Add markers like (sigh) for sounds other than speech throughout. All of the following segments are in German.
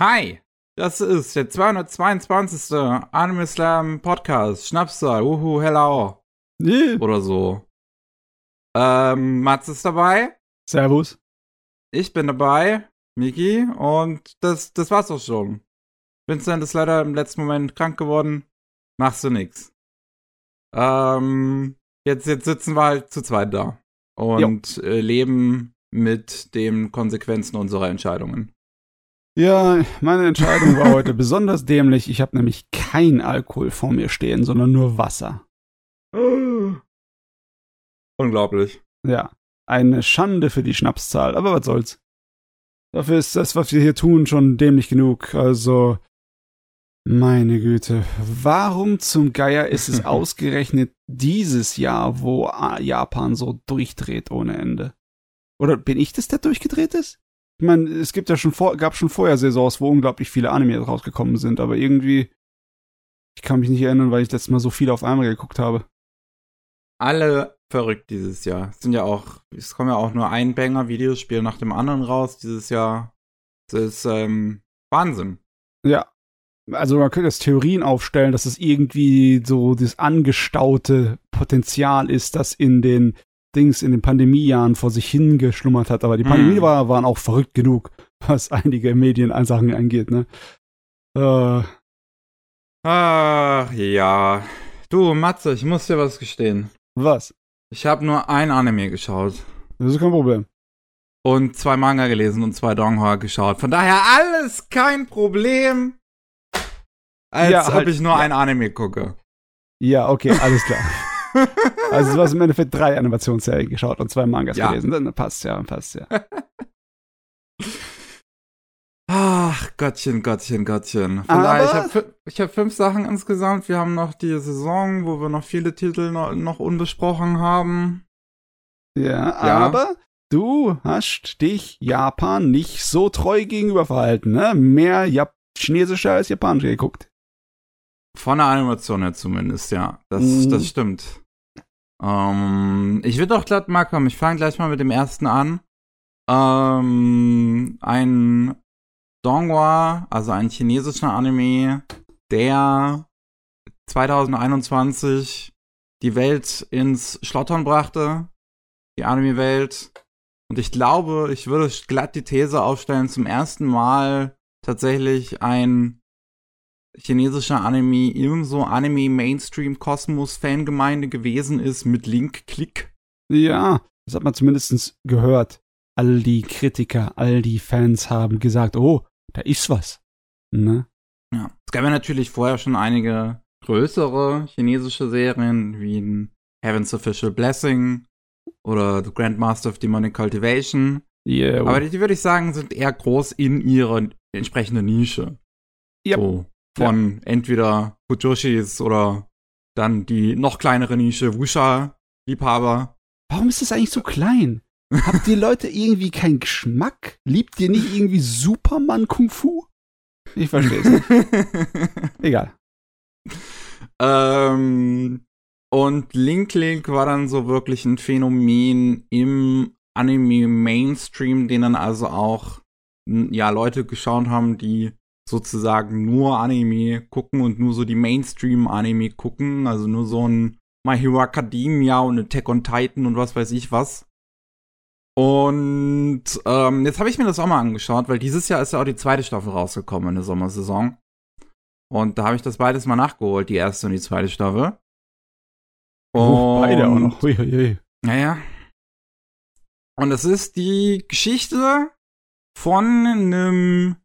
Hi, das ist der 222. Anime Slam Podcast. Schnapszahl, uhu, hello. Nee. Oder so. Ähm, Mats ist dabei. Servus. Ich bin dabei, Miki, und das, das war's auch schon. Vincent ist leider im letzten Moment krank geworden. Machst du nix. Ähm, jetzt, jetzt sitzen wir halt zu zweit da und äh, leben mit den Konsequenzen unserer Entscheidungen. Ja, meine Entscheidung war heute besonders dämlich. Ich habe nämlich kein Alkohol vor mir stehen, sondern nur Wasser. Unglaublich. Ja, eine Schande für die Schnapszahl, aber was soll's. Dafür ist das, was wir hier tun, schon dämlich genug. Also, meine Güte, warum zum Geier ist es (laughs) ausgerechnet dieses Jahr, wo Japan so durchdreht ohne Ende? Oder bin ich das, der durchgedreht ist? Ich meine, es gibt ja schon vor, gab schon vorher Saisons, wo unglaublich viele Anime rausgekommen sind, aber irgendwie, ich kann mich nicht erinnern, weil ich letztes Mal so viel auf einmal geguckt habe. Alle verrückt dieses Jahr. Es sind ja auch, es kommen ja auch nur ein Banger-Videospiel nach dem anderen raus dieses Jahr. Das ist ähm, Wahnsinn. Ja. Also man könnte jetzt Theorien aufstellen, dass es irgendwie so das angestaute Potenzial ist, das in den Dings in den Pandemiejahren vor sich hingeschlummert hat. Aber die Pandemie Mhm. war, waren auch verrückt genug, was einige Mediensachen angeht, ne? Äh, Ach ja. Du, Matze, ich muss dir was gestehen. was? Ich habe nur ein Anime geschaut. Das ist kein Problem. Und zwei Manga gelesen und zwei Donghua geschaut. Von daher alles kein Problem. Als Ja, ob halt- ich nur ja. ein Anime gucke. Ja, okay, alles klar. (laughs) also du hast im Endeffekt drei Animationsserien geschaut und zwei Mangas Ja. gelesen. Dann passt ja, passt ja. (laughs) Ach, Gottchen, Gottchen, Gottchen. Aber- daher, ich habe hab fünf Sachen insgesamt. Wir haben noch die Saison, wo wir noch viele Titel noch, noch unbesprochen haben. Ja, Ja. aber du hast dich Japan nicht so treu gegenüber verhalten, ne? Mehr Jap chinesischer als japanischer geguckt. Von der Animation her zumindest, ja. Das, Mhm. das stimmt. Ähm, ich würde auch glatt mal kommen. Ich fange gleich mal mit dem ersten an. Ähm, ein Donghua, also ein chinesischer Anime, der 2021 die Welt ins Schlottern brachte. Die Anime-Welt. Und ich glaube, ich würde glatt die These aufstellen, zum ersten Mal tatsächlich ein chinesischer Anime ebenso Anime-Mainstream-Kosmos-Fangemeinde gewesen ist mit Link-Klick. Ja, das hat man zumindest gehört. All die Kritiker, all die Fans haben gesagt, oh, da ist was. Ne? Ja. Es gab ja natürlich vorher schon einige größere chinesische Serien, wie in Heaven's Official Blessing oder The Grandmaster of Demonic Cultivation. Yeah, Aber die, die würde ich sagen, sind eher groß in ihrer entsprechenden Nische. Yep. So, von entweder Fujoshis oder dann die noch kleinere Nische Wusha-Liebhaber. warum ist das eigentlich so klein? Habt ihr Leute irgendwie keinen Geschmack? Liebt ihr nicht irgendwie Superman Kung Fu? Ich verstehe es nicht. (laughs) Egal. ähm, und Link Link war dann so wirklich ein Phänomen im Anime-Mainstream, den dann also auch ja Leute geschaut haben, die sozusagen nur Anime gucken und nur so die Mainstream-Anime gucken, also nur so ein My Hero Academia und Attack on Titan und was weiß ich was. Und ähm, jetzt habe ich mir das auch mal angeschaut, weil dieses Jahr ist ja auch die zweite Staffel rausgekommen in der Sommersaison. Und da habe ich das beides mal nachgeholt, die erste und die zweite Staffel. Oh, beide auch Und- noch. Hui, hui, hui. Naja. Und es ist die Geschichte von einem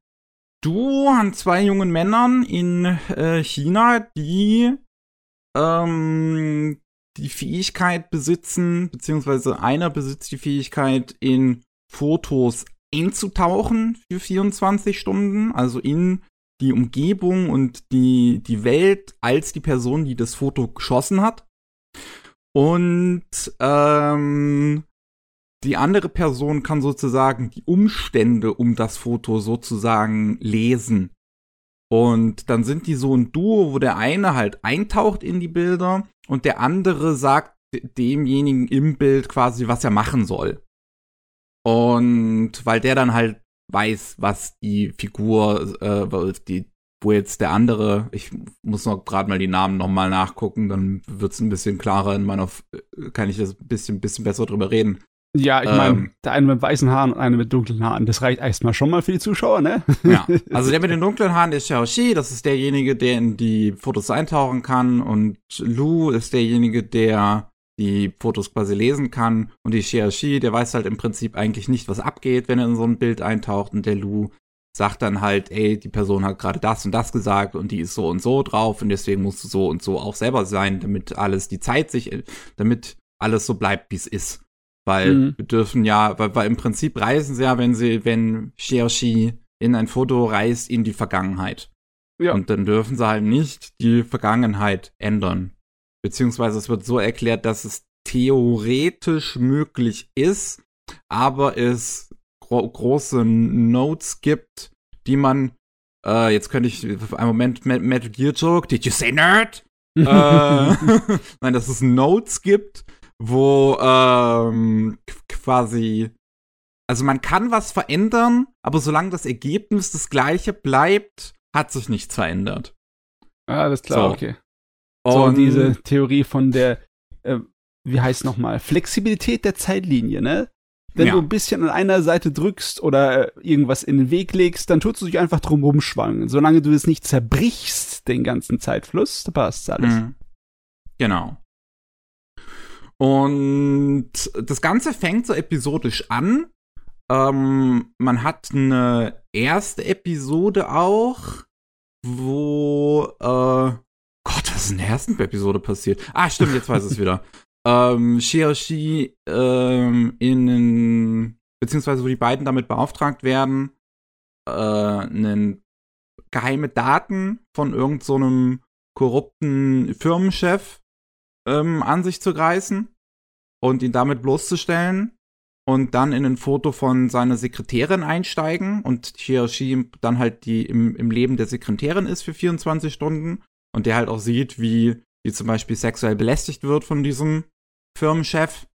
Duo an zwei jungen Männern in äh, China, die ähm, die Fähigkeit besitzen, beziehungsweise einer besitzt die Fähigkeit, in Fotos einzutauchen für 24 Stunden, also in die Umgebung und die, die Welt als die Person, die das Foto geschossen hat. Und ähm, die andere Person kann sozusagen die Umstände um das Foto sozusagen lesen. Und dann sind die so ein Duo, wo der eine halt eintaucht in die Bilder und der andere sagt de- demjenigen im Bild quasi, was er machen soll. Und weil der dann halt weiß, was die Figur, äh, die, wo jetzt der andere, ich muss noch gerade mal die Namen nochmal nachgucken, dann wird's ein bisschen klarer in meiner, kann ich das ein bisschen, bisschen besser drüber reden. Ja, ich meine, ähm, der eine mit weißen Haaren und eine mit dunklen Haaren, das reicht erstmal schon mal für die Zuschauer, ne? Ja, (laughs) also der mit den dunklen Haaren ist Xiaoxi, das ist derjenige, der in die Fotos eintauchen kann und Lu ist derjenige, der die Fotos quasi lesen kann und die Xiaoxi, der weiß halt im Prinzip eigentlich nicht, was abgeht, wenn er in so ein Bild eintaucht und der Lu sagt dann halt, ey, die Person hat gerade das und das gesagt und die ist so und so drauf und deswegen musst du so und so auch selber sein, damit alles die Zeit sich, damit alles so bleibt, wie es ist. Weil mhm. wir dürfen ja, weil, weil im Prinzip reisen sie ja, wenn sie, wenn Xiaoxi in ein Foto reist, in die Vergangenheit. Ja. Und dann dürfen sie halt nicht die Vergangenheit ändern. Beziehungsweise es wird so erklärt, dass es theoretisch möglich ist, aber es gro große Notes gibt, die man, äh, jetzt könnte ich, einen Moment, Metal Gear Joke, did you say nerd? (laughs) äh, (laughs) nein, dass es Notes gibt, wo ähm, quasi, also man kann was verändern, aber solange das Ergebnis das gleiche bleibt, hat sich nichts verändert. Ah, alles klar, so. okay. So, und diese Theorie von der, äh, wie heißt nochmal, Flexibilität der Zeitlinie, ne? Wenn ja. du ein bisschen an einer Seite drückst oder äh, irgendwas in den Weg legst, dann tust du dich einfach drum rumschwangen. Solange du es nicht zerbrichst, den ganzen Zeitfluss, da passt alles. Mhm. Genau. Und das Ganze fängt so episodisch an. Ähm, man hat eine erste Episode auch, wo, äh, Gott, was ist in der ersten Episode passiert? Ah, stimmt, jetzt weiß ich es wieder. (laughs) ähm, Xiaoxi, ähm, in, beziehungsweise wo die beiden damit beauftragt werden, äh, einen geheime Daten von irgendeinem so korrupten Firmenchef ähm, an sich zu reißen und ihn damit bloßzustellen und dann in ein Foto von seiner Sekretärin einsteigen und Hiroshi dann halt die im, im Leben der Sekretärin ist für 24 Stunden und der halt auch sieht, wie die zum Beispiel sexuell belästigt wird von diesem Firmenchef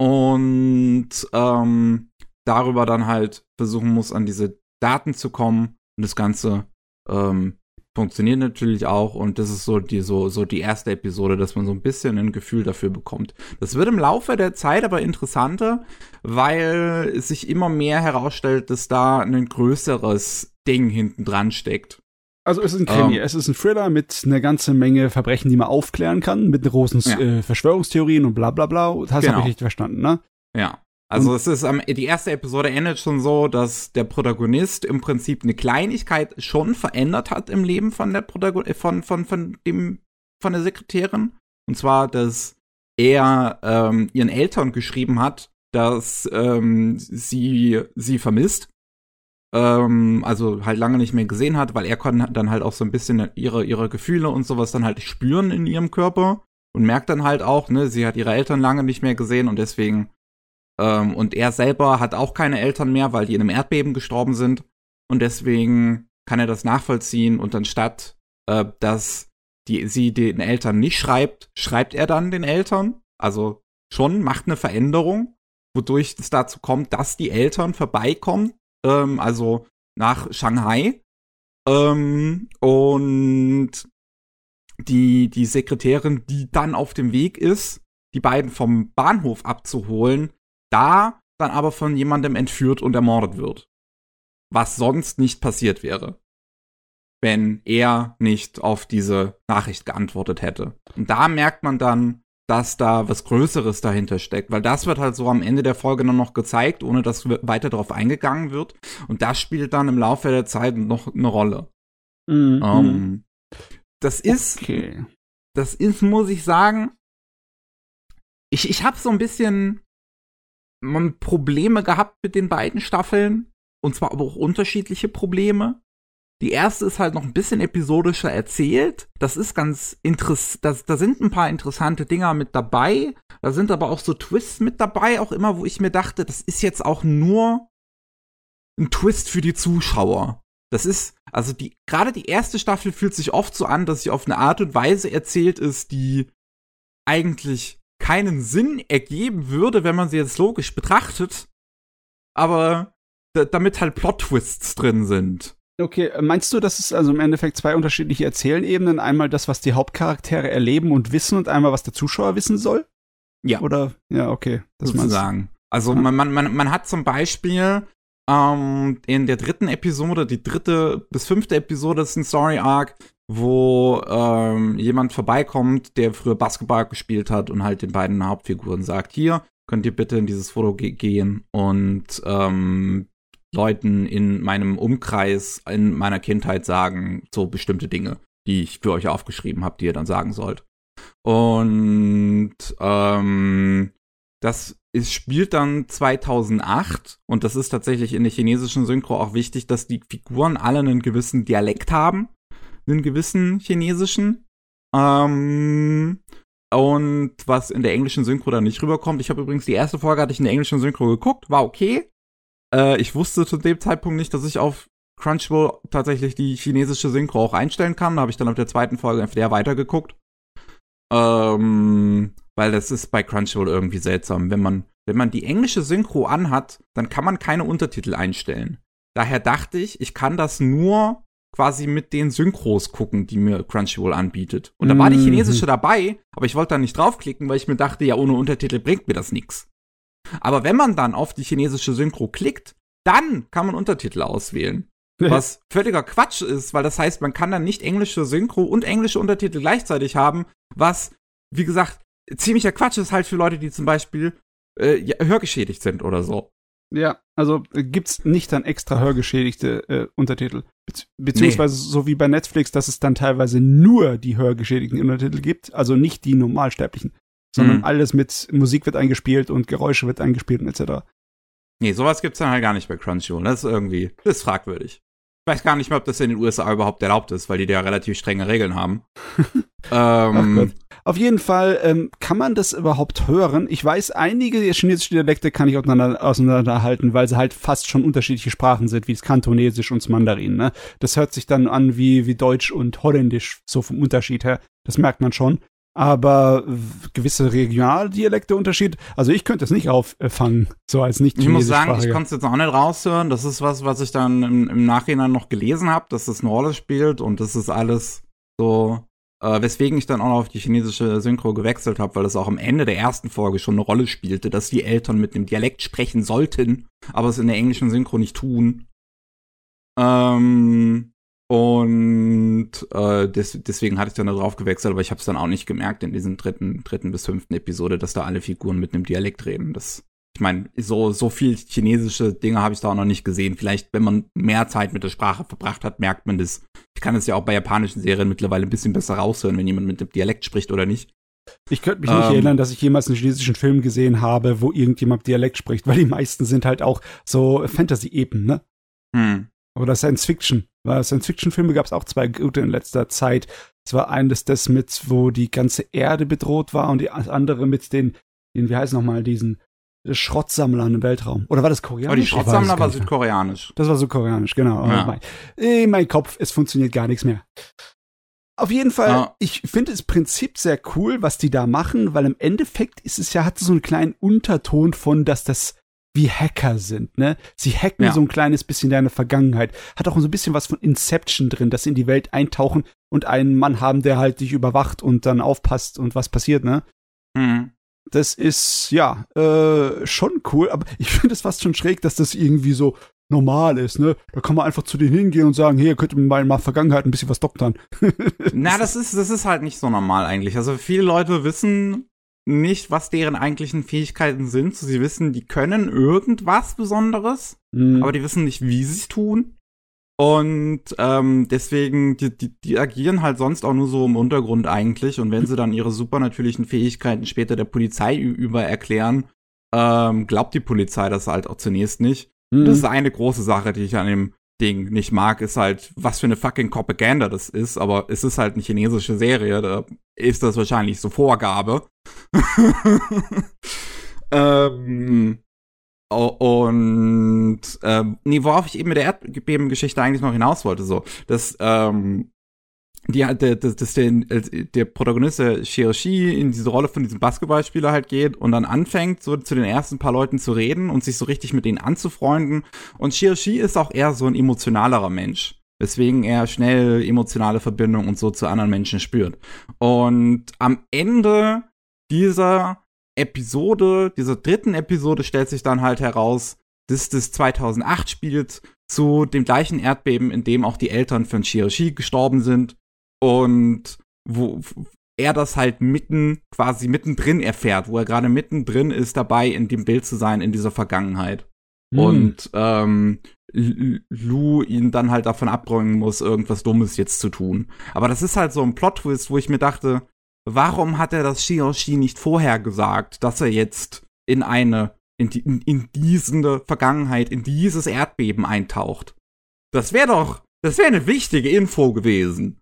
und ähm, darüber dann halt versuchen muss, an diese Daten zu kommen und das Ganze ähm, funktioniert natürlich auch und das ist so die, so, so die erste Episode, dass man so ein bisschen ein Gefühl dafür bekommt. Das wird im Laufe der Zeit aber interessanter, weil es sich immer mehr herausstellt, dass da ein größeres Ding hinten dran steckt. Also es ist ein Krimi, ähm. es ist ein Thriller mit einer ganzen Menge Verbrechen, die man aufklären kann, mit großen ja. äh, Verschwörungstheorien und bla bla bla. Das genau. habe ich richtig verstanden, ne? Ja. Also es ist am, die erste Episode endet schon so, dass der Protagonist im Prinzip eine Kleinigkeit schon verändert hat im Leben von der Protagon äh, von, von, von dem, von der Sekretärin. Und zwar, dass er ähm, ihren Eltern geschrieben hat, dass ähm, sie sie vermisst. Ähm, also halt lange nicht mehr gesehen hat, weil er konnte dann halt auch so ein bisschen ihre, ihre Gefühle und sowas dann halt spüren in ihrem Körper und merkt dann halt auch, ne, sie hat ihre Eltern lange nicht mehr gesehen und deswegen ähm, und er selber hat auch keine Eltern mehr, weil die in einem Erdbeben gestorben sind. Und deswegen kann er das nachvollziehen. Und anstatt, äh, dass die, sie den Eltern nicht schreibt, schreibt er dann den Eltern. Also schon macht eine Veränderung, wodurch es dazu kommt, dass die Eltern vorbeikommen. Ähm, also nach Shanghai. Ähm, und die, die Sekretärin, die dann auf dem Weg ist, die beiden vom Bahnhof abzuholen, da dann aber von jemandem entführt und ermordet wird. Was sonst nicht passiert wäre, wenn er nicht auf diese Nachricht geantwortet hätte. Und da merkt man dann, dass da was Größeres dahinter steckt, weil das wird halt so am Ende der Folge dann noch gezeigt, ohne dass weiter darauf eingegangen wird. Und das spielt dann im Laufe der Zeit noch eine Rolle. Mhm. Um, das ist, okay. das ist, muss ich sagen, ich, ich habe so ein bisschen man Probleme gehabt mit den beiden Staffeln. Und zwar aber auch unterschiedliche Probleme. Die erste ist halt noch ein bisschen episodischer erzählt. Das ist ganz interessant. Da sind ein paar interessante Dinger mit dabei. Da sind aber auch so Twists mit dabei, auch immer, wo ich mir dachte, das ist jetzt auch nur ein Twist für die Zuschauer. Das ist, also die, gerade die erste Staffel fühlt sich oft so an, dass sie auf eine Art und Weise erzählt ist, die eigentlich keinen Sinn ergeben würde, wenn man sie jetzt logisch betrachtet. Aber damit halt Plot-Twists drin sind. Okay, meinst du, dass es also im Endeffekt zwei unterschiedliche Erzählebenen? Einmal das, was die Hauptcharaktere erleben und wissen und einmal, was der Zuschauer wissen soll? Ja. Oder, ja, okay. Das sozusagen. Also man, man, man, man hat zum Beispiel ähm, in der dritten Episode, die dritte bis fünfte Episode ist ein Story Arc, wo ähm, jemand vorbeikommt, der früher Basketball gespielt hat und halt den beiden Hauptfiguren sagt, hier, könnt ihr bitte in dieses Foto ge gehen und ähm, Leuten in meinem Umkreis, in meiner Kindheit sagen so bestimmte Dinge, die ich für euch aufgeschrieben habe, die ihr dann sagen sollt. Und ähm, das ist, spielt dann 2008 und das ist tatsächlich in der chinesischen Synchro auch wichtig, dass die Figuren alle einen gewissen Dialekt haben, einen gewissen chinesischen. Ähm, und was in der englischen Synchro dann nicht rüberkommt. Ich habe übrigens die erste Folge hatte ich in der englischen Synchro geguckt, war okay. Äh, ich wusste zu dem Zeitpunkt nicht, dass ich auf Crunchyroll tatsächlich die chinesische Synchro auch einstellen kann. Da habe ich dann auf der zweiten Folge einfach der weitergeguckt. Ähm, weil das ist bei Crunchyroll irgendwie seltsam. Wenn man, wenn man die englische Synchro anhat, dann kann man keine Untertitel einstellen. Daher dachte ich, ich kann das nur quasi mit den Synchros gucken, die mir Crunchyroll anbietet. Und da war die mhm. chinesische dabei, aber ich wollte da nicht draufklicken, weil ich mir dachte, ja, ohne Untertitel bringt mir das nichts. Aber wenn man dann auf die chinesische Synchro klickt, dann kann man Untertitel auswählen. (laughs) Was völliger Quatsch ist, weil das heißt, man kann dann nicht englische Synchro und englische Untertitel gleichzeitig haben, was, wie gesagt, ziemlicher Quatsch ist halt für Leute, die zum Beispiel äh, hörgeschädigt sind oder so. Ja, also äh, gibt's nicht dann extra hörgeschädigte äh, Untertitel. Be beziehungsweise nee. so wie bei Netflix, dass es dann teilweise nur die hörgeschädigten Untertitel gibt, also nicht die normalsterblichen, sondern mhm. alles mit Musik wird eingespielt und Geräusche wird eingespielt und etc. Nee, sowas gibt's dann halt gar nicht bei Crunchyroll. Das ist irgendwie, das ist fragwürdig. Ich weiß gar nicht mehr, ob das in den USA überhaupt erlaubt ist, weil die da ja relativ strenge Regeln haben. (laughs) ähm, Auf jeden Fall ähm, kann man das überhaupt hören. Ich weiß, einige chinesische Dialekte kann ich auseinander, auseinanderhalten, weil sie halt fast schon unterschiedliche Sprachen sind, wie das Kantonesisch und das Mandarin. Ne? Das hört sich dann an wie, wie Deutsch und Holländisch, so vom Unterschied her. Das merkt man schon. Aber gewisse Regionaldialekte Unterschied, also ich könnte es nicht auffangen, so als nicht Ich muss sagen, ich konnte es jetzt auch nicht raushören. Das ist was, was ich dann im, im Nachhinein noch gelesen habe, dass das eine Rolle spielt und das ist alles so äh, weswegen ich dann auch noch auf die chinesische Synchro gewechselt habe, weil es auch am Ende der ersten Folge schon eine Rolle spielte, dass die Eltern mit dem Dialekt sprechen sollten, aber es in der englischen Synchro nicht tun. Ähm, und äh, des, deswegen hatte ich dann da drauf gewechselt, aber ich habe es dann auch nicht gemerkt in diesem dritten, dritten bis fünften Episode, dass da alle Figuren mit einem Dialekt reden. Das ich meine, so, so viel chinesische Dinge habe ich da auch noch nicht gesehen. Vielleicht, wenn man mehr Zeit mit der Sprache verbracht hat, merkt man das. Ich kann es ja auch bei japanischen Serien mittlerweile ein bisschen besser raushören, wenn jemand mit dem Dialekt spricht oder nicht. Ich könnte mich nicht ähm, erinnern, dass ich jemals einen chinesischen Film gesehen habe, wo irgendjemand Dialekt spricht, weil die meisten sind halt auch so Fantasy-Epen, ne? Hm. Oder Science Fiction. Weil Science Fiction Filme gab es auch zwei gute in letzter Zeit. Es war eines das mit, wo die ganze Erde bedroht war und die andere mit den, den wie heißt nochmal, diesen Schrottsammler im Weltraum. Oder war das koreanisch? Aber die Schrottsammler war südkoreanisch. Das war südkoreanisch, genau. Ja. Mein, äh, mein Kopf, es funktioniert gar nichts mehr. Auf jeden Fall, ja. ich finde das Prinzip sehr cool, was die da machen, weil im Endeffekt ist es ja, hat so einen kleinen Unterton von, dass das wie Hacker sind, ne? Sie hacken ja. so ein kleines bisschen deine Vergangenheit. Hat auch so ein bisschen was von Inception drin, dass sie in die Welt eintauchen und einen Mann haben, der halt dich überwacht und dann aufpasst und was passiert, ne? Mhm. Das ist, ja, äh, schon cool, aber (laughs) ich finde es fast schon schräg, dass das irgendwie so normal ist, ne? Da kann man einfach zu denen hingehen und sagen, hey, könnt ihr mal Vergangenheit ein bisschen was doktern. (laughs) Na, das ist, das ist halt nicht so normal eigentlich. Also viele Leute wissen nicht, was deren eigentlichen Fähigkeiten sind. Sie wissen, die können irgendwas Besonderes, mhm. aber die wissen nicht, wie sie es tun. Und ähm, deswegen, die, die, die agieren halt sonst auch nur so im Untergrund eigentlich. Und wenn sie dann ihre supernatürlichen Fähigkeiten später der Polizei über erklären, ähm, glaubt die Polizei das halt auch zunächst nicht. Mhm. Das ist eine große Sache, die ich an dem Ding nicht mag, ist halt, was für eine fucking Propaganda das ist. Aber es ist halt eine chinesische Serie, da ist das wahrscheinlich so Vorgabe. (laughs) ähm, und ähm, nee, worauf ich eben mit der Erdbebengeschichte eigentlich noch hinaus wollte, so, dass ähm, die der, dass der, der Protagonist, der Shirashi, in diese Rolle von diesem Basketballspieler halt geht und dann anfängt, so zu den ersten paar Leuten zu reden und sich so richtig mit denen anzufreunden. Und Shirashi ist auch eher so ein emotionalerer Mensch. Weswegen er schnell emotionale Verbindungen und so zu anderen Menschen spürt. Und am Ende dieser Episode, dieser dritten Episode, stellt sich dann halt heraus, dass das 2008 spielt zu dem gleichen Erdbeben, in dem auch die Eltern von Shirashi gestorben sind und wo er das halt mitten, quasi mittendrin erfährt, wo er gerade mittendrin ist, dabei in dem Bild zu sein in dieser Vergangenheit. Mhm. Und ähm, Lou ihn dann halt davon abbringen muss, irgendwas Dummes jetzt zu tun. Aber das ist halt so ein Plot-Twist, wo ich mir dachte, warum hat er das Shioshi nicht vorher gesagt, dass er jetzt in eine, in, die, in, in diese Vergangenheit, in dieses Erdbeben eintaucht? Das wäre doch, das wäre eine wichtige Info gewesen.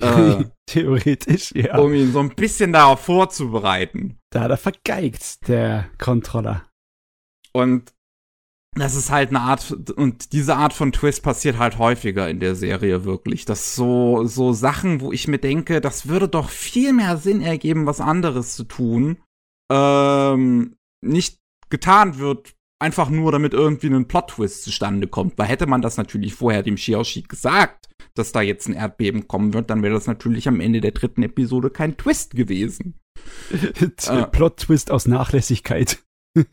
Äh, (laughs) Theoretisch, ja. Um ihn so ein bisschen darauf vorzubereiten. Da hat er vergeigt, der Controller. Und das ist halt eine Art, und diese Art von Twist passiert halt häufiger in der Serie wirklich. Das so, so Sachen, wo ich mir denke, das würde doch viel mehr Sinn ergeben, was anderes zu tun, ähm, nicht getan wird, einfach nur damit irgendwie ein Plot-Twist zustande kommt. Weil hätte man das natürlich vorher dem Shioshi gesagt, dass da jetzt ein Erdbeben kommen wird, dann wäre das natürlich am Ende der dritten Episode kein Twist gewesen. (laughs) äh, Plot-Twist aus Nachlässigkeit. (laughs)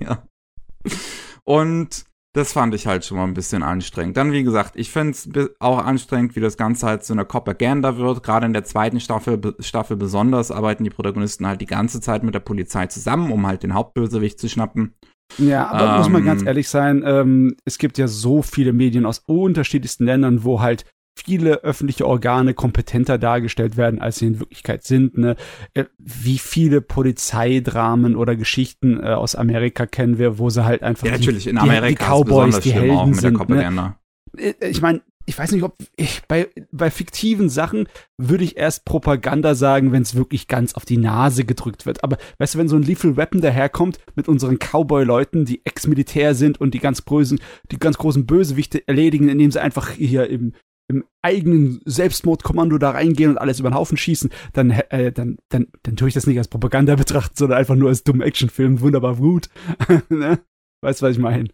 ja. Und das fand ich halt schon mal ein bisschen anstrengend. Dann, wie gesagt, ich finde es auch anstrengend, wie das Ganze halt so eine Propaganda wird. Gerade in der zweiten Staffel, Staffel besonders arbeiten die Protagonisten halt die ganze Zeit mit der Polizei zusammen, um halt den Hauptbösewicht zu schnappen. Ja, aber ähm, muss man ganz ähm, ehrlich sein, ähm, es gibt ja so viele Medien aus unterschiedlichsten Ländern, wo halt viele öffentliche Organe kompetenter dargestellt werden, als sie in Wirklichkeit sind. Ne? Äh, wie viele Polizeidramen oder Geschichten äh, aus Amerika kennen wir, wo sie halt einfach ja, natürlich in Amerika die, die Cowboys, die Helden sind. Ne? Äh, ich meine, ich weiß nicht, ob ich bei, bei fiktiven Sachen würde ich erst Propaganda sagen, wenn es wirklich ganz auf die Nase gedrückt wird. Aber weißt du, wenn so ein Lethal Weapon daherkommt mit unseren Cowboy-Leuten, die Ex-Militär sind und die ganz großen, die ganz großen Bösewichte erledigen, indem sie einfach hier im, im eigenen Selbstmordkommando da reingehen und alles über den Haufen schießen, dann, äh, dann, dann, dann tue ich das nicht als Propaganda betrachten, sondern einfach nur als dummen Actionfilm. Wunderbar gut. (laughs) ne? Weißt du, was ich meine?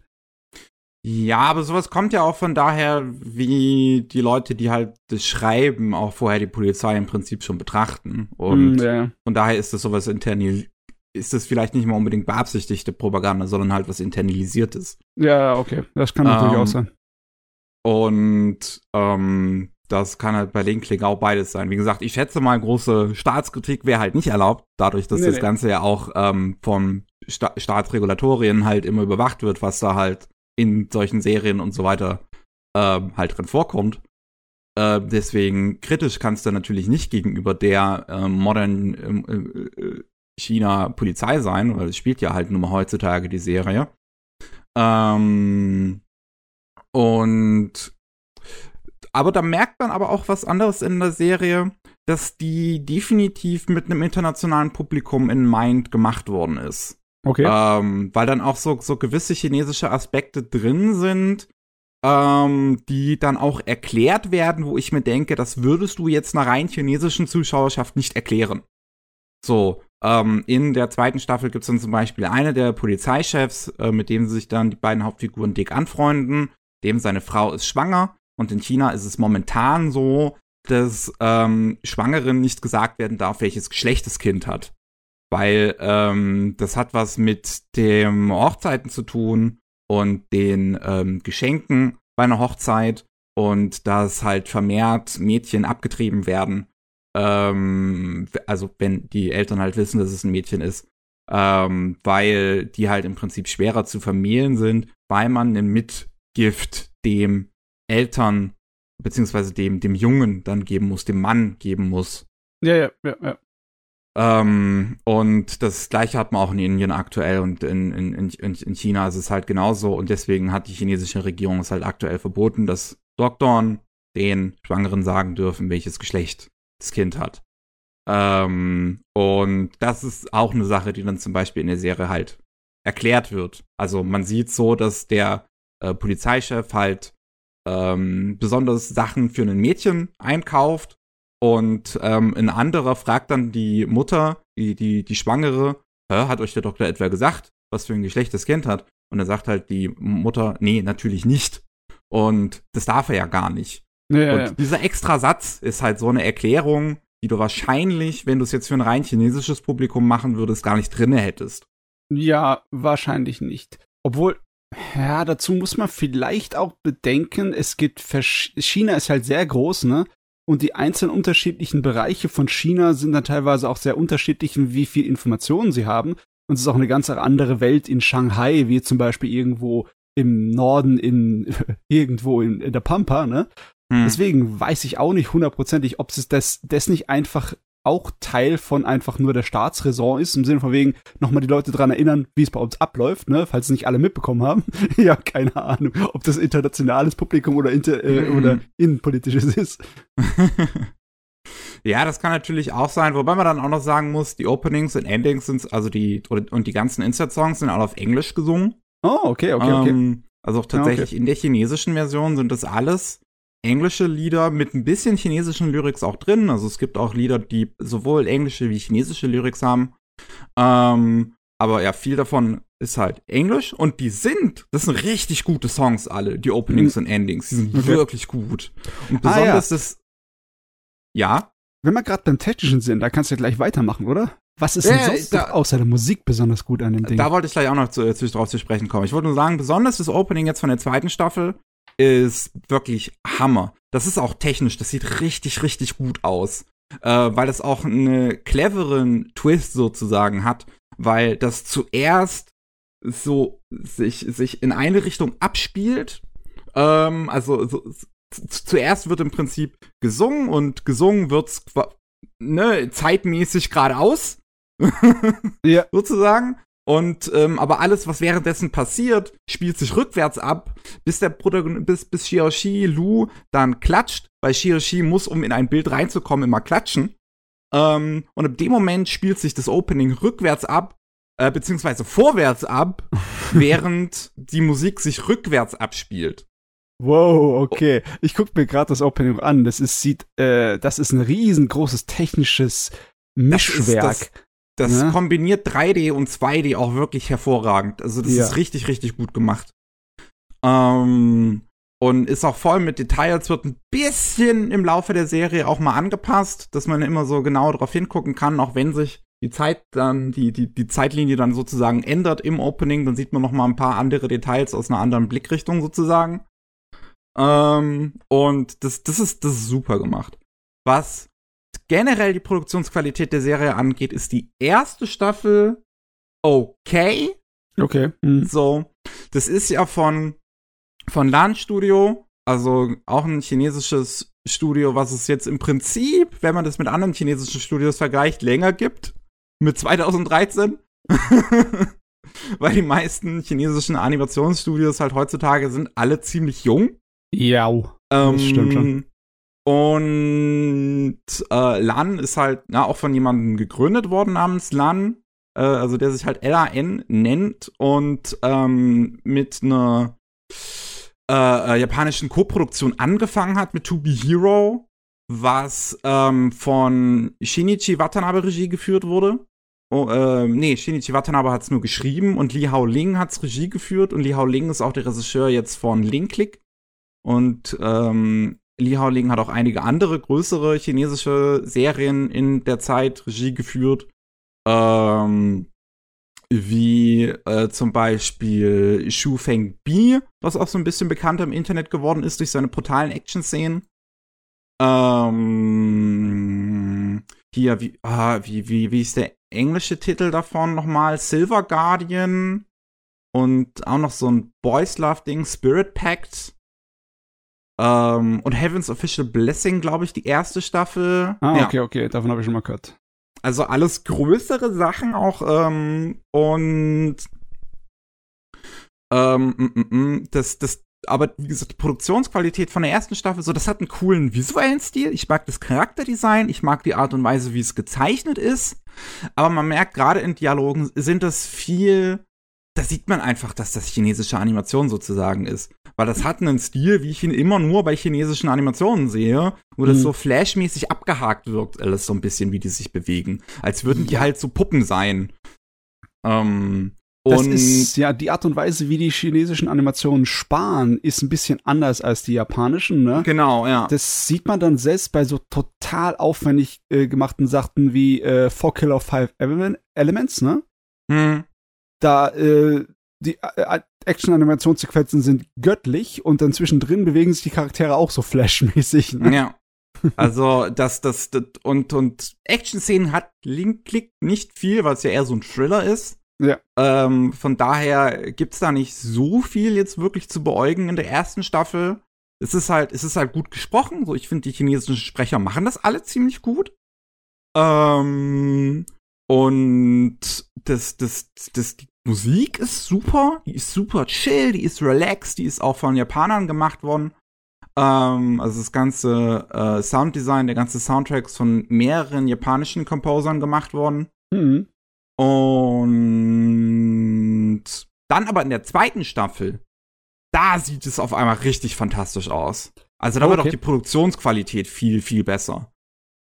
Ja, aber sowas kommt ja auch von daher, wie die Leute, die halt das schreiben, auch vorher die Polizei im Prinzip schon betrachten. Und mm, yeah. von daher ist das sowas internal ist das vielleicht nicht mal unbedingt beabsichtigte Propaganda, sondern halt was internalisiertes. Ja, okay. Das kann natürlich ähm, auch sein. Und ähm, das kann halt bei Linkkling auch beides sein. Wie gesagt, ich schätze mal, große Staatskritik wäre halt nicht erlaubt, dadurch, dass nee, das nee. Ganze ja auch ähm, von Sta Staatsregulatorien halt immer überwacht wird, was da halt in solchen Serien und so weiter äh, halt drin vorkommt. Äh, deswegen kritisch kannst du natürlich nicht gegenüber der äh, modernen ähm, äh, äh, China-Polizei sein, weil es spielt ja halt nur mal heutzutage die Serie. Ähm, und aber da merkt man aber auch was anderes in der Serie, dass die definitiv mit einem internationalen Publikum in Mind gemacht worden ist. Okay. Ähm, weil dann auch so, so gewisse chinesische Aspekte drin sind, ähm, die dann auch erklärt werden, wo ich mir denke, das würdest du jetzt einer rein chinesischen Zuschauerschaft nicht erklären. So, ähm, in der zweiten Staffel gibt es dann zum Beispiel eine der Polizeichefs, äh, mit dem sich dann die beiden Hauptfiguren dick anfreunden, dem seine Frau ist schwanger und in China ist es momentan so, dass ähm, Schwangeren nicht gesagt werden darf, welches Geschlecht das Kind hat weil ähm, das hat was mit dem Hochzeiten zu tun und den ähm, Geschenken bei einer Hochzeit und dass halt vermehrt Mädchen abgetrieben werden. Ähm, also wenn die Eltern halt wissen, dass es ein Mädchen ist, ähm, weil die halt im Prinzip schwerer zu vermählen sind, weil man ein Mitgift dem Eltern beziehungsweise dem dem Jungen dann geben muss, dem Mann geben muss. Ja, ja, ja, ja. Ähm, und das gleiche hat man auch in Indien aktuell und in, in, in, in China ist es halt genauso. Und deswegen hat die chinesische Regierung es halt aktuell verboten, dass Doktoren den Schwangeren sagen dürfen, welches Geschlecht das Kind hat. Ähm, und das ist auch eine Sache, die dann zum Beispiel in der Serie halt erklärt wird. Also man sieht so, dass der äh, Polizeichef halt ähm, besonders Sachen für ein Mädchen einkauft. Und ähm, ein anderer fragt dann die Mutter, die, die, die Schwangere, hat euch der Doktor etwa gesagt, was für ein Geschlecht das Kind hat? Und dann sagt halt die Mutter, nee, natürlich nicht. Und das darf er ja gar nicht. Ja, und ja. dieser extra Satz ist halt so eine Erklärung, die du wahrscheinlich, wenn du es jetzt für ein rein chinesisches Publikum machen würdest, gar nicht drinne hättest. Ja, wahrscheinlich nicht. Obwohl, ja, dazu muss man vielleicht auch bedenken, es gibt China ist halt sehr groß, ne? Und die einzelnen unterschiedlichen Bereiche von China sind dann teilweise auch sehr unterschiedlich, wie viel Informationen sie haben. Und es ist auch eine ganz andere Welt in Shanghai, wie zum Beispiel irgendwo im Norden in (laughs) irgendwo in, in der Pampa, ne? Hm. Deswegen weiß ich auch nicht hundertprozentig, ob es das, das nicht einfach auch Teil von einfach nur der Staatsräson ist, im Sinne von wegen nochmal die Leute dran erinnern, wie es bei uns abläuft, ne, falls nicht alle mitbekommen haben. (laughs) ja, keine Ahnung, ob das internationales Publikum oder, inter, äh, mhm. oder innenpolitisches ist. (laughs) ja, das kann natürlich auch sein, wobei man dann auch noch sagen muss, die Openings und Endings sind, also die, und die ganzen Insert-Songs sind alle auf Englisch gesungen. Oh, okay, okay, okay. Ähm, also auch tatsächlich okay. in der chinesischen Version sind das alles englische Lieder mit ein bisschen chinesischen Lyrics auch drin. Also es gibt auch Lieder, die sowohl englische wie chinesische Lyrics haben. Ähm, aber ja, viel davon ist halt Englisch und die sind, das sind richtig gute Songs alle, die Openings mhm. und Endings. Die sind okay. wirklich gut. Und besonders ah, ja. das. Ja. Wenn wir gerade beim Technischen sind, da kannst du ja gleich weitermachen, oder? Was ist denn ja, sonst da, außer der Musik besonders gut an dem Ding? Da wollte ich gleich auch noch zu, äh, zu, drauf zu sprechen kommen. Ich wollte nur sagen, besonders das Opening jetzt von der zweiten Staffel ist wirklich Hammer. Das ist auch technisch, das sieht richtig, richtig gut aus. Äh, weil das auch einen cleveren Twist sozusagen hat, weil das zuerst so sich, sich in eine Richtung abspielt. Ähm, also so, zuerst wird im Prinzip gesungen und gesungen wird's ne, zeitmäßig geradeaus. (laughs) ja. Sozusagen. Und ähm, aber alles, was währenddessen passiert, spielt sich rückwärts ab, bis der Protagonist, bis, bis Xiaoxi Lu dann klatscht, weil Xiaoxi muss, um in ein Bild reinzukommen, immer klatschen. Ähm, und ab dem Moment spielt sich das Opening rückwärts ab, äh, beziehungsweise vorwärts ab, (laughs) während die Musik sich rückwärts abspielt. Wow, okay. Ich guck mir gerade das Opening an. Das ist, sieht, äh, das ist ein riesengroßes technisches Mischwerk. Das das, das ja. kombiniert 3D und 2D auch wirklich hervorragend. Also das ja. ist richtig, richtig gut gemacht. Ähm, und ist auch voll mit Details, wird ein bisschen im Laufe der Serie auch mal angepasst, dass man immer so genau darauf hingucken kann, auch wenn sich die Zeit dann, die, die, die Zeitlinie dann sozusagen ändert im Opening, dann sieht man noch mal ein paar andere Details aus einer anderen Blickrichtung sozusagen. Ähm, und das, das, ist, das ist super gemacht. Was generell die Produktionsqualität der Serie angeht, ist die erste Staffel okay. Okay. Mhm. So, das ist ja von, von LAN Studio, also auch ein chinesisches Studio, was es jetzt im Prinzip, wenn man das mit anderen chinesischen Studios vergleicht, länger gibt. Mit 2013. (laughs) Weil die meisten chinesischen Animationsstudios halt heutzutage sind alle ziemlich jung. Ja, das ähm, stimmt schon. Und äh, LAN ist halt na, auch von jemandem gegründet worden namens LAN, äh, also der sich halt LAN nennt und ähm, mit einer äh, äh, japanischen Koproduktion angefangen hat mit To Be Hero, was ähm, von Shinichi Watanabe Regie geführt wurde. Oh, äh, nee, Shinichi Watanabe hat es nur geschrieben und Li Hao Ling hat's Regie geführt und Li Hao Ling ist auch der Regisseur jetzt von Link Click. Und ähm, Li Haoling hat auch einige andere größere chinesische Serien in der Zeit Regie geführt. Ähm, wie äh, zum Beispiel Shu Feng Bi, was auch so ein bisschen bekannter im Internet geworden ist durch seine brutalen Action-Szenen. Ähm, hier, wie, ah, wie, wie, wie ist der englische Titel davon nochmal? Silver Guardian und auch noch so ein Boys Love-Ding, Spirit Pact. Ähm, und Heaven's Official Blessing, glaube ich, die erste Staffel. Ah, ja. okay, okay, davon habe ich schon mal gehört. Also alles größere Sachen auch ähm, und ähm, m -m -m, das, das, aber wie gesagt, die Produktionsqualität von der ersten Staffel, so, das hat einen coolen visuellen Stil. Ich mag das Charakterdesign, ich mag die Art und Weise, wie es gezeichnet ist. Aber man merkt, gerade in Dialogen sind das viel da sieht man einfach, dass das chinesische Animation sozusagen ist. Weil das hat einen Stil, wie ich ihn immer nur bei chinesischen Animationen sehe, wo das Mhm. so flashmäßig abgehakt wirkt, alles so ein bisschen, wie die sich bewegen. Als würden die Ja. halt so Puppen sein. Ähm, Das und ist ja die Art und Weise, wie die chinesischen Animationen sparen, ist ein bisschen anders als die japanischen, ne? genau, ja. Das sieht man dann selbst bei so total aufwendig äh, gemachten Sachen wie äh, Four Killer Five Element- Elements, ne? Hm. Da äh, die äh, Action-Animationssequenzen sind göttlich und dann zwischendrin bewegen sich die Charaktere auch so flashmäßig. Ne? Ja. Also, das, das, das und, und Action-Szenen hat Link Click nicht viel, weil es ja eher so ein Thriller ist. Ja. Ähm, von daher gibt's da nicht so viel jetzt wirklich zu beäugen in der ersten Staffel. Es ist halt, es ist halt gut gesprochen. So, ich finde, die chinesischen Sprecher machen das alle ziemlich gut. Ähm, und das, das, das, die Musik ist super. Die ist super chill, die ist relaxed, die ist auch von Japanern gemacht worden. Ähm, also das ganze äh, Sounddesign, der ganze Soundtrack ist von mehreren japanischen Composern gemacht worden. Mhm. Und dann aber in der zweiten Staffel, da sieht es auf einmal richtig fantastisch aus. Also da wird Okay. auch die Produktionsqualität viel, viel besser.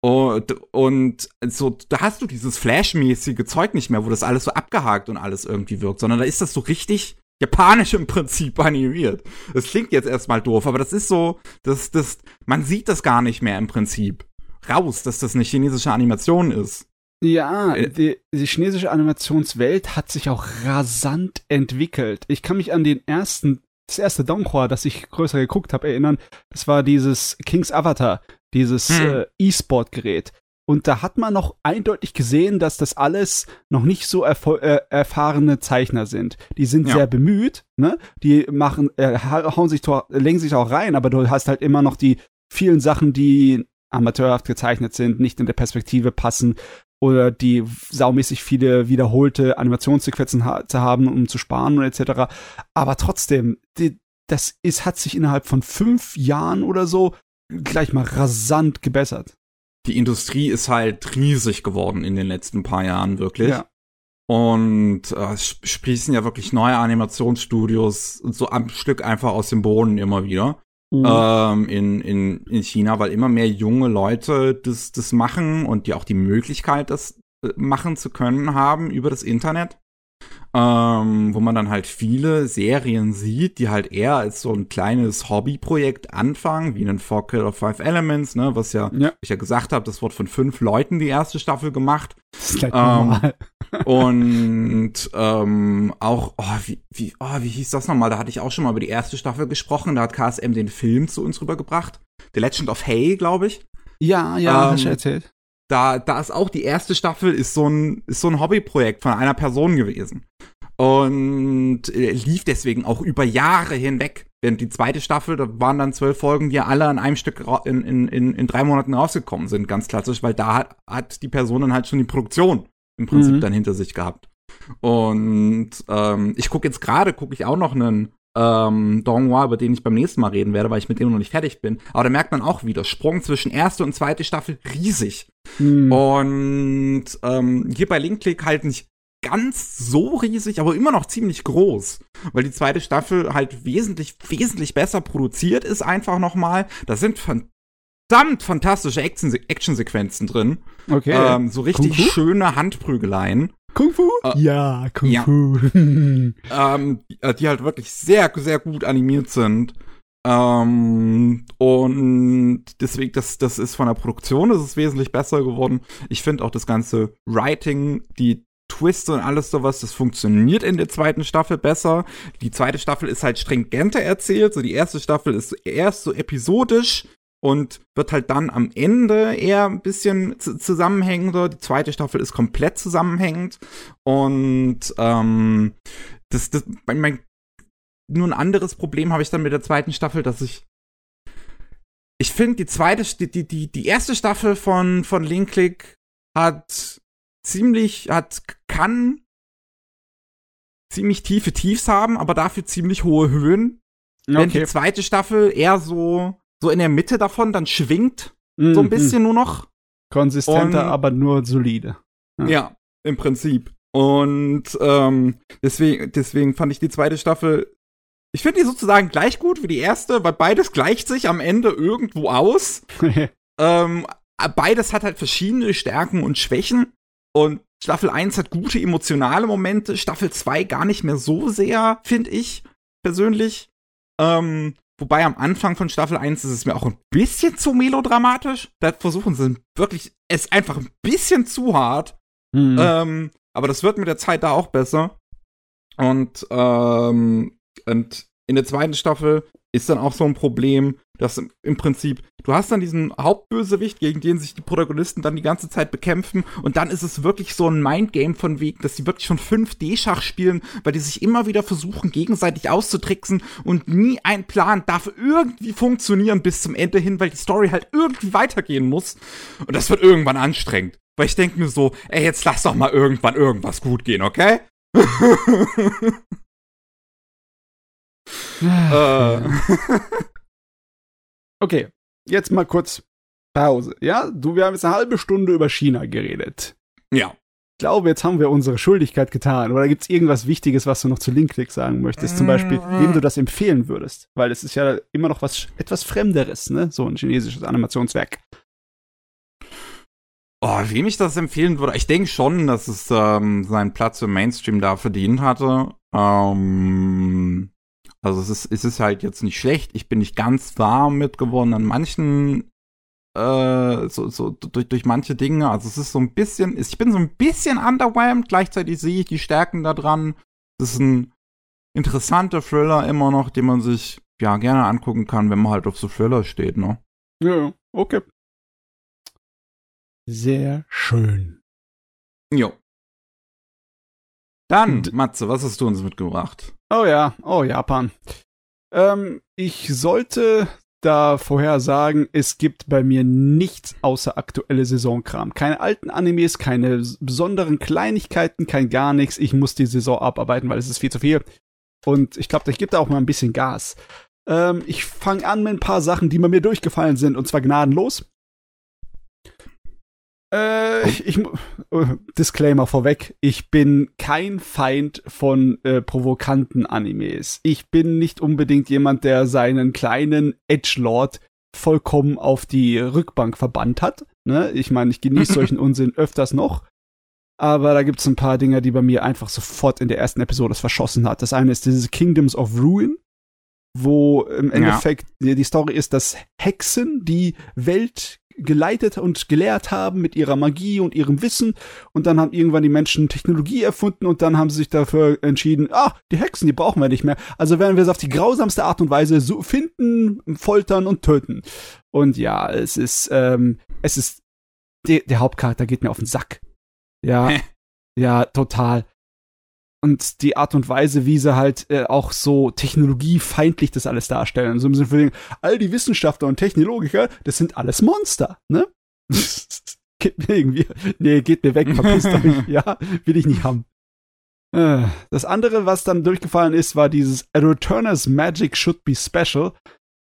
Und, und so, da hast du dieses Flash-mäßige Zeug nicht mehr, wo das alles so abgehakt und alles irgendwie wirkt, sondern da ist das so richtig japanisch im Prinzip animiert. Das klingt jetzt erstmal doof, aber das ist so, das, das, man sieht das gar nicht mehr im Prinzip. Raus, dass das eine chinesische Animation ist. Ja, Äh. die, die chinesische Animationswelt hat sich auch rasant entwickelt. Ich kann mich an den ersten, das erste Donghua, das ich größer geguckt habe, erinnern. Das war dieses King's Avatar, dieses Hm. äh, E-Sport-Gerät. Und da hat man noch eindeutig gesehen, dass das alles noch nicht so äh, erfahrene Zeichner sind. Die sind Ja. sehr bemüht, ne? Die machen, äh, ha- hauen sich, lenken sich auch rein, aber du hast halt immer noch die vielen Sachen, die amateurhaft gezeichnet sind, nicht in der Perspektive passen oder die saumäßig viele wiederholte Animationssequenzen ha zu haben, um zu sparen und etc. Aber trotzdem, die, das ist, hat sich innerhalb von fünf Jahren oder so gleich mal rasant gebessert. Die Industrie ist halt riesig geworden in den letzten paar Jahren, wirklich. Ja. Und äh, es sp- sprießen ja wirklich neue Animationsstudios so am Stück einfach aus dem Boden immer wieder. ähm, in, in, in China, weil immer mehr junge Leute das, das machen und die auch die Möglichkeit, das äh, machen zu können haben über das Internet. Ähm, wo man dann halt viele Serien sieht, die halt eher als so ein kleines Hobbyprojekt anfangen, wie einen Four Killer Five Elements, ne, was ja, ja, ich ja gesagt habe, das wurde von fünf Leuten die erste Staffel gemacht. das ist ähm, normal. (laughs) Und ähm, auch, oh, wie, wie, oh, wie hieß das nochmal? Da hatte ich auch schon mal über die erste Staffel gesprochen. Da hat KSM den Film zu uns rübergebracht. The Legend of Hay, glaube ich. Ja, ja, ähm, hast du erzählt. Da, da ist auch die erste Staffel ist so ein, ist so ein Hobbyprojekt von einer Person gewesen. Und äh, lief deswegen auch über Jahre hinweg. Während die zweite Staffel, da waren dann zwölf Folgen, die alle an einem Stück in, in, in, in drei Monaten rausgekommen sind, ganz klassisch, weil da hat, hat die Person dann halt schon die Produktion im Prinzip Mhm. dann hinter sich gehabt. Und ähm, ich gucke jetzt gerade, gucke ich auch noch einen ähm, Donghua, über den ich beim nächsten Mal reden werde, weil ich mit dem noch nicht fertig bin. Aber da merkt man auch wieder, Sprung zwischen erste und zweite Staffel riesig. Hm. Und ähm, hier bei Linkclick halt nicht ganz so riesig, aber immer noch ziemlich groß, weil die zweite Staffel halt wesentlich, wesentlich besser produziert ist einfach nochmal. Da sind verdammt fantastische Action- Actionsequenzen drin. Okay. Ähm, so richtig Fu? schöne Handprügeleien, Kung Fu? äh, ja, Kung ja. Fu. (laughs) ähm, die, äh, die halt wirklich sehr, sehr gut animiert sind. Ähm, und deswegen, das, das ist von der Produktion, das ist wesentlich besser geworden. Ich finde auch das ganze Writing, die Twiste und alles sowas, das funktioniert in der zweiten Staffel besser. Die zweite Staffel ist halt stringenter erzählt. So die erste Staffel ist erst so episodisch und wird halt dann am Ende eher ein bisschen zu- zusammenhängender. Die zweite Staffel ist komplett zusammenhängend und ähm, das, das mein, mein, nur ein anderes Problem habe ich dann mit der zweiten Staffel, dass ich ich finde die zweite die die die erste Staffel von von Link Click hat ziemlich hat kann ziemlich tiefe Tiefs haben, aber dafür ziemlich hohe Höhen. Wenn die Okay. zweite Staffel eher so so in der Mitte davon dann schwingt, so Mhm. ein bisschen nur noch. Konsistenter, Und- aber nur solide. Ja. Ja, im Prinzip. Und ähm, deswegen, deswegen fand ich die zweite Staffel. Ich finde die sozusagen gleich gut wie die erste, weil beides gleicht sich am Ende irgendwo aus. (laughs) ähm, beides hat halt verschiedene Stärken und Schwächen. Und Staffel 1 hat gute emotionale Momente, Staffel 2 gar nicht mehr so sehr, finde ich persönlich. Ähm, wobei am Anfang von Staffel 1 ist es mir auch ein bisschen zu melodramatisch. Da versuchen sie wirklich, es einfach ein bisschen zu hart. Mhm. Ähm, aber das wird mit der Zeit da auch besser. Und, ähm, und in der zweiten Staffel ist dann auch so ein Problem, dass im Prinzip, du hast dann diesen Hauptbösewicht, gegen den sich die Protagonisten dann die ganze Zeit bekämpfen und dann ist es wirklich so ein Mindgame von wegen, dass sie wirklich schon 5D-Schach spielen, weil die sich immer wieder versuchen, gegenseitig auszutricksen und nie ein Plan darf irgendwie funktionieren bis zum Ende hin, weil die Story halt irgendwie weitergehen muss. Und das wird irgendwann anstrengend. Weil ich denke mir so, ey, jetzt lass doch mal irgendwann irgendwas gut gehen, okay? (laughs) äh. (laughs) okay, jetzt mal kurz Pause. Ja, du, wir haben jetzt eine halbe Stunde über China geredet. Ja. Ich glaube, jetzt haben wir unsere Schuldigkeit getan. Oder gibt es irgendwas Wichtiges, was du noch zu Linkclick sagen möchtest? Zum Beispiel, wem du das empfehlen würdest? Weil es ist ja immer noch was etwas Fremderes, ne? So ein chinesisches Animationswerk. Oh, wem ich das empfehlen würde? Ich denke schon, dass es ähm, seinen Platz im Mainstream da verdient hatte. Ähm, also es ist, es ist halt jetzt nicht schlecht. Ich bin nicht ganz warm mit geworden an manchen, äh, so, so durch, durch manche Dinge. Also es ist so ein bisschen, ich bin so ein bisschen underwhelmed. Gleichzeitig sehe ich die Stärken da dran. Es ist ein interessanter Thriller immer noch, den man sich ja gerne angucken kann, wenn man halt auf so Thriller steht, ne? Ja, okay. Sehr schön. Jo. Dann, Matze, was hast du uns mitgebracht? Oh ja, oh Japan. Ähm, ich sollte da vorher sagen, es gibt bei mir nichts außer aktuelle Saisonkram. Keine alten Animes, keine besonderen Kleinigkeiten, kein gar nichts. Ich muss die Saison abarbeiten, weil es ist viel zu viel. Und ich glaube, ich gebe da auch mal ein bisschen Gas. Ähm, ich fange an mit ein paar Sachen, die bei mir durchgefallen sind, und zwar gnadenlos. Äh, ich, ich, äh, Disclaimer vorweg, ich bin kein Feind von äh, provokanten Animes. Ich bin nicht unbedingt jemand, der seinen kleinen Edgelord vollkommen auf die Rückbank verbannt hat. Ne? Ich meine, ich genieße (laughs) solchen Unsinn öfters noch. Aber da gibt es ein paar Dinge, die bei mir einfach sofort in der ersten Episode verschossen hat. Das eine ist dieses Kingdoms of Ruin, wo im Endeffekt ja. die Story ist, dass Hexen die Welt geleitet und gelehrt haben mit ihrer Magie und ihrem Wissen. Und dann haben irgendwann die Menschen Technologie erfunden und dann haben sie sich dafür entschieden, ah, die Hexen, die brauchen wir nicht mehr. Also werden wir es auf die grausamste Art und Weise so finden, foltern und töten. Und ja, es ist, ähm, es ist, der, der Hauptcharakter geht mir auf den Sack. Ja, (laughs) ja, total und die Art und Weise, wie sie halt äh, auch so technologiefeindlich das alles darstellen. Also im Sinne von, all die Wissenschaftler und Technologiker, das sind alles Monster, ne? (laughs) geht mir irgendwie, nee, geht mir weg, verpisst euch, (laughs) ja, will ich nicht haben. Äh, das andere, was dann durchgefallen ist, war dieses A Returner's Magic Should Be Special.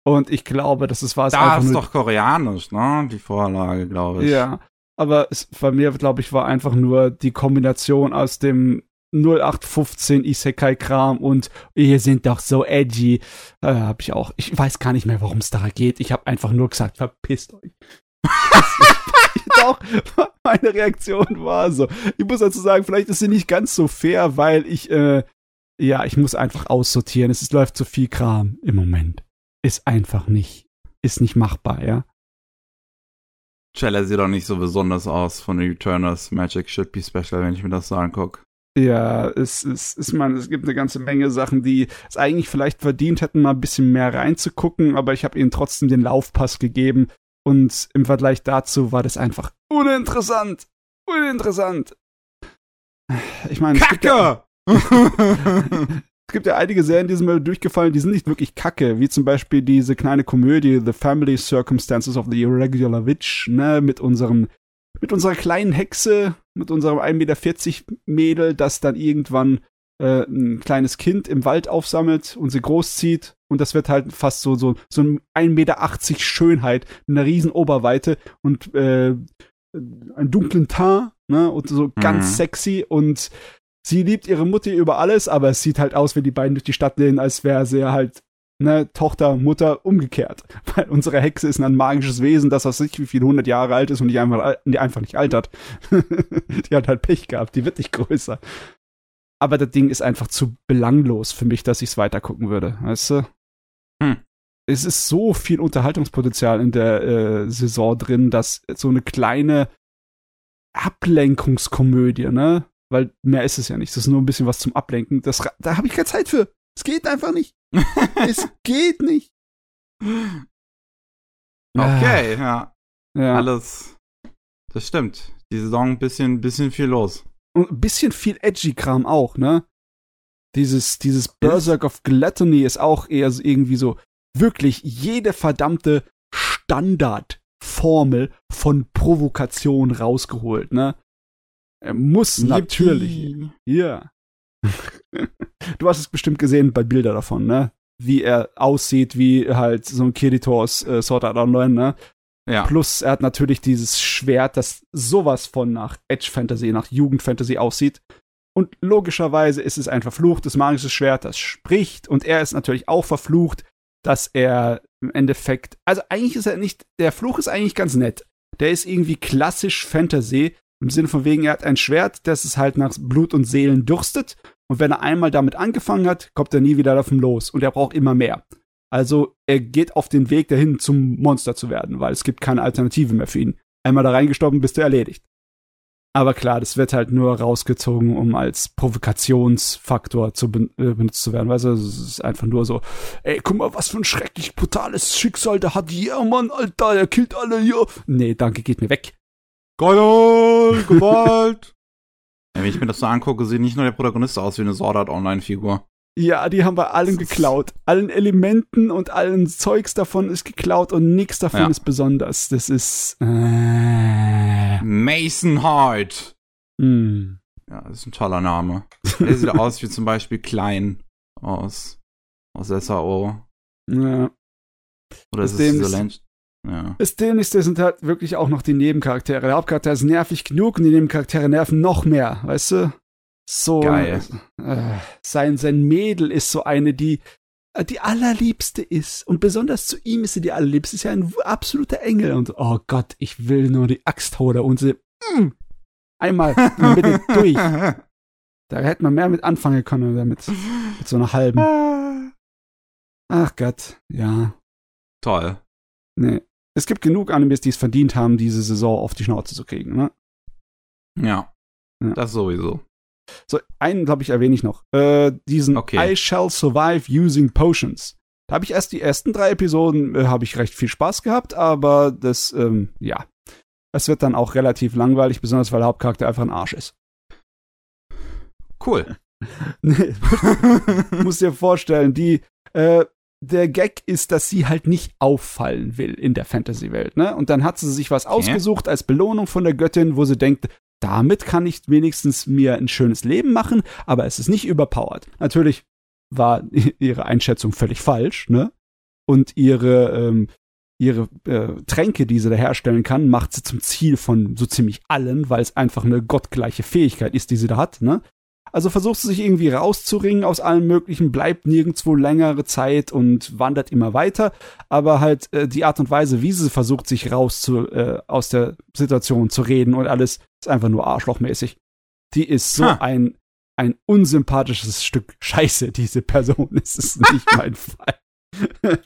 Und ich glaube, das ist was. Da ist doch koreanisch, ne? Die Vorlage, glaube ich. Ja. Aber es, bei mir, glaube ich, war einfach nur die Kombination aus dem 0815 Isekai-Kram und ihr sind doch so edgy. Äh, hab ich auch. Ich weiß gar nicht mehr, worum es da geht. Ich habe einfach nur gesagt, verpisst euch. (laughs) auch meine Reaktion war so. Ich muss dazu sagen, vielleicht ist sie nicht ganz so fair, weil ich, äh, ja, ich muss einfach aussortieren. Es, es läuft zu viel Kram im Moment. Ist einfach nicht, ist nicht machbar, ja. Chella sieht doch nicht so besonders aus von den Returners Magic Should Be Special, wenn ich mir das so angucke. Ja, es, es, es, man, es gibt eine ganze Menge Sachen, die es eigentlich vielleicht verdient hätten, mal ein bisschen mehr reinzugucken, aber ich habe ihnen trotzdem den Laufpass gegeben und im Vergleich dazu war das einfach uninteressant. Uninteressant. Ich meine, es gibt, ja, (laughs) es gibt ja einige Serien, die sind mir durchgefallen, die sind nicht wirklich kacke, wie zum Beispiel diese kleine Komödie The Family Circumstances of the Irregular Witch, ne, mit unserem mit unserer kleinen Hexe, mit unserem 1,40 Meter Mädel, das dann irgendwann äh, ein kleines Kind im Wald aufsammelt und sie großzieht. Und das wird halt fast so, so, so ein 1,80 Meter Schönheit mit einer riesen Oberweite. Und äh, einen dunklen Teint, ne, und so ganz Mhm. sexy und sie liebt ihre Mutti über alles, aber es sieht halt aus, wenn die beiden durch die Stadt gehen, als wäre sie halt ne, Tochter, Mutter umgekehrt. (laughs) Weil unsere Hexe ist ein magisches Wesen, das was nicht wie viele hundert Jahre alt ist und die einfach, die einfach nicht altert. (laughs) die hat halt Pech gehabt, die wird nicht größer. Aber das Ding ist einfach zu belanglos für mich, dass ich es weitergucken würde, weißt du? Hm. Es ist so viel Unterhaltungspotenzial in der äh, Saison drin, dass so eine kleine Ablenkungskomödie, ne? Weil mehr ist es ja nicht. Das ist nur ein bisschen was zum Ablenken. Das, da habe ich keine Zeit für. Es geht einfach nicht. (laughs) es geht nicht. Okay, ja. Ah, Ja. Alles. Das stimmt. Die Saison ein bisschen, bisschen viel los. Und ein bisschen viel Edgy-Kram auch, ne? Dieses, dieses Berserk of Gluttony ist auch eher so irgendwie so wirklich jede verdammte Standardformel von Provokation rausgeholt, ne? Er muss natürlich. Ja. (laughs) du hast es bestimmt gesehen bei Bilder davon, ne? Wie er aussieht, wie halt so ein Kirito aus äh, Sword Art Online, ne? Ja. Plus er hat natürlich dieses Schwert, das sowas von nach Edge Fantasy, nach Jugend Fantasy aussieht. Und logischerweise ist es ein verfluchtes magisches Schwert, das spricht. Und er ist natürlich auch verflucht, dass er im Endeffekt, also eigentlich ist er nicht, der Fluch ist eigentlich ganz nett. Der ist irgendwie klassisch Fantasy, im Sinne von wegen, er hat ein Schwert, das es halt nach Blut und Seelen dürstet. Und wenn er einmal damit angefangen hat, kommt er nie wieder davon los. Und er braucht immer mehr. Also er geht auf den Weg dahin, zum Monster zu werden, weil es gibt keine Alternative mehr für ihn. Einmal da reingestorben, bist du erledigt. Aber klar, das wird halt nur rausgezogen, um als Provokationsfaktor zu ben äh, benutzt zu werden. Weißt du, es ist einfach nur so, ey, guck mal, was für ein schrecklich brutales Schicksal der hat. Ja, Mann, Alter, er killt alle hier. Nee, danke, geht mir weg. Geil, Gewalt. (laughs) wenn ich mir das so angucke, sieht nicht nur der Protagonist aus wie eine Sword Art Online-Figur. Ja, die haben bei allem Das ist- geklaut. Allen Elementen und allen Zeugs davon ist geklaut und nichts davon Ja. ist besonders. Das ist. Äh, Mason Hart. hm. Ja, das ist ein toller Name. Er sieht (laughs) aus wie zum Beispiel Klein aus, aus SAO. Ja. Oder ist Das es dem diese ist- Land? Ja. Das Dämlichste sind halt wirklich auch noch die Nebencharaktere. Der Hauptcharakter ist nervig genug und die Nebencharaktere nerven noch mehr, weißt du? So. Geil. Äh, sein, sein Mädel ist so eine, die äh, die allerliebste ist. Und besonders zu ihm ist sie die allerliebste. Ist ja ein absoluter Engel. Und oh Gott, ich will nur die Axt holen und sie. Mm, einmal (laughs) mit dem durch. Da hätte man mehr mit anfangen können damit. Mit so einer halben. Ach Gott, ja. Toll. Nee. Es gibt genug Animes, die es verdient haben, diese Saison auf die Schnauze zu kriegen. Ne? Ja. Ja. Das sowieso. So, einen, glaube ich, erwähne ich noch. Äh, diesen Okay. I Shall Survive Using Potions. Da habe ich erst die ersten drei Episoden, äh, habe ich recht viel Spaß gehabt, aber das, ähm, ja. Es wird dann auch relativ langweilig, besonders weil der Hauptcharakter einfach ein Arsch ist. Cool. (laughs) Nee, (laughs) muss dir vorstellen, die, äh, der Gag ist, dass sie halt nicht auffallen will in der Fantasy-Welt, ne? Und dann hat sie sich was ausgesucht als Belohnung von der Göttin, wo sie denkt, damit kann ich wenigstens mir ein schönes Leben machen, aber es ist nicht überpowered. Natürlich war (laughs) ihre Einschätzung völlig falsch, ne? Und ihre, ähm, ihre äh, Tränke, die sie da herstellen kann, macht sie zum Ziel von so ziemlich allen, weil es einfach eine gottgleiche Fähigkeit ist, die sie da hat, ne? Also versucht sie sich irgendwie rauszuringen aus allem Möglichen, bleibt nirgendwo längere Zeit und wandert immer weiter. Aber halt äh, die Art und Weise, wie sie versucht, sich raus zu, äh, aus der Situation zu reden und alles, ist einfach nur arschlochmäßig. Die ist so Ha. ein, ein unsympathisches Stück Scheiße, diese Person. (laughs) Es ist nicht mein Fall. (laughs)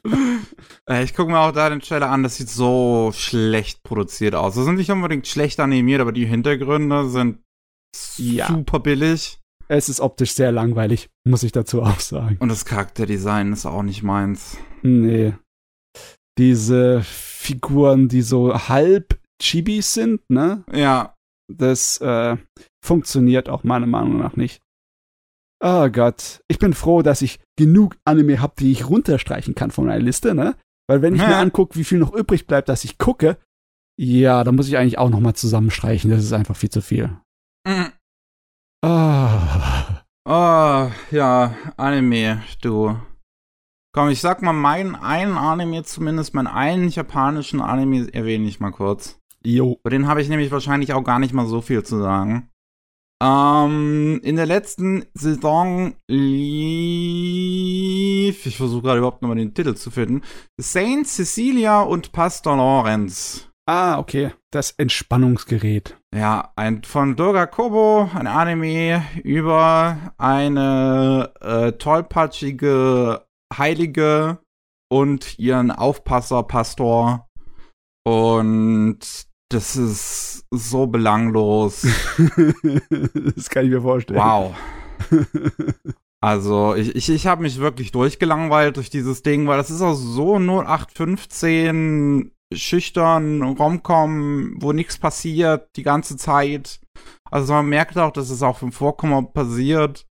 Ich gucke mir auch da den Trailer an, das sieht so schlecht produziert aus. Das sind nicht unbedingt schlecht animiert, aber die Hintergründe sind Ja. super billig. Es ist optisch sehr langweilig, muss ich dazu auch sagen. Und das Charakterdesign ist auch nicht meins. Nee. Diese Figuren, die so halb Chibis sind, ne? Ja, Das äh, funktioniert auch meiner Meinung nach nicht. Oh Gott. Ich bin froh, dass ich genug Anime habe, die ich runterstreichen kann von meiner Liste, ne? Weil wenn ich mir Ja. angucke, wie viel noch übrig bleibt, dass ich gucke, ja, da muss ich eigentlich auch noch mal zusammenstreichen. Das ist einfach viel zu viel. Mm. Ah. Oh, ja, Anime, du. Komm, ich sag mal meinen einen Anime zumindest, meinen einen japanischen Anime erwähne ich mal kurz. Jo. Über den habe ich nämlich wahrscheinlich auch gar nicht mal so viel zu sagen. Ähm, in der letzten Saison lief, ich versuche gerade überhaupt nochmal den Titel zu finden, Saint Cecilia und Pastor Lawrence. Ah, okay. Das Entspannungsgerät. Ja, ein von Doga Kobo, ein Anime über eine äh, tollpatschige Heilige und ihren Aufpasser Pastor. Und das ist so belanglos. (laughs) das kann ich mir vorstellen. Wow. Also, ich, ich, ich habe mich wirklich durchgelangweilt durch dieses Ding, weil das ist auch so 0815 schüchtern, Romcom, wo nichts passiert die ganze Zeit. Also man merkt auch, dass es auch im Vorkommen passiert,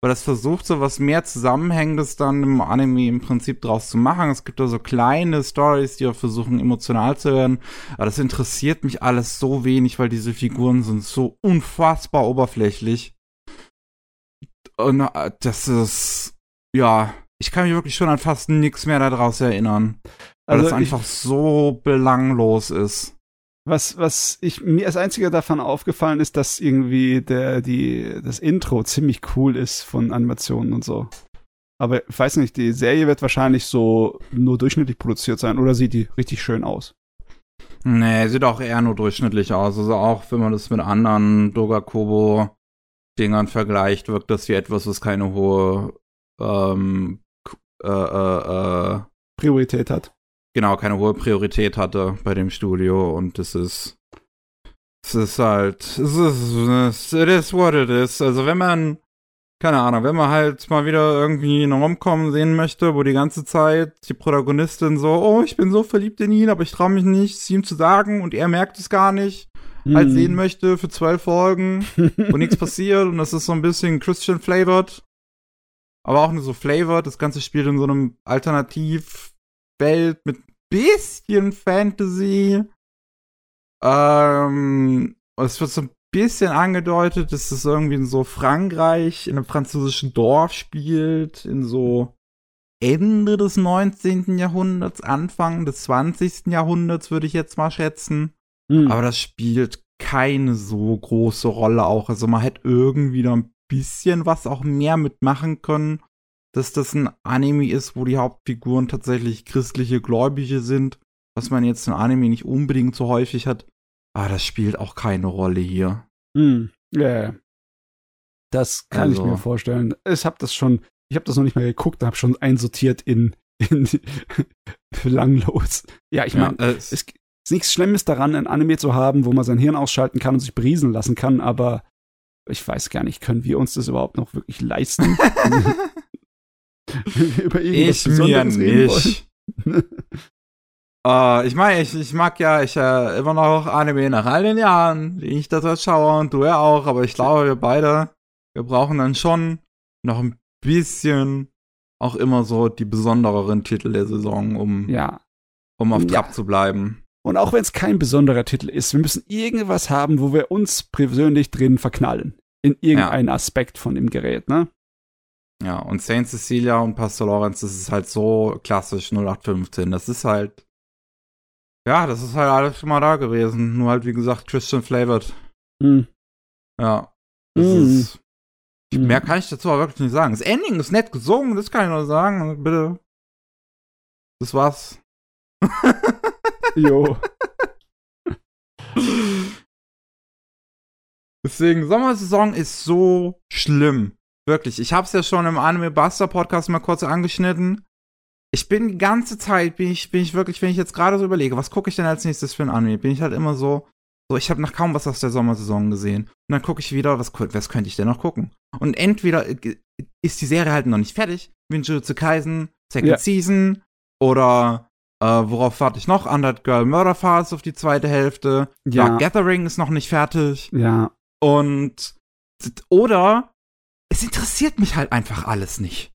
weil das versucht so was mehr Zusammenhängendes dann im Anime im Prinzip draus zu machen. Es gibt da so kleine Stories, die auch versuchen emotional zu werden, aber das interessiert mich alles so wenig, weil diese Figuren sind so unfassbar oberflächlich. Und äh, das ist, ja, ich kann mich wirklich schon an fast nichts mehr daraus erinnern. Weil also es einfach ich, so belanglos ist. Was, was ich, mir als einziger davon aufgefallen ist, dass irgendwie der, die, das Intro ziemlich cool ist von Animationen und so. Aber ich weiß nicht, die Serie wird wahrscheinlich so nur durchschnittlich produziert sein oder sieht die richtig schön aus? Nee, sieht auch eher nur durchschnittlich aus. Also auch wenn man das mit anderen Dogakobo-Dingern vergleicht, wirkt das wie etwas, was keine hohe ähm, äh, äh, äh, Priorität hat genau keine hohe Priorität hatte bei dem Studio und es ist es ist halt es ist it is what it is. Also wenn man keine Ahnung, wenn man halt mal wieder irgendwie einen Romcom sehen möchte, wo die ganze Zeit die Protagonistin so, oh, ich bin so verliebt in ihn, aber ich traue mich nicht, es ihm zu sagen und er merkt es gar nicht, mm. halt sehen möchte für zwölf Folgen, (laughs) wo nichts passiert und das ist so ein bisschen Christian flavored, aber auch nur so flavored. Das Ganze spielt in so einem Alternativ Welt mit bisschen Fantasy. Ähm, es wird so ein bisschen angedeutet, dass es irgendwie in so Frankreich, in einem französischen Dorf spielt, in so Ende des 19. Jahrhunderts, Anfang des 20. Jahrhunderts, würde ich jetzt mal schätzen. Mhm. Aber das spielt keine so große Rolle auch. Also man hätte irgendwie da ein bisschen was auch mehr mitmachen können dass das ein Anime ist, wo die Hauptfiguren tatsächlich christliche Gläubige sind, was man jetzt in Anime nicht unbedingt so häufig hat. Aber das spielt auch keine Rolle hier. Hm, ja. Yeah. Das kann also. ich mir vorstellen. Ich habe das schon, ich habe das noch nicht mehr geguckt, habe schon einsortiert in, in (laughs) langlos. Ja, ich meine, ja, es ist nichts Schlimmes daran, ein Anime zu haben, wo man sein Hirn ausschalten kann und sich briesen lassen kann, aber ich weiß gar nicht, können wir uns das überhaupt noch wirklich leisten? (laughs) (laughs) über irgendwas ich Besonderes mir nicht. uh, (laughs) ich meine, ich, ich mag ja ich äh, immer noch Anime nach all den Jahren, die ich das schaue und du ja auch, aber ich glaube, wir beide, wir brauchen dann schon noch ein bisschen auch immer so die besondereren Titel der Saison, um, ja. um auf Trab ja. zu bleiben. Und auch wenn es kein besonderer Titel ist, wir müssen irgendwas haben, wo wir uns persönlich drin verknallen. In irgendeinen ja. Aspekt von dem Gerät, ne? Ja, und Saint Cecilia und Pastor Lawrence, das ist halt so klassisch 0815. Das ist halt. Ja, das ist halt alles schon mal da gewesen. Nur halt, wie gesagt, Christian flavored. Mhm. Ja. Das mhm. ist. Mhm. Mehr kann ich dazu aber wirklich nicht sagen. Das Ending ist nett gesungen, das kann ich nur sagen. Bitte. Das war's. jo. (laughs) Deswegen, Sommersaison ist so schlimm. Wirklich, ich habe es ja schon im Anime Buster Podcast mal kurz angeschnitten. Ich bin die ganze Zeit, bin ich, bin ich wirklich, wenn ich jetzt gerade so überlege, was gucke ich denn als nächstes für ein Anime, bin ich halt immer so, so, ich habe noch kaum was aus der Sommersaison gesehen. Und dann gucke ich wieder, was, was könnte ich denn noch gucken? Und entweder äh, ist die Serie halt noch nicht fertig, wie in Jujutsu Kaisen, Second ja. Season, oder äh, worauf warte ich noch? Undead Girl Murder Files auf die zweite Hälfte. Ja. Dark Gathering ist noch nicht fertig. Ja. Und oder es interessiert mich halt einfach alles nicht.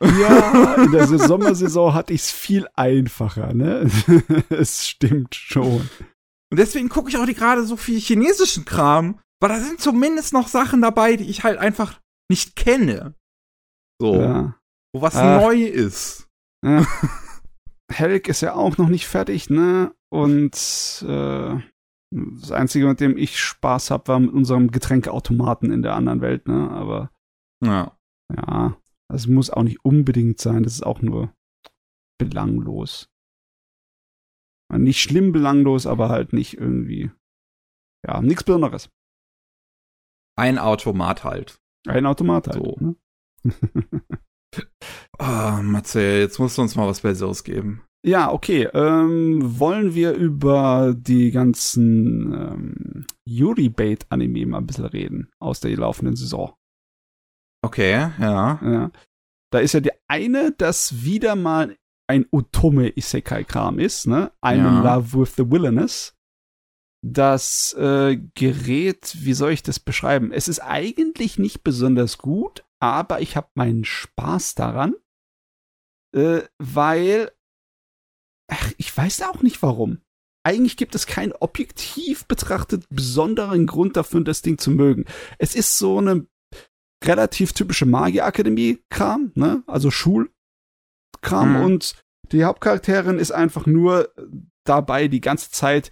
Ja, in der Sommersaison hatte ich es viel einfacher, ne? (laughs) es stimmt schon. Und deswegen gucke ich auch gerade so viel chinesischen Kram, weil da sind zumindest noch Sachen dabei, die ich halt einfach nicht kenne. So. Ja. Wo was Ach. neu ist. Ja. Helg ist ja auch noch nicht fertig, ne? Und äh, Das Einzige, mit dem ich Spaß habe, war mit unserem Getränkeautomaten in der anderen Welt, ne? Aber Ja. ja, das muss auch nicht unbedingt sein. Das ist auch nur belanglos. Nicht schlimm belanglos, aber halt nicht irgendwie. Ja, nichts Besonderes. Ein Automat halt. Ein Automat halt. So. Ne? (laughs) Ah, Matze, jetzt musst du uns mal was Besseres geben. Ja, okay. Ähm, wollen wir über die ganzen ähm, Yuri-Bait-Anime mal ein bisschen reden aus der laufenden Saison? Okay, ja. Ja. Da ist ja der eine, das wieder mal ein Otome-Isekai-Kram ist, ne? I'm in Ja. love with the villainous. Das äh, Gerät, wie soll ich das beschreiben? Es ist eigentlich nicht besonders gut, aber ich habe meinen Spaß daran, äh, weil ach, ich weiß auch nicht warum. Eigentlich gibt es keinen objektiv betrachtet besonderen Grund dafür, das Ding zu mögen. Es ist so eine relativ typische Magierakademie-Kram, ne? Also Schulkram Mhm. und die Hauptcharakterin ist einfach nur dabei die ganze Zeit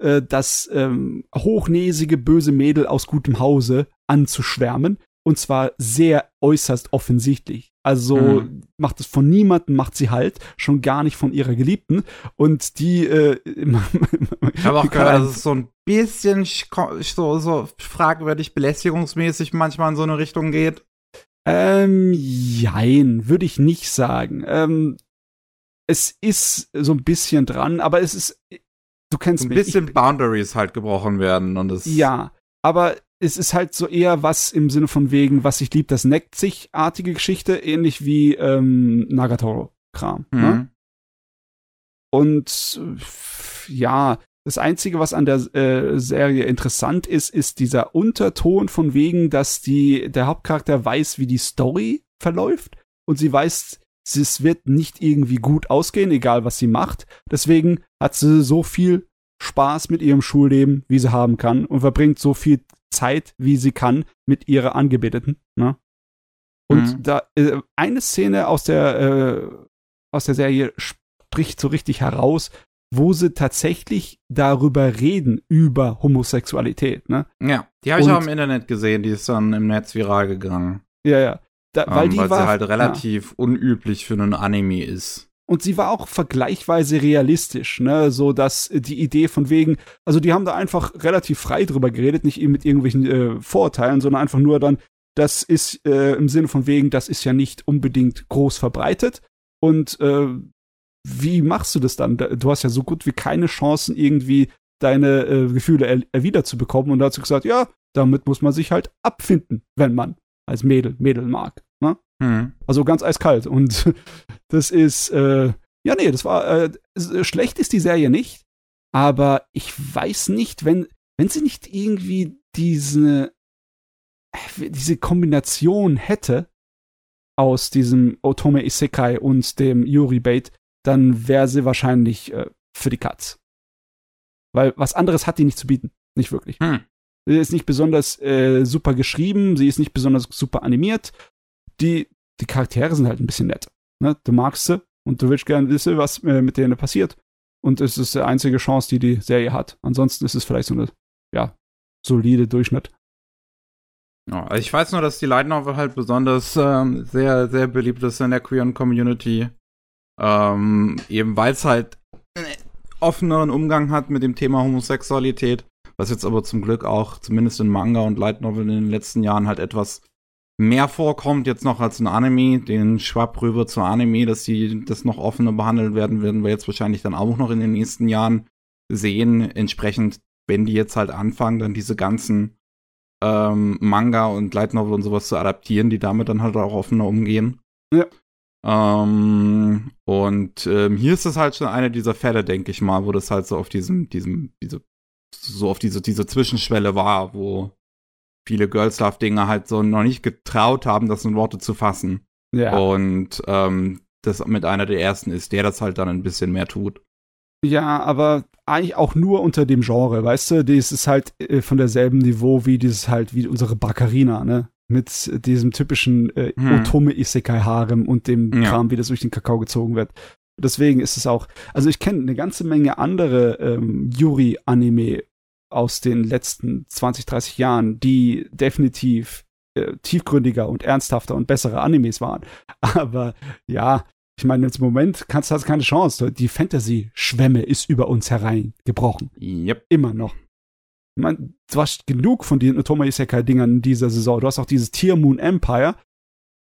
äh, das ähm, hochnäsige böse Mädel aus gutem Hause anzuschwärmen und zwar sehr äußerst offensichtlich. Also Mhm. macht es von niemandem, macht sie halt, schon gar nicht von ihrer Geliebten und die äh, Ich habe auch gehört, dass es so ein bisschen sch- so, so fragwürdig belästigungsmäßig manchmal in so eine Richtung geht. Ähm, jein, würde ich nicht sagen. Ähm, es ist so ein bisschen dran, aber es ist, du kennst ein mich. bisschen Boundaries halt gebrochen werden und es. Ich, ja, aber es ist halt so eher was im Sinne von wegen, was ich lieb, das neckt sich artige Geschichte, ähnlich wie ähm, Nagatoro-Kram. Ne? Mhm. Und äh, ja, das Einzige, was an der äh, Serie interessant ist, ist dieser Unterton von wegen, dass die, der Hauptcharakter weiß, wie die Story verläuft und sie weiß, es wird nicht irgendwie gut ausgehen, egal was sie macht. Deswegen hat sie so viel Spaß mit ihrem Schulleben, wie sie haben kann und verbringt so viel Zeit, wie sie kann, mit ihrer Angebeteten. Ne? Und Mhm. da äh, eine Szene aus der äh, aus der Serie spricht so richtig heraus, wo sie tatsächlich darüber reden über Homosexualität. Ne? Ja, die habe ich auch im Internet gesehen, die ist dann im Netz viral gegangen. Ja, ja. Da, weil ähm, die weil war sie halt ja. relativ unüblich für einen Anime ist. Und sie war auch vergleichsweise realistisch, ne, so dass die Idee von wegen, also die haben da einfach relativ frei drüber geredet, nicht eben mit irgendwelchen äh, Vorurteilen, sondern einfach nur dann, das ist äh, im Sinne von wegen, das ist ja nicht unbedingt groß verbreitet. Und äh, wie machst du das dann? Da- Du hast ja so gut wie keine Chancen, irgendwie deine äh, Gefühle er erwidert zu bekommen. Und da hat sie gesagt, ja, damit muss man sich halt abfinden, wenn man als Mädel Mädel mag. Ne? Hm. Also ganz eiskalt. Und (laughs) das ist, äh, ja, nee, das war, äh, äh, schlecht ist die Serie nicht, aber ich weiß nicht, wenn, wenn sie nicht irgendwie diese, äh, diese Kombination hätte aus diesem Otome Isekai und dem Yuri Bait, dann wäre sie wahrscheinlich äh, für die Katz. Weil was anderes hat die nicht zu bieten. Nicht wirklich. Hm. Sie ist nicht besonders äh, super geschrieben, sie ist nicht besonders super animiert. Die, die Charaktere sind halt ein bisschen nett. Ne? Du magst sie und du willst gerne wissen, was äh, mit denen passiert. Und es ist die einzige Chance, die die Serie hat. Ansonsten ist es vielleicht so eine, ja, solide Durchschnitt. Ja, also ich weiß nur, dass die Light Novel halt besonders ähm, sehr, sehr beliebt ist in der queeren Community. Ähm, eben weil es halt einen offeneren Umgang hat mit dem Thema Homosexualität, was jetzt aber zum Glück auch zumindest in Manga und Light Novel in den letzten Jahren halt etwas mehr vorkommt, jetzt noch als ein Anime, den Schwapp rüber zu Anime, dass die das noch offener behandelt werden, werden wir jetzt wahrscheinlich dann auch noch in den nächsten Jahren sehen. Entsprechend, wenn die jetzt halt anfangen, dann diese ganzen ähm, Manga und Light Novel und sowas zu adaptieren, die damit dann halt auch offener umgehen. Ja. Ähm, und ähm, hier ist es halt schon eine dieser Fälle, denke ich mal, wo das halt so auf diesem, diesem, diese, so auf diese, diese Zwischenschwelle war, wo viele Girls Love Dinge halt so noch nicht getraut haben, das in Worte zu fassen. Ja. Und ähm, das mit einer der ersten ist, der das halt dann ein bisschen mehr tut. Ja, aber eigentlich auch nur unter dem Genre, weißt du? Das ist halt äh, von derselben Niveau wie dieses halt, wie unsere Baccarina, ne? Mit diesem typischen äh, Hm. Otome Isekai Harem und dem Ja. Kram, wie das durch den Kakao gezogen wird. Deswegen ist es auch, also ich kenne eine ganze Menge andere ähm, Yuri-Anime, aus den letzten 20, 30 Jahren, die definitiv äh, tiefgründiger und ernsthafter und bessere Animes waren. (laughs) Aber ja, ich meine, im Moment kannst, hast du keine Chance. Die Fantasy-Schwemme ist über uns hereingebrochen. Yep. Immer noch. Man, du hast genug von den Otoma Isekai-Dingern in dieser Saison. Du hast auch dieses Tier Moon Empire,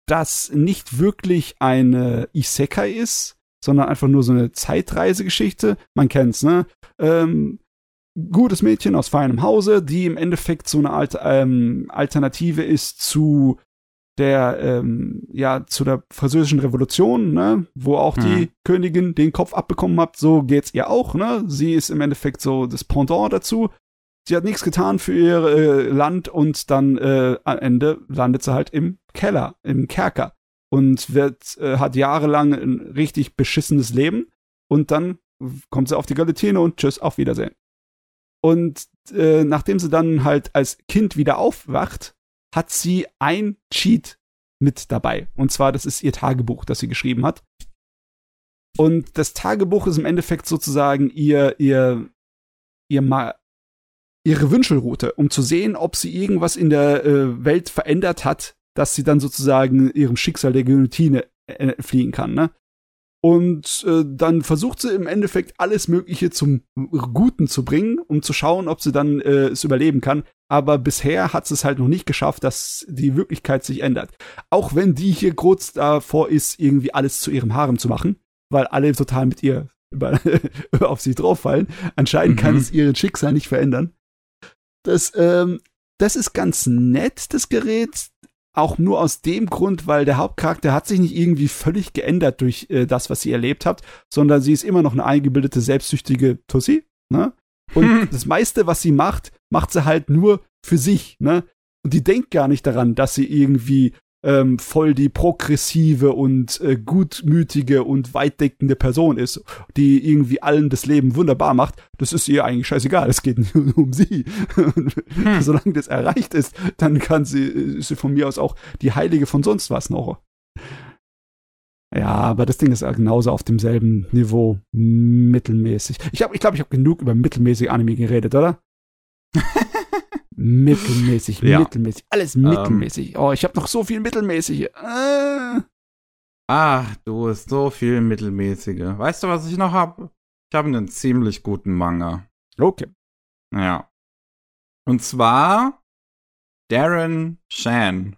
das nicht wirklich eine Isekai ist, sondern einfach nur so eine Zeitreisegeschichte. Man kennt's, ne? Ähm, gutes Mädchen aus feinem Hause, die im Endeffekt so eine Alt ähm, Alternative ist zu der, ähm, ja, zu der französischen Revolution, ne, wo auch mhm. die Königin den Kopf abbekommen hat, so geht's ihr auch, ne. Sie ist im Endeffekt so das Pendant dazu. Sie hat nichts getan für ihr äh, Land und dann äh, am Ende landet sie halt im Keller, im Kerker und wird, äh, hat jahrelang ein richtig beschissenes Leben und dann kommt sie auf die Galatine und tschüss, auf Wiedersehen. Und äh, nachdem sie dann halt als Kind wieder aufwacht, hat sie ein Cheat mit dabei. Und zwar, das ist ihr Tagebuch, das sie geschrieben hat. Und das Tagebuch ist im Endeffekt sozusagen ihr, ihr, ihr Ma ihre Wünschelroute, um zu sehen, ob sie irgendwas in der äh, Welt verändert hat, dass sie dann sozusagen ihrem Schicksal der Guillotine äh, fliehen kann, ne? Und äh, dann versucht sie im Endeffekt alles Mögliche zum Guten zu bringen, um zu schauen, ob sie dann äh, es überleben kann. Aber bisher hat sie es halt noch nicht geschafft, dass die Wirklichkeit sich ändert. Auch wenn die hier kurz davor ist, irgendwie alles zu ihrem Harem zu machen, weil alle total mit ihr über, (laughs) auf sie drauffallen. Anscheinend mhm. kann es ihren Schicksal nicht verändern. Das, ähm, das ist ganz nett, das Gerät auch nur aus dem Grund, weil der Hauptcharakter hat sich nicht irgendwie völlig geändert durch äh, das, was sie erlebt hat, sondern sie ist immer noch eine eingebildete, selbstsüchtige Tussi, ne? Und hm. (laughs) das meiste, was sie macht, macht sie halt nur für sich, ne? Und die denkt gar nicht daran, dass sie irgendwie ähm, voll die progressive und äh, gutmütige und weitdeckende Person ist, die irgendwie allen das Leben wunderbar macht, das ist ihr eigentlich scheißegal. Es geht nur (laughs) um sie. hm. (laughs) Solange das erreicht ist, dann kann sie, ist sie von mir aus auch die Heilige von sonst was noch. Ja, aber das Ding ist genauso auf demselben Niveau mittelmäßig. Ich glaube, ich, glaub, ich habe genug über mittelmäßig Anime geredet, oder? (laughs) mittelmäßig, ja. mittelmäßig, alles ähm. mittelmäßig. Ähm, oh, ich habe noch so viel mittelmäßig. Äh. Ah, du hast so viel mittelmäßige. Weißt du, was ich noch habe? Ich habe einen ziemlich guten Manga. Okay. Ja. Und zwar Darren Shan.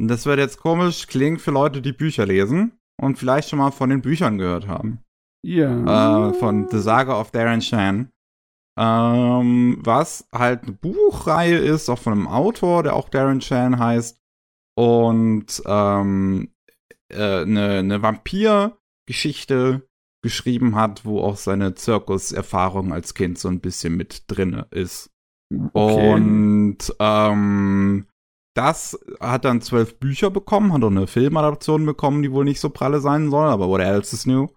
Und das wird jetzt komisch klingen für Leute, die Bücher lesen und vielleicht schon mal von den Büchern gehört haben. Ja. Äh, von The Saga of Darren Shan. Ähm, was halt eine Buchreihe ist, auch von einem Autor, der auch Darren Chan heißt. Und ähm, äh, eine, eine Vampir-Geschichte geschrieben hat, wo auch seine Zirkuserfahrung als Kind so ein bisschen mit drin ist. Okay. Und ähm, das hat dann zwölf Bücher bekommen, hat auch eine Filmadaption bekommen, die wohl nicht so pralle sein soll, aber what else is new?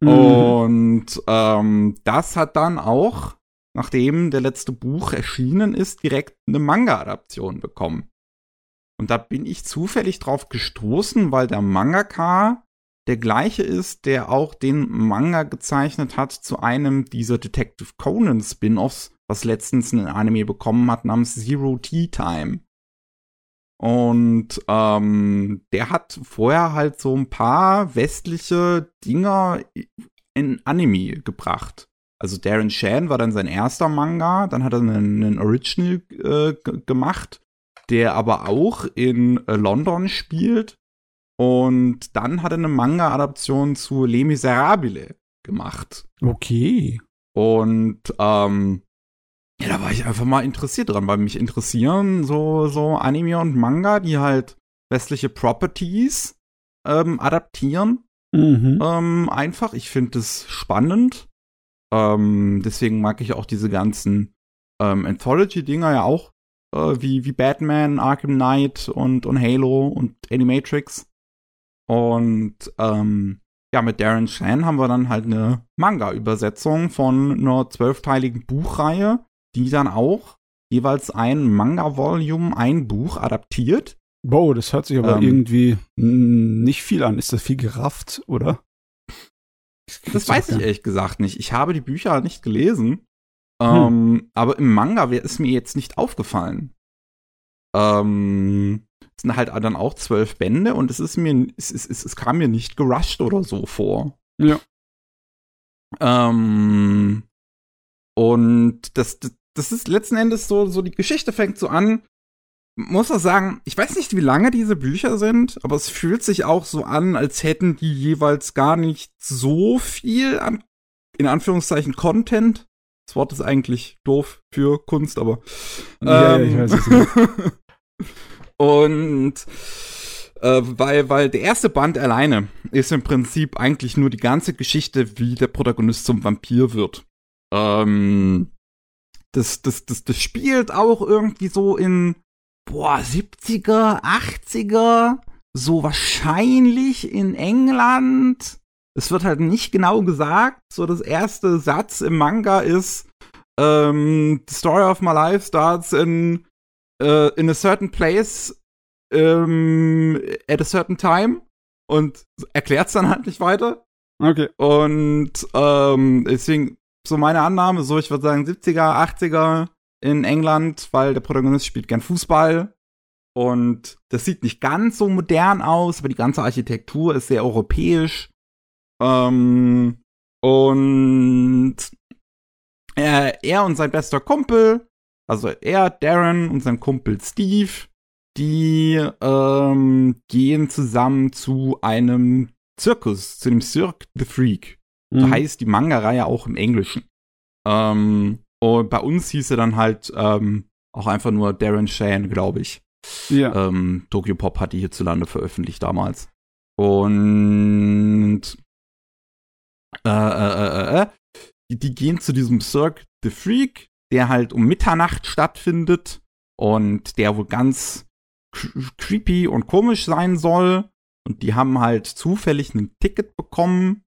Mhm. Und ähm, das hat dann auch nachdem der letzte Buch erschienen ist, direkt eine Manga-Adaption bekommen. Und da bin ich zufällig drauf gestoßen, weil der Mangaka der gleiche ist, der auch den Manga gezeichnet hat zu einem dieser Detective Conan Spin-offs, was letztens ein Anime bekommen hat namens Zero Tea Time. Und ähm, der hat vorher halt so ein paar westliche Dinger in Anime gebracht. Also Darren Shan war dann sein erster Manga, dann hat er einen, einen Original äh, gemacht, der aber auch in äh, London spielt. Und dann hat er eine Manga-Adaption zu Les Miserables gemacht. Okay. Und ähm, ja, da war ich einfach mal interessiert dran, weil mich interessieren so, so Anime und Manga, die halt westliche Properties ähm, adaptieren. Mhm. Ähm, einfach, ich finde es spannend. Ähm, deswegen mag ich auch diese ganzen ähm, Anthology-Dinger ja auch, äh, wie, wie Batman, Arkham Knight und, und Halo und Animatrix. Und ähm, ja, mit Darren Shan haben wir dann halt eine Manga-Übersetzung von einer zwölfteiligen Buchreihe, die dann auch jeweils ein Manga-Volume, ein Buch adaptiert. Wow, das hört sich aber ähm, irgendwie nicht viel an. Ist das viel gerafft, oder? Das weiß ich ehrlich gesagt nicht. Ich habe die Bücher nicht gelesen. Ähm, Aber im Manga wär, ist mir jetzt nicht aufgefallen. Ähm, es sind halt dann auch zwölf Bände und es ist mir, es, es, es, es kam mir nicht gerusht oder so vor. Ja. Ähm, und das, das, das ist letzten Endes so, so die Geschichte fängt so an. Muss auch sagen, ich weiß nicht, wie lange diese Bücher sind, aber es fühlt sich auch so an, als hätten die jeweils gar nicht so viel an, in Anführungszeichen, Content. Das Wort ist eigentlich doof für Kunst, aber. Ja, ähm, ja, ich weiß es nicht. (laughs) Und äh, weil, weil der erste Band alleine ist im Prinzip eigentlich nur die ganze Geschichte, wie der Protagonist zum Vampir wird. Ähm, das, das, das, das spielt auch irgendwie so in boah, 70er, 80er, so wahrscheinlich in England. Es wird halt nicht genau gesagt. So das erste Satz im Manga ist, ähm, the story of my life starts in, äh, in a certain place ähm, at a certain time und erklärt's dann halt nicht weiter. Okay. Und ähm, deswegen so meine Annahme, so ich würde sagen 70er, 80er in England, weil der Protagonist spielt gern Fußball. Und das sieht nicht ganz so modern aus, aber die ganze Architektur ist sehr europäisch. Ähm, und er, er und sein bester Kumpel, also er, Darren und sein Kumpel Steve, die ähm, gehen zusammen zu einem Zirkus, zu dem Cirque the Freak. So Mhm. heißt die Manga-Reihe auch im Englischen. Ähm, und bei uns hieß er dann halt ähm, auch einfach nur Darren Shan, glaube ich. Ja. Ähm, Tokyo Pop hat die hierzulande veröffentlicht damals. Und äh, äh, äh, äh, die, die gehen zu diesem Cirque the Freak, der halt um Mitternacht stattfindet und der wohl ganz cr- creepy und komisch sein soll. Und die haben halt zufällig ein Ticket bekommen.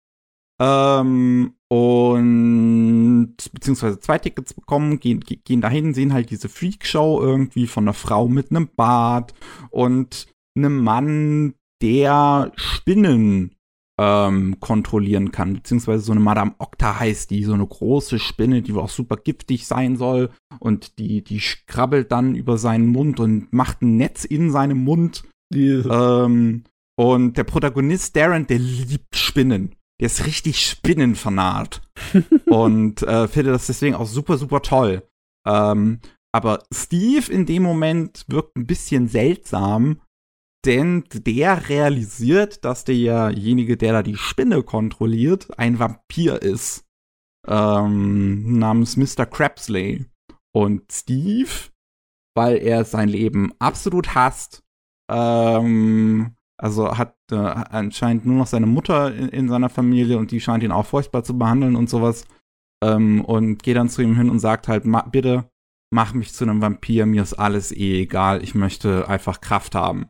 Ähm, und beziehungsweise zwei Tickets bekommen, gehen, ge- gehen dahin, sehen halt diese Freakshow irgendwie von einer Frau mit einem Bart und einem Mann, der Spinnen ähm, kontrollieren kann, beziehungsweise so eine Madame Okta heißt die, so eine große Spinne, die auch super giftig sein soll und die, die krabbelt dann über seinen Mund und macht ein Netz in seinem Mund Die, ähm, und der Protagonist Darren, der liebt Spinnen. Der ist richtig Spinnenfanat. (laughs) und äh, finde das deswegen auch super, super toll. Ähm, aber Steve in dem Moment wirkt ein bisschen seltsam, denn der realisiert, dass derjenige, der da die Spinne kontrolliert, ein Vampir ist. Ähm, namens Mr. Crapsley. Und Steve, weil er sein Leben absolut hasst, ähm, also hat äh, anscheinend nur noch seine Mutter in, in, seiner Familie und die scheint ihn auch furchtbar zu behandeln und sowas. Ähm, und geht dann zu ihm hin und sagt halt, ma bitte mach mich zu einem Vampir, mir ist alles eh egal, ich möchte einfach Kraft haben.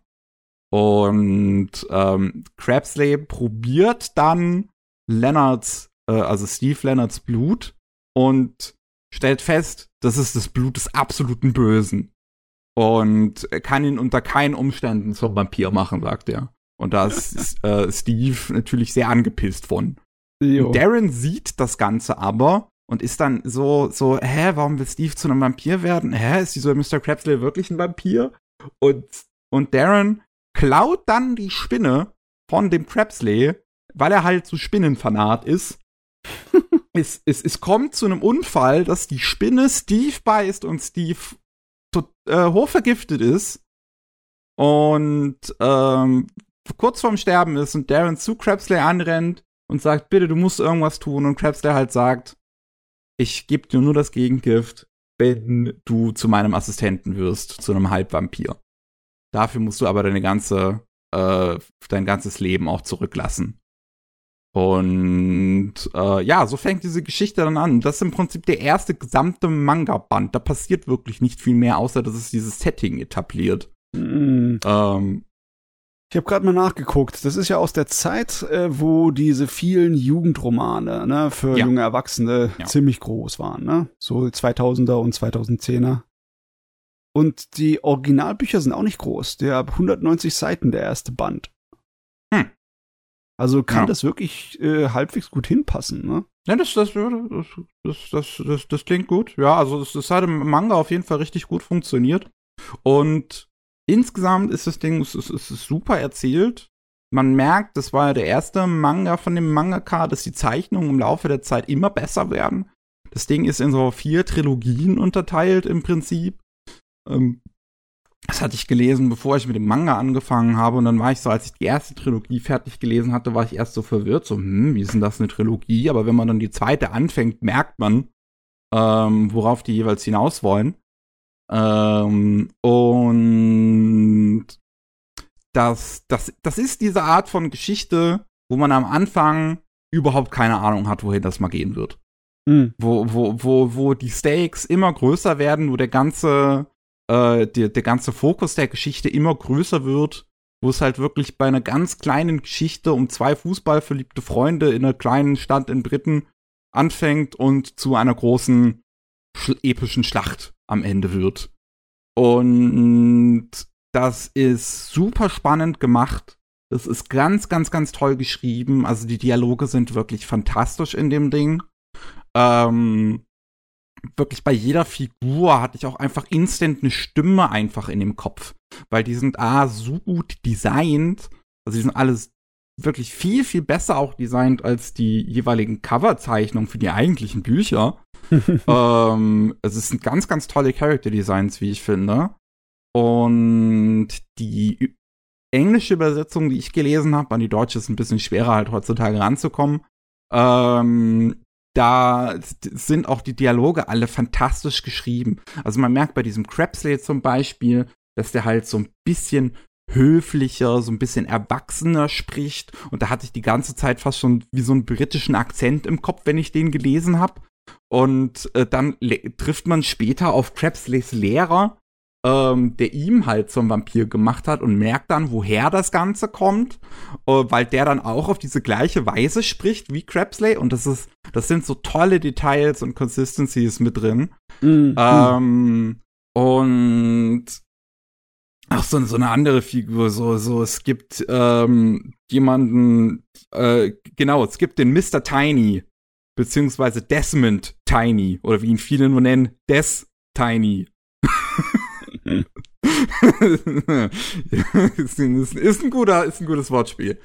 Und ähm, Crabsley probiert dann Leonards, äh, also Steve Leonards Blut und stellt fest, das ist das Blut des absoluten Bösen und kann ihn unter keinen Umständen zum Vampir machen, sagt er. Und da ist (laughs) äh, Steve natürlich sehr angepisst von. Darren sieht das Ganze aber und ist dann so, so, hä, warum will Steve zu einem Vampir werden? Hä, ist dieser Mr. Crabsley wirklich ein Vampir? Und, und Darren klaut dann die Spinne von dem Crabsley, weil er halt so Spinnenfanat ist. (laughs) es, es, es kommt zu einem Unfall, dass die Spinne Steve beißt und Steve tot, äh, hochvergiftet ist und ähm, kurz vorm Sterben ist und Darren zu Crabsley anrennt und sagt, bitte, du musst irgendwas tun und Crabsley halt sagt, ich gebe dir nur das Gegengift, wenn du zu meinem Assistenten wirst, zu einem Halbvampir. Dafür musst du aber deine ganze, äh, dein ganzes Leben auch zurücklassen. Und äh, ja, so fängt diese Geschichte dann an. Das ist im Prinzip der erste gesamte Manga-Band. Da passiert wirklich nicht viel mehr, außer dass es dieses Setting etabliert. Mm. Ähm, Ich habe gerade mal nachgeguckt. Das ist ja aus der Zeit, äh, wo diese vielen Jugendromane ne, für Ja. junge Erwachsene Ja. ziemlich groß waren. Ne? So 2000er und 2010er. Und die Originalbücher sind auch nicht groß. Der hat 190 Seiten, der erste Band. Hm. Also kann Ja. das wirklich äh, halbwegs gut hinpassen, ne? Ja, das, das, das, das, das, das, das klingt gut. Ja, also es, es hat im Manga auf jeden Fall richtig gut funktioniert. Und insgesamt ist das Ding es, es, es ist super erzählt. Man merkt, das war ja der erste Manga von dem Mangaka, dass die Zeichnungen im Laufe der Zeit immer besser werden. Das Ding ist in so vier Trilogien unterteilt im Prinzip. Ähm, das hatte ich gelesen, bevor ich mit dem Manga angefangen habe. Und dann war ich so, als ich die erste Trilogie fertig gelesen hatte, war ich erst so verwirrt. So, hm, wie ist denn das eine Trilogie? Aber wenn man dann die zweite anfängt, merkt man, ähm, worauf die jeweils hinaus wollen. Ähm, und das, das, das ist diese Art von Geschichte, wo man am Anfang überhaupt keine Ahnung hat, wohin das mal gehen wird Mhm. wo, wo, wo, wo die Stakes immer größer werden, wo der ganze, äh, der, der ganze Fokus der Geschichte immer größer wird, wo es halt wirklich bei einer ganz kleinen Geschichte um zwei fußballverliebte Freunde in einer kleinen Stadt in Briten anfängt und zu einer großen schl epischen Schlacht am Ende wird. Und das ist super spannend gemacht. Das ist ganz, ganz, ganz toll geschrieben. Also die Dialoge sind wirklich fantastisch in dem Ding. Ähm, wirklich bei jeder Figur hatte ich auch einfach instant eine Stimme einfach in dem Kopf. Weil die sind A, so gut designt. Also die sind alles wirklich viel, viel besser auch designt als die jeweiligen Coverzeichnungen für die eigentlichen Bücher. (laughs) ähm, also es sind ganz, ganz tolle Character Designs, wie ich finde. Und die englische Übersetzung, die ich gelesen habe, an die deutsche ist ein bisschen schwerer halt heutzutage ranzukommen. Ähm, da sind auch die Dialoge alle fantastisch geschrieben. Also man merkt bei diesem Crapsley zum Beispiel, dass der halt so ein bisschen höflicher, so ein bisschen erwachsener spricht. Und da hatte ich die ganze Zeit fast schon wie so einen britischen Akzent im Kopf, wenn ich den gelesen habe. Und äh, dann trifft man später auf Crapsleys Lehrer, ähm, der ihm halt zum Vampir gemacht hat und merkt dann, woher das Ganze kommt, äh, weil der dann auch auf diese gleiche Weise spricht wie Crapsley. Und das ist, das sind so tolle Details und Consistencies mit drin. Mhm. Ähm, und ach, so, so eine andere Figur, so, so, es gibt ähm, jemanden, äh, genau, es gibt den Mr. Tiny, beziehungsweise Desmond Tiny, oder wie ihn viele nur nennen, Des Tiny. (laughs) (laughs) ist, ein- guter, ist ein gutes Wortspiel.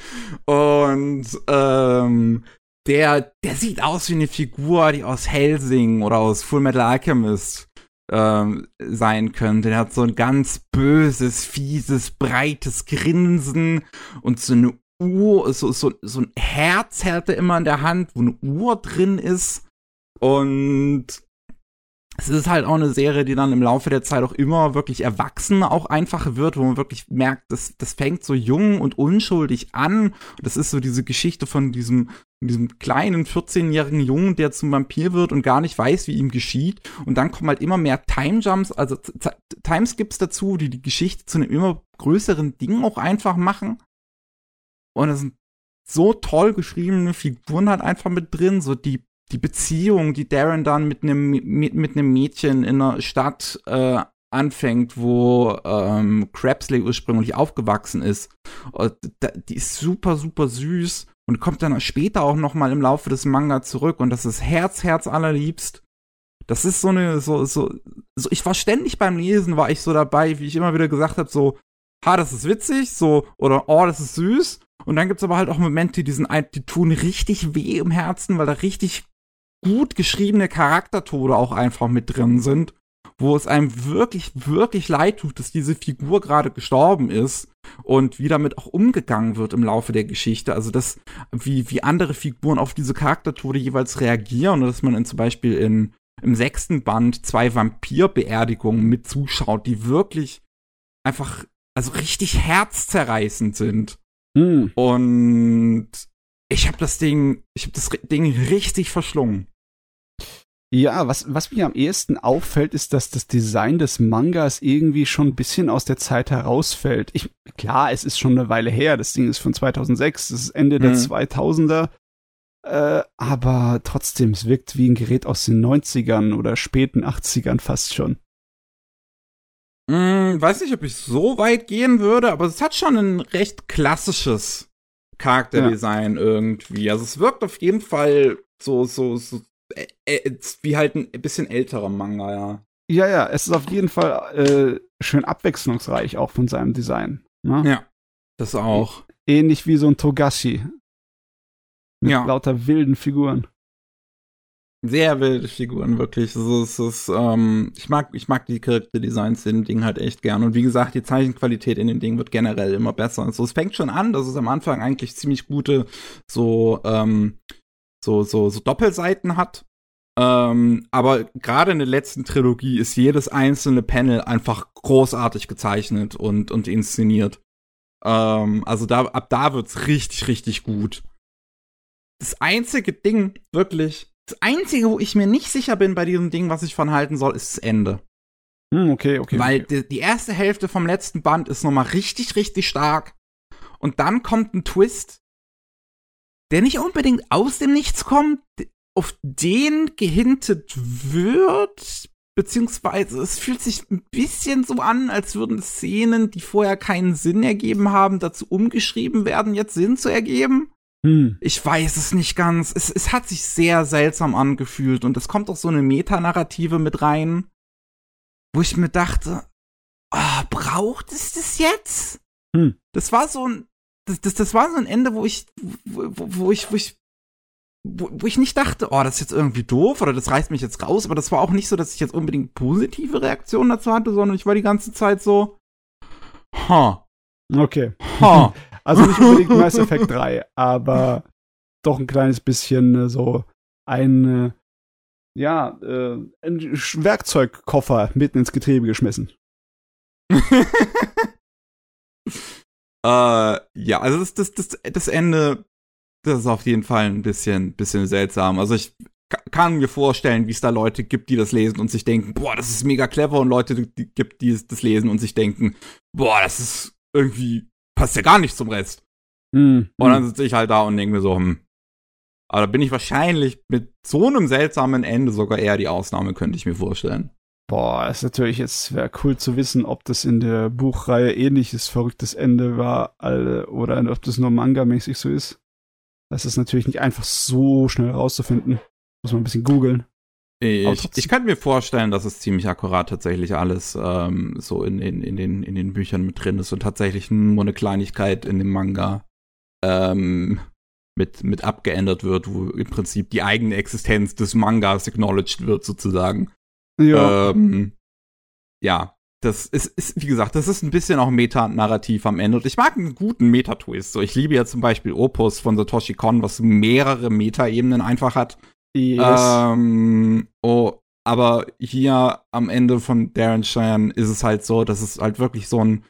Und ähm, der, der sieht aus wie eine Figur, die aus Helsing oder aus Full Metal Alchemist ähm, sein könnte. Der hat so ein ganz böses, fieses, breites Grinsen und so eine Uhr, so, so, so ein Herz hält er immer in der Hand, wo eine Uhr drin ist. Und es ist halt auch eine Serie, die dann im Laufe der Zeit auch immer wirklich erwachsen auch einfach wird, wo man wirklich merkt, das, das fängt so jung und unschuldig an. Und das ist so diese Geschichte von diesem, diesem kleinen 14-jährigen Jungen, der zum Vampir wird und gar nicht weiß, wie ihm geschieht. Und dann kommen halt immer mehr Time-Jumps, also Timeskips dazu, die die Geschichte zu einem immer größeren Ding auch einfach machen. Und es sind so toll geschriebene Figuren halt einfach mit drin, so die die Beziehung, die Darren dann mit einem mit, mit einem Mädchen in einer Stadt äh, anfängt, wo ähm, Crapsley ursprünglich aufgewachsen ist, und da, die ist super super süß und kommt dann später auch noch mal im Laufe des Manga zurück und das ist Herz Herz allerliebst. Das ist so eine so so so ich war ständig beim Lesen war ich so dabei, wie ich immer wieder gesagt habe, so ha, das ist witzig, so oder oh, das ist süß und dann gibt's aber halt auch Momente, die sind die tun richtig weh im Herzen, weil da richtig gut geschriebene Charaktertode auch einfach mit drin sind, wo es einem wirklich, wirklich leid tut, dass diese Figur gerade gestorben ist und wie damit auch umgegangen wird im Laufe der Geschichte. Also das, wie, wie andere Figuren auf diese Charaktertode jeweils reagieren und dass man in, zum Beispiel in, im sechsten Band zwei Vampirbeerdigungen mit zuschaut, die wirklich einfach, also richtig herzzerreißend sind. Mhm. Und ich habe das Ding, ich habe das Ding richtig verschlungen. Ja, was, was mir am ehesten auffällt, ist, dass das Design des Mangas irgendwie schon ein bisschen aus der Zeit herausfällt. Ich, klar, es ist schon eine Weile her. Das Ding ist von 2006, das ist Ende der Mhm. 2000er. Äh, aber trotzdem, es wirkt wie ein Gerät aus den 90ern oder späten 80ern fast schon. Hm, weiß nicht, ob ich so weit gehen würde, aber es hat schon ein recht klassisches Charakterdesign ja. irgendwie. Also es wirkt auf jeden Fall so, so, so äh, äh, wie halt ein bisschen älterer Manga, ja. Ja, ja, es ist auf jeden Fall äh, schön abwechslungsreich, auch von seinem Design. Ne? Ja, das auch. Ähnlich wie so ein Togashi. Mit ja. lauter wilden Figuren. Sehr wilde Figuren, wirklich. Also, es ist, ähm, ich mag, ich mag die Charakterdesigns in den Dingen halt echt gern. Und wie gesagt, die Zeichenqualität in den Dingen wird generell immer besser. Also, es fängt schon an, dass es am Anfang eigentlich ziemlich gute, so, ähm, so, so, so Doppelseiten hat. Ähm, aber gerade in der letzten Trilogie ist jedes einzelne Panel einfach großartig gezeichnet und, und inszeniert. Ähm, also da, ab da wird's richtig, richtig gut. Das einzige Ding, wirklich, das einzige, wo ich mir nicht sicher bin bei diesem Ding, was ich von halten soll, ist das Ende. Hm, okay, okay. Weil okay. Die, die erste Hälfte vom letzten Band ist nochmal richtig, richtig stark. Und dann kommt ein Twist, der nicht unbedingt aus dem Nichts kommt, auf den gehintet wird, beziehungsweise es fühlt sich ein bisschen so an, als würden Szenen, die vorher keinen Sinn ergeben haben, dazu umgeschrieben werden, jetzt Sinn zu ergeben. Hm. Ich weiß es nicht ganz. Es, es hat sich sehr seltsam angefühlt und es kommt auch so eine Metanarrative mit rein, wo ich mir dachte, oh, braucht es das jetzt? Hm. Das war so ein, das, das, das war so ein Ende, wo ich, wo, wo ich, wo ich, wo, wo ich nicht dachte, oh, das ist jetzt irgendwie doof oder das reißt mich jetzt raus, aber das war auch nicht so, dass ich jetzt unbedingt positive Reaktionen dazu hatte, sondern ich war die ganze Zeit so, ha. Huh. Okay. Ha. Huh. (laughs) Also nicht unbedingt Mass Effect 3, aber doch ein kleines bisschen äh, so ein, äh, ja, äh, ein Werkzeugkoffer mitten ins Getriebe geschmissen. (laughs) äh, ja, also das, das, das, das Ende, das ist auf jeden Fall ein bisschen, bisschen seltsam. Also ich kann mir vorstellen, wie es da Leute gibt, die das lesen und sich denken, boah, das ist mega clever und Leute die gibt, die das lesen und sich denken, boah, das ist irgendwie passt ja gar nicht zum Rest. Mhm. Und dann sitze ich halt da und denke mir so, hm. Aber da bin ich wahrscheinlich mit so einem seltsamen Ende sogar eher die Ausnahme, könnte ich mir vorstellen. Boah, ist natürlich jetzt wäre cool zu wissen, ob das in der Buchreihe ähnliches verrücktes Ende war oder ob das nur Manga-mäßig so ist. Das ist natürlich nicht einfach so schnell rauszufinden. Muss man ein bisschen googeln. Ich, ich könnte mir vorstellen, dass es ziemlich akkurat tatsächlich alles ähm, so in, in, in, den, in den Büchern mit drin ist und tatsächlich nur eine Kleinigkeit in dem Manga ähm, mit, mit abgeändert wird, wo im Prinzip die eigene Existenz des Mangas acknowledged wird, sozusagen. Ja. Ähm, ja, das ist, ist, wie gesagt, das ist ein bisschen auch Meta-Narrativ am Ende. Und ich mag einen guten Meta-Twist. So, ich liebe ja zum Beispiel Opus von Satoshi Kon, was mehrere Meta-Ebenen einfach hat. Yes. Ähm, oh, aber hier am Ende von Darren Cheyenne ist es halt so, dass es halt wirklich so ein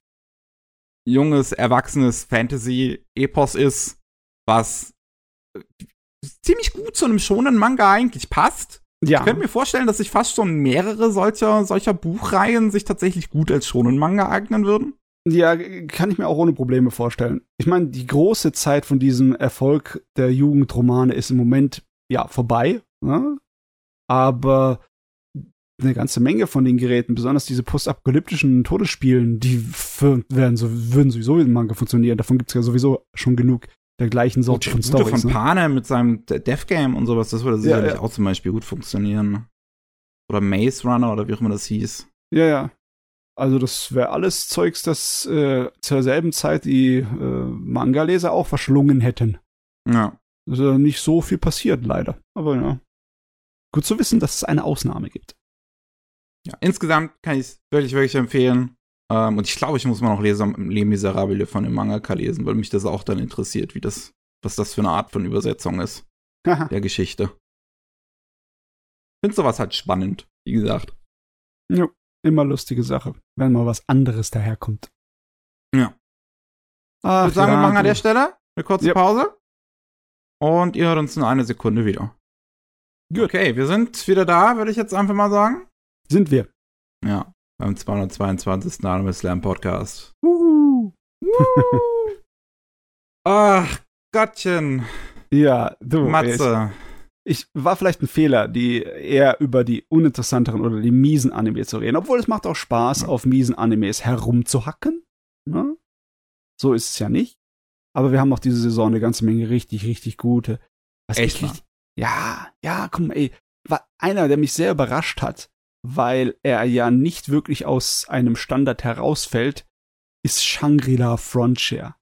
junges, erwachsenes Fantasy-Epos ist, was ziemlich gut zu einem schonen Manga eigentlich passt. Ja. Ich könnte mir vorstellen, dass sich fast schon mehrere solcher, solcher Buchreihen sich tatsächlich gut als schonen Manga eignen würden. Ja, kann ich mir auch ohne Probleme vorstellen. Ich meine, die große Zeit von diesem Erfolg der Jugendromane ist im Moment ja, vorbei. Ne? Aber eine ganze Menge von den Geräten, besonders diese postapokalyptischen Todesspielen, die werden so, würden sowieso im Manga funktionieren. Davon gibt es ja sowieso schon genug der gleichen Sorte von Stories. von ne? Pane mit seinem Death Game und sowas, das würde sicherlich ja, ja. auch zum Beispiel gut funktionieren. Oder Maze Runner oder wie auch immer das hieß. Ja, ja. Also das wäre alles Zeugs, das äh, zur selben Zeit die äh, Manga-Leser auch verschlungen hätten. Ja. Also nicht so viel passiert, leider. Aber ja. Gut zu wissen, dass es eine Ausnahme gibt. Ja, insgesamt kann ich es wirklich, wirklich empfehlen. Ähm, und ich glaube, ich muss mal noch lesen, Les Miserables von dem Mangaka lesen, weil mich das auch dann interessiert, wie das, was das für eine Art von Übersetzung ist. der Geschichte. Ich finde sowas halt spannend, wie gesagt. Ja, immer lustige Sache, wenn mal was anderes daherkommt. Ja. Ach, ich würde sagen, ja, wir machen an der Stelle eine kurze ja. Pause. Und ihr hört uns in einer Sekunde wieder. Gut. Okay, wir sind wieder da, würde ich jetzt einfach mal sagen. Sind wir. Ja, beim 222. Anime Slam Podcast. (laughs) Ach, Gottchen. Ja, du. Matze. Ich, ich, war vielleicht ein Fehler, die eher über die uninteressanteren oder die miesen Animes zu reden. Obwohl es macht auch Spaß, ja. auf miesen Animes herumzuhacken. Ne? So ist es ja nicht. aber wir haben auch diese Saison eine ganze Menge richtig, richtig gute. Was Echt? Richtig, ja, ja, komm, ey, war einer, der mich sehr überrascht hat, weil er ja nicht wirklich aus einem Standard herausfällt, ist Shangri-La Frontier.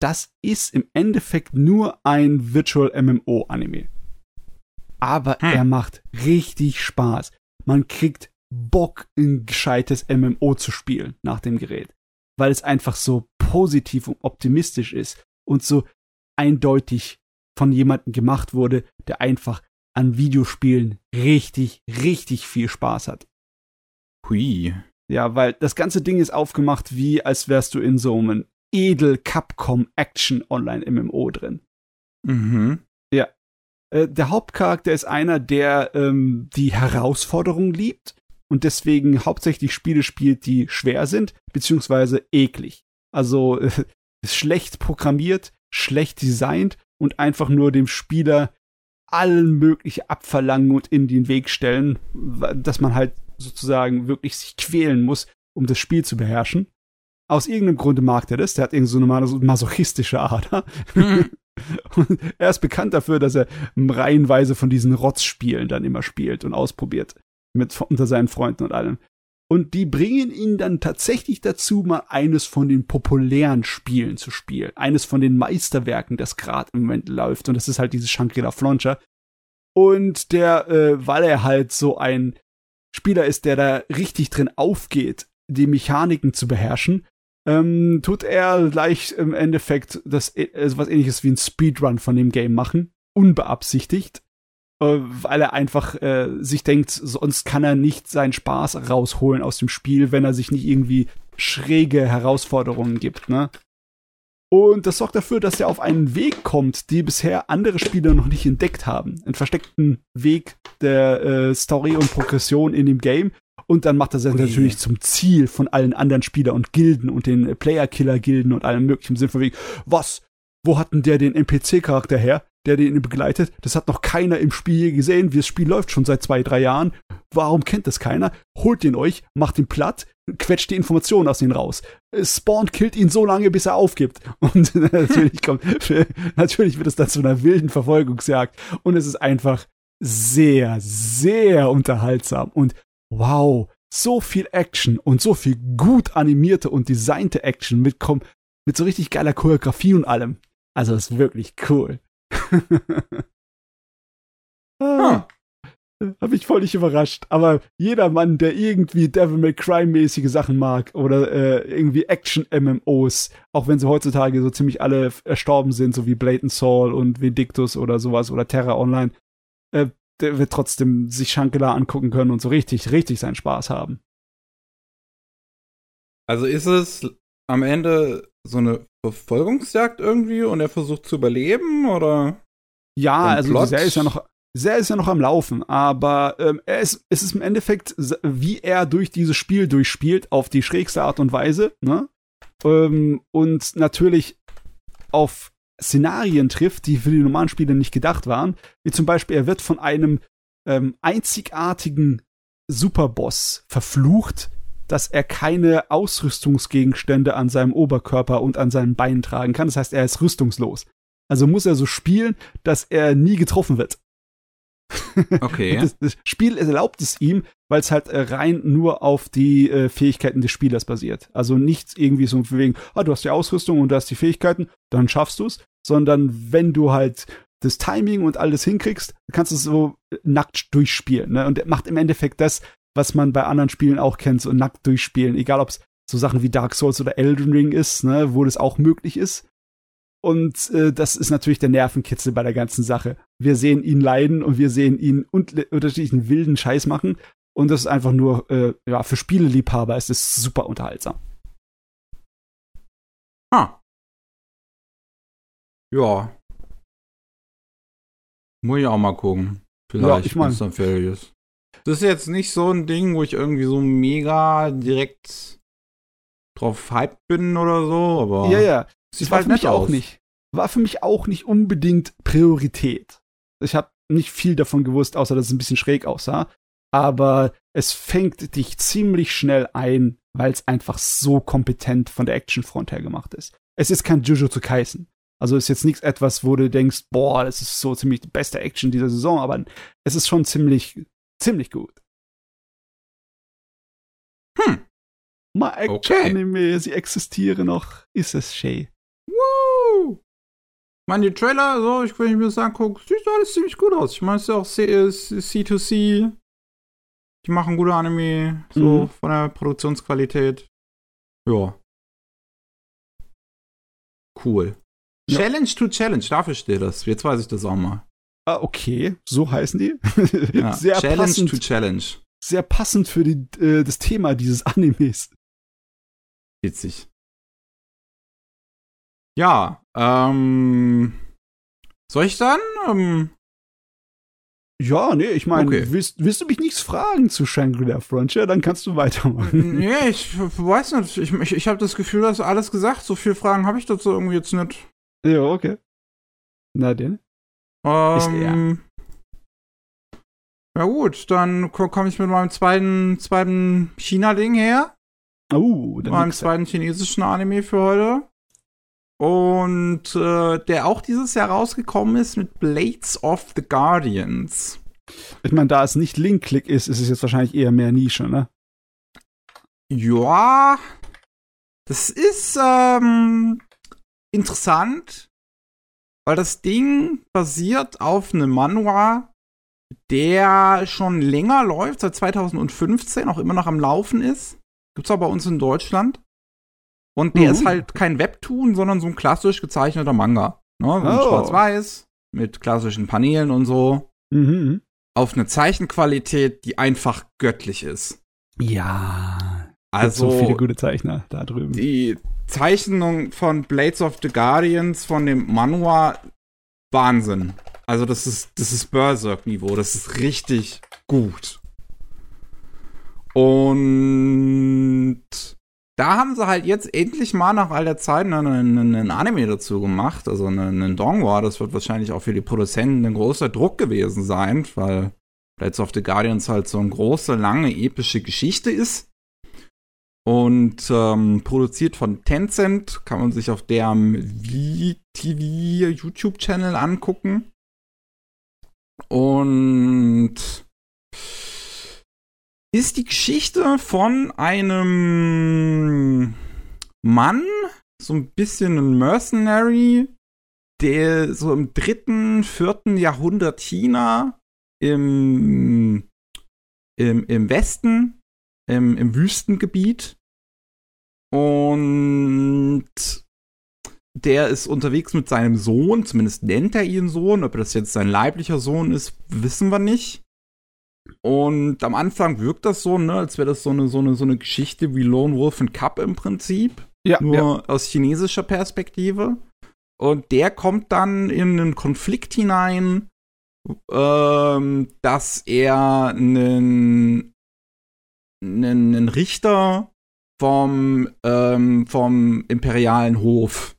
Das ist im Endeffekt nur ein Virtual MMO Anime. Aber hm. er macht richtig Spaß. Man kriegt Bock, ein gescheites MMO zu spielen nach dem Gerät. Weil es einfach so positiv und optimistisch ist und so eindeutig von jemandem gemacht wurde, der einfach an Videospielen richtig, richtig viel Spaß hat. Hui. Ja, weil das ganze Ding ist aufgemacht, wie als wärst du in so einem edel Capcom Action Online MMO drin. Mhm. Ja. Äh, der Hauptcharakter ist einer, der ähm, die Herausforderung liebt und deswegen hauptsächlich Spiele spielt, die schwer sind, beziehungsweise eklig. Also äh, (laughs) schlecht programmiert, schlecht designt und einfach nur dem Spieler allen mögliche abverlangen und in den Weg stellen, dass man halt sozusagen wirklich sich quälen muss, um das Spiel zu beherrschen. Aus irgendeinem Grunde mag er das. Der hat irgendwie so eine masochistische Ader. Mhm. (laughs) Und er ist bekannt dafür, dass er reihenweise von diesen Rotzspielen dann immer spielt und ausprobiert. Mit, unter seinen Freunden und allem. Und die bringen ihn dann tatsächlich dazu, mal eines von den populären Spielen zu spielen. Eines von den Meisterwerken, das gerade im Moment läuft. Und das ist halt dieses Shangri-La Flauncher. Und der, äh, weil er halt so ein Spieler ist, der da richtig drin aufgeht, die Mechaniken zu beherrschen, ähm, tut er gleich im Endeffekt das, also was ähnliches wie ein Speedrun von dem Game machen. Unbeabsichtigt äh, weil er einfach äh, sich denkt, sonst kann er nicht seinen Spaß rausholen aus dem Spiel, wenn er sich nicht irgendwie schräge Herausforderungen gibt, ne? Und das sorgt dafür, dass er auf einen Weg kommt, die bisher andere Spieler noch nicht entdeckt haben. Einen versteckten Weg der äh, Story und Progression in dem Game. Und dann macht er sich natürlich zum Ziel von allen anderen Spielern und Gilden und den Player-Killer-Gilden und allem möglichen Sinn von wegen, was? Wo hat denn der den NPC-Charakter her? der den begleitet. Das hat noch keiner im Spiel gesehen. Das Spiel läuft schon seit zwei, drei Jahren. Warum kennt das keiner? Holt ihn euch, macht ihn platt, quetscht die Informationen aus ihm raus. Spawnt, killt ihn so lange, bis er aufgibt. (laughs) Und (laughs) natürlich kommt, (laughs) natürlich wird es dann zu einer wilden Verfolgungsjagd. Und es ist einfach sehr, sehr unterhaltsam. Und wow, so viel Action und so viel gut animierte und designte Action mitkommen, mit so richtig geiler Choreografie und allem. Also ist wirklich cool. (laughs) ah, Hab ich voll nicht überrascht. Aber jeder Mann, der irgendwie Devil May Cry-mäßige Sachen mag oder äh, irgendwie Action-MMOs, auch wenn sie heutzutage so ziemlich alle erstorben sind, so wie Blade and Soul und Vindictus oder sowas oder Terra Online, äh, der wird trotzdem sich Shankela angucken können und so richtig, richtig seinen Spaß haben. Also ist es am Ende so eine Verfolgungsjagd irgendwie und er versucht zu überleben oder? Ja, also Plot? die Serie ist ja noch, Serie ist ja noch am Laufen, aber ähm, er ist, es ist im Endeffekt, wie er durch dieses Spiel durchspielt, auf die schrägste Art und Weise, ne? Ähm, und natürlich auf Szenarien trifft, die für die normalen Spiele nicht gedacht waren. Wie zum Beispiel, er wird von einem ähm, einzigartigen Superboss verflucht, dass er keine Ausrüstungsgegenstände an seinem Oberkörper und an seinen Beinen tragen kann. Das heißt, er ist rüstungslos. Also muss er so spielen, dass er nie getroffen wird. (laughs) Okay. das, das, Spiel erlaubt es ihm, weil es halt äh, rein nur auf die äh, Fähigkeiten des Spielers basiert. Also nicht irgendwie so wegen, ah, du hast die Ausrüstung und du hast die Fähigkeiten, dann schaffst du es, sondern wenn du halt das Timing und alles hinkriegst, kannst du es so nackt durchspielen. Ne? Und er macht im Endeffekt das, was man bei anderen Spielen auch kennt, so nackt durchspielen, egal ob es so Sachen wie Dark Souls oder Elden Ring ist, ne, wo das auch möglich ist. Und äh, das ist natürlich der Nervenkitzel bei der ganzen Sache. Wir sehen ihn leiden und wir sehen ihn unterschiedlichen wilden Scheiß machen. Und das ist einfach nur, äh, ja, für Spieleliebhaber ist es super unterhaltsam. Ah. Ja. Muss ich auch mal gucken. Vielleicht, ja, ich mein, wenn Das ist jetzt nicht so ein Ding, wo ich irgendwie so mega direkt drauf hyped bin oder so, aber. Ja, ja. Das war halt für mich aus. auch nicht. War für mich auch nicht unbedingt Priorität. Ich habe nicht viel davon gewusst, außer dass es ein bisschen schräg aussah. Aber es fängt dich ziemlich schnell ein, weil es einfach so kompetent von der Actionfront her gemacht ist. es ist kein Jujutsu Kaisen. Also ist jetzt nichts etwas, wo du denkst, boah, das ist so ziemlich die beste Action dieser Saison, aber es ist schon ziemlich, ziemlich gut. Hm. Mal Action-Anime, sie existieren noch, ist es schön. Woo! Ich meine, die Trailer, so, ich, wenn ich mir das angucke, sieht alles ziemlich gut aus. Ich meine, es ist ja auch C C2C. Die machen gute Anime, so Mhm. von der Produktionsqualität. Ja. Cool. Ja. Challenge to Challenge, dafür steht das. Jetzt weiß ich das auch mal. Ah, okay, so heißen die. (laughs) Ja. sehr, Challenge passend, to Challenge. sehr passend für die, äh, das Thema dieses Animes. Witzig. Ja, ähm. Soll ich dann? Ähm, Ja, nee, ich meine, Okay. willst, willst du mich nichts fragen zu Shangri-La Frontier, dann kannst du weitermachen. nee, ich weiß nicht. Ich, ich, ich habe das Gefühl, dass alles gesagt. So viele Fragen habe ich dazu irgendwie jetzt nicht. ja, okay. Na denn? Ist Ähm, ja gut, dann ko- komme ich mit meinem zweiten, zweiten China-Ding her. Oh, dann meinem zweiten chinesischen Anime für heute. Und äh, der auch dieses Jahr rausgekommen ist mit Blades of the Guardians. Ich meine, da es nicht Link-Click ist, ist es jetzt wahrscheinlich eher mehr Nische, ne? Ja, das ist ähm, interessant, weil das Ding basiert auf einem Manhwa, der schon länger läuft, seit 2015, auch immer noch am Laufen ist. Gibt's auch bei uns in Deutschland. Und der Mhm. ist halt kein Webtoon, sondern so ein klassisch gezeichneter Manga. Ne? So Oh. Schwarz-Weiß, mit klassischen Paneelen und so. Mhm. Auf eine Zeichenqualität, die einfach göttlich ist. Ja. Also, so viele gute Zeichner da drüben. die Zeichnung von Blades of the Guardians von dem Manhwa Wahnsinn. Also das ist das ist Berserk Niveau, das ist richtig gut. Und da haben sie halt jetzt endlich mal nach all der Zeit einen, einen, einen Anime dazu gemacht, also einen, einen Dongwa. Das wird wahrscheinlich auch für die Produzenten ein großer Druck gewesen sein, weil Blades of the Guardians halt so eine große, lange, epische Geschichte ist und ähm, produziert von Tencent. Kann man sich auf deren VTV YouTube-Channel angucken. Und ist die Geschichte von einem Mann, so ein bisschen ein Mercenary, der so im dritten, vierten Jahrhundert China im, im, im Westen, im, im Wüstengebiet. Und der ist unterwegs mit seinem Sohn, zumindest nennt er ihn Sohn. Ob das jetzt sein leiblicher Sohn ist, wissen wir nicht. Und am Anfang wirkt das so, ne, als wäre das so eine, so, eine, so eine Geschichte wie Lone Wolf and Cup im Prinzip Ja, nur ja. aus chinesischer Perspektive. Und der kommt dann in einen Konflikt hinein, ähm, dass er einen, einen, Richter vom, ähm, vom imperialen Hof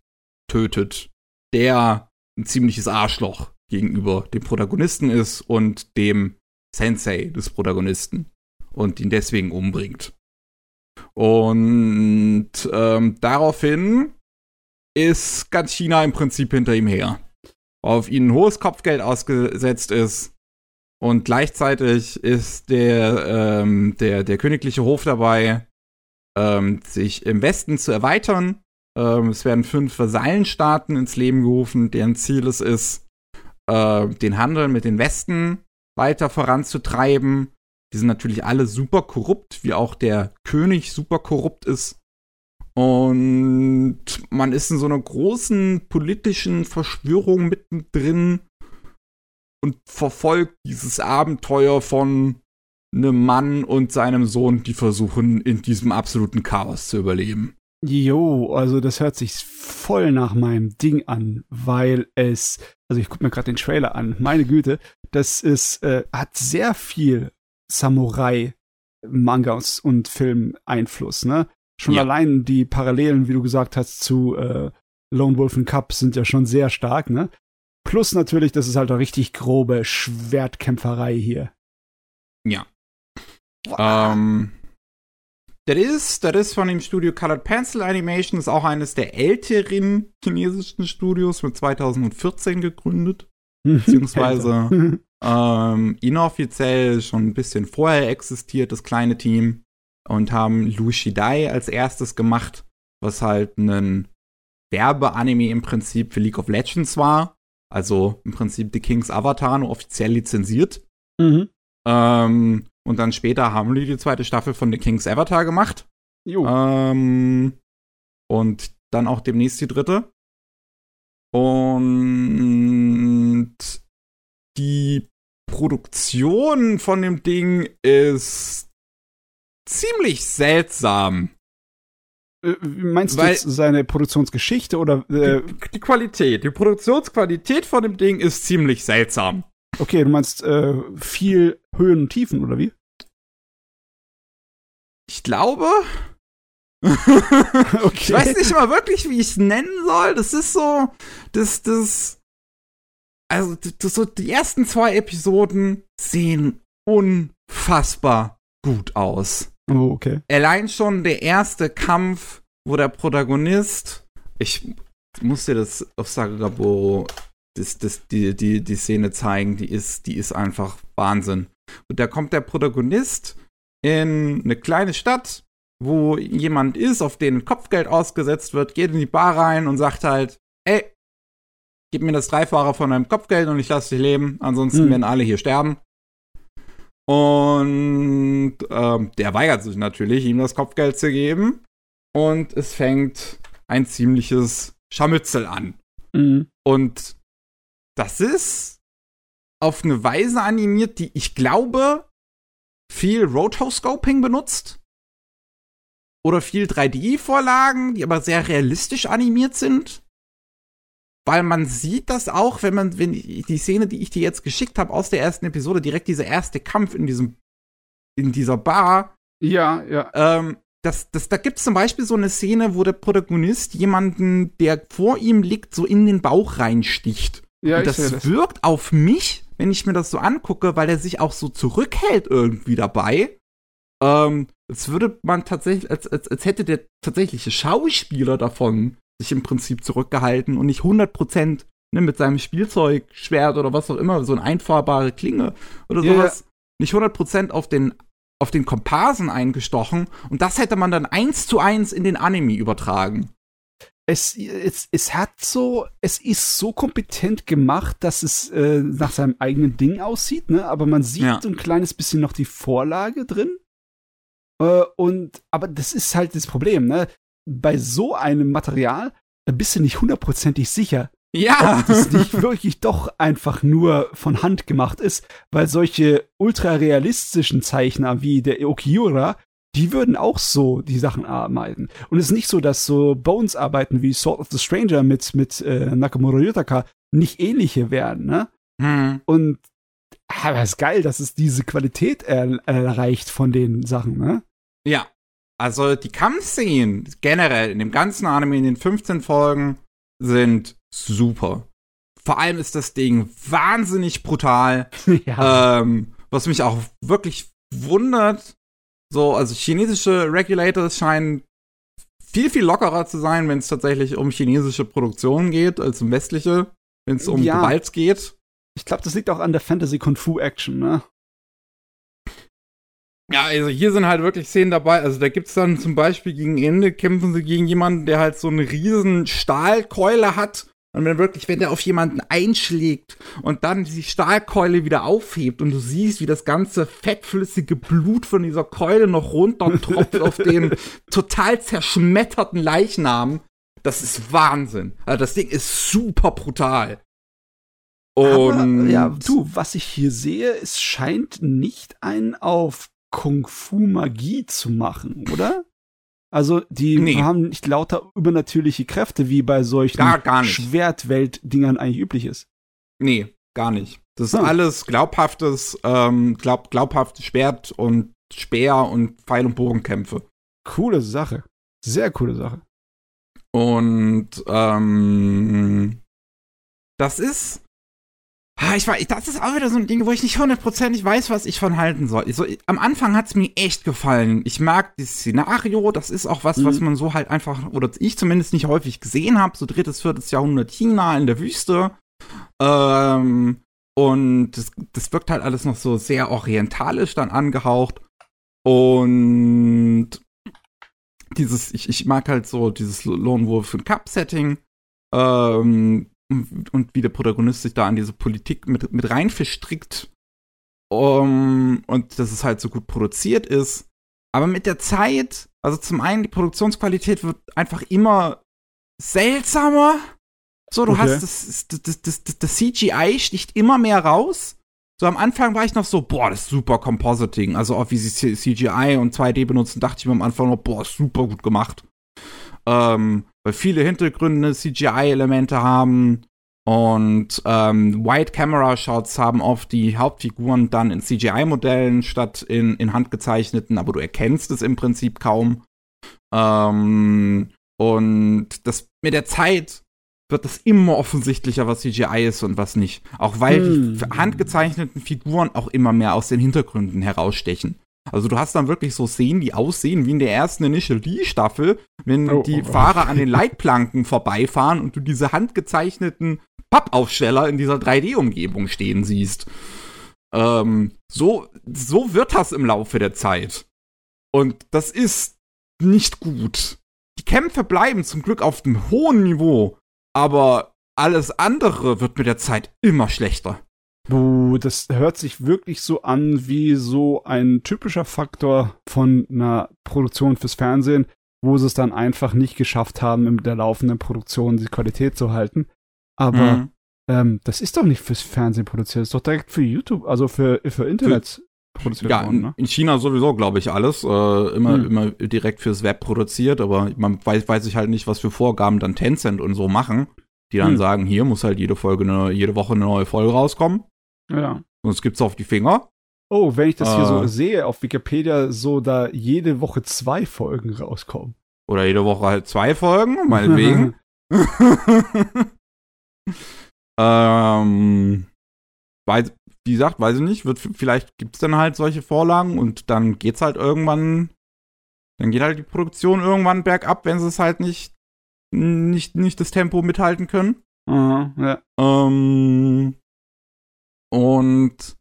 tötet, der ein ziemliches Arschloch gegenüber dem Protagonisten ist und dem Sensei des Protagonisten und ihn deswegen umbringt. Und ähm, daraufhin ist ganz China im Prinzip hinter ihm her. Auf ihn ein hohes Kopfgeld ausgesetzt ist. Und gleichzeitig ist der, ähm, der, der königliche Hof dabei, ähm, sich im Westen zu erweitern. Ähm, es werden fünf Vasallenstaaten ins Leben gerufen, deren Ziel es ist, äh, den Handel mit den Westen weiter voranzutreiben. Die sind natürlich alle super korrupt, wie auch der König super korrupt ist. Und man ist in so einer großen politischen Verschwörung mittendrin und verfolgt dieses Abenteuer von einem Mann und seinem Sohn, die versuchen, in diesem absoluten Chaos zu überleben. Jo, also das hört sich voll nach meinem Ding an, weil es, also ich gucke mir gerade den Trailer an, meine Güte, das ist, äh, hat sehr viel Samurai-Mangas und Film-Einfluss, ne? Schon Ja. allein die Parallelen, wie du gesagt hast, zu äh, Lone Wolf and Cup sind ja schon sehr stark, ne? Plus natürlich, das ist halt eine richtig grobe Schwertkämpferei hier. Ja. Ähm, das ist, das ist von dem Studio Colored Pencil Animation, ist auch eines der älteren chinesischen Studios, mit 2014 gegründet. (laughs) Beziehungsweise (laughs) ähm, inoffiziell schon ein bisschen vorher existiert, das kleine Team. Und haben Lu Shidai als erstes gemacht, was halt ein Werbeanime im Prinzip für League of Legends war. Also im Prinzip The King's Avatar, nur offiziell lizenziert. Mhm. Ähm, und dann später haben die die zweite Staffel von The King's Avatar gemacht. Jo. Ähm, und dann auch demnächst die dritte. Und die Produktion von dem Ding ist ziemlich seltsam. Äh, meinst du Weil- jetzt seine Produktionsgeschichte oder äh, Die, die Qualität, die Produktionsqualität von dem Ding ist ziemlich seltsam. okay, du meinst äh, viel Höhen und Tiefen oder wie? Ich glaube, Okay. (laughs) (laughs) ich weiß nicht mal wirklich, wie ich es nennen soll. Das ist so, das, das, also das, so die ersten zwei Episoden sehen unfassbar gut aus. Oh, okay. Allein schon der erste Kampf, wo der Protagonist, ich muss dir das auf Sagagaboro, das, das, die, die, die Szene zeigen, die ist, die ist einfach Wahnsinn. Und da kommt der Protagonist in eine kleine Stadt, wo jemand ist, auf den Kopfgeld ausgesetzt wird, geht in die Bar rein und sagt halt, ey, gib mir das Dreifache von deinem Kopfgeld und ich lasse dich leben, ansonsten Hm. werden alle hier sterben. Und ähm, der weigert sich natürlich, ihm das Kopfgeld zu geben. Und es fängt ein ziemliches Scharmützel an. Mhm. Und das ist auf eine Weise animiert, die ich glaube, viel Rotoscoping benutzt. Oder viel 3D-Vorlagen, die aber sehr realistisch animiert sind. Weil man sieht das auch, wenn man, wenn die Szene, die ich dir jetzt geschickt habe aus der ersten Episode, direkt dieser erste Kampf in diesem, in dieser Bar, Ja, ja. ähm, das, das, da gibt es zum Beispiel so eine Szene, wo der Protagonist jemanden, der vor ihm liegt, so in den Bauch reinsticht. Ja, Und das, das. wirkt auf mich, wenn ich mir das so angucke, weil er sich auch so zurückhält irgendwie dabei. Ähm, als würde man tatsächlich, als, als, als hätte der tatsächliche Schauspieler davon sich im Prinzip zurückgehalten und nicht 100% ne, mit seinem Spielzeugschwert oder was auch immer, so eine einfahrbare Klinge oder Ja, sowas, nicht 100% auf den, auf den Komparsen eingestochen und das hätte man dann eins zu eins in den Anime übertragen. Es, es, es hat so, es ist so kompetent gemacht, dass es äh, nach seinem eigenen Ding aussieht, ne? Aber man sieht Ja. so ein kleines bisschen noch die Vorlage drin. Äh, und, aber das ist halt das Problem, ne? Bei so einem Material, da bist du nicht hundertprozentig sicher, Ja! ob das nicht wirklich doch einfach nur von Hand gemacht ist, weil solche ultra realistischen Zeichner wie der Okiura, die würden auch so die Sachen arbeiten. Und es ist nicht so, dass so Bones-Arbeiten wie Sword of the Stranger mit, mit äh, Nakamura Yutaka nicht ähnliche werden, ne? hm. Und aber es ist geil, dass es diese Qualität er erreicht von den Sachen, ne? Ja. Also die Kampfszenen generell in dem ganzen Anime in den 15 Folgen sind super. Vor allem ist das Ding wahnsinnig brutal. (laughs) ja. Ähm, was mich auch wirklich wundert. So, also chinesische Regulators scheinen viel, viel lockerer zu sein, wenn es tatsächlich um chinesische Produktionen geht, als um westliche, wenn es um Ja. Gewalt geht. ich glaube, das liegt auch an der Fantasy Kung Fu Action, ne? Ja, also hier sind halt wirklich Szenen dabei. Also da gibt's dann zum Beispiel gegen Ende kämpfen sie gegen jemanden, der halt so eine riesen Stahlkeule hat. Und wenn wirklich, wenn der auf jemanden einschlägt und dann die Stahlkeule wieder aufhebt und du siehst, wie das ganze fettflüssige Blut von dieser Keule noch runtertropft auf (laughs) den total zerschmetterten Leichnam, das ist Wahnsinn. Also das Ding ist super brutal. Und Aber, ja, du, was ich hier sehe, es scheint nicht ein auf Kung Fu Magie zu machen, oder? Also, die Nee. haben nicht lauter übernatürliche Kräfte, wie bei solchen Gar- gar. Schwertwelt-Dingern eigentlich üblich ist. Nee, gar nicht. Das ist Hm. alles glaubhaftes, ähm, glaub, glaubhaftes Schwert und Speer und Pfeil- und Bogenkämpfe. Coole Sache. Sehr coole Sache. Und ähm, das ist ich weiß, das ist auch wieder so ein Ding, wo ich nicht hundertprozentig weiß, was ich von halten soll. So, am Anfang hat es mir echt gefallen. Ich mag das Szenario, das ist auch was, mhm. was man so halt einfach, oder ich zumindest nicht häufig gesehen habe. So drittes, viertes Jahrhundert China in der Wüste. Ähm, und das, das wirkt halt alles noch so sehr orientalisch dann angehaucht. Und dieses, ich, ich mag halt so dieses Lone Wolf und Cup-Setting. Ähm, und wie der Protagonist sich da an diese Politik mit, mit rein verstrickt. Um, und dass es halt so gut produziert ist. Aber mit der Zeit, also zum einen, die Produktionsqualität wird einfach immer seltsamer. So, du okay. hast das, das, das, das, das CGI sticht immer mehr raus. So am Anfang war ich noch so, boah, das ist super Compositing. Also auch wie sie CGI und 2D benutzen, dachte ich mir am Anfang noch, boah, super gut gemacht. Ähm, weil viele Hintergründe CGI-Elemente haben und ähm, White Camera Shots haben oft die Hauptfiguren dann in CGI-Modellen statt in, in handgezeichneten, aber du erkennst es im Prinzip kaum. Ähm, und das mit der Zeit wird es immer offensichtlicher, was CGI ist und was nicht. Auch weil hm. die handgezeichneten Figuren auch immer mehr aus den Hintergründen herausstechen. Also du hast dann wirklich so Szenen, die aussehen wie in der ersten Initial D-Staffel, wenn oh, die oh, oh. Fahrer an den Leitplanken vorbeifahren und du diese handgezeichneten Pappaufsteller in dieser 3D-Umgebung stehen siehst. Ähm, so, so wird das im Laufe der Zeit. Und das ist nicht gut. Die Kämpfe bleiben zum Glück auf einem hohen Niveau, aber alles andere wird mit der Zeit immer schlechter. Buh, das hört sich wirklich so an wie so ein typischer Faktor von einer Produktion fürs Fernsehen, wo sie es dann einfach nicht geschafft haben, in der laufenden Produktion die Qualität zu halten. Aber mhm. ähm, das ist doch nicht fürs Fernsehen produziert, das ist doch direkt für YouTube, also für, für Internet. Für produziert ja, worden, ne? in China sowieso, glaube ich, alles. Äh, immer, hm. immer direkt fürs Web produziert, aber man weiß, weiß ich halt nicht, was für Vorgaben dann Tencent und so machen, die dann hm. sagen, hier muss halt jede Folge eine, jede Woche eine neue Folge rauskommen. Ja. Sonst gibt's auf die Finger. Oh, wenn ich das äh, hier so äh. sehe auf Wikipedia, so da jede Woche zwei Folgen rauskommen. Oder jede Woche halt zwei Folgen, meinetwegen. (laughs) (laughs) ähm, weiß, wie gesagt, weiß ich nicht, wird, vielleicht gibt's dann halt solche Vorlagen und dann geht's halt irgendwann, dann geht halt die Produktion irgendwann bergab, wenn sie es halt nicht, nicht, nicht das Tempo mithalten können. Uh, ja. Ähm, und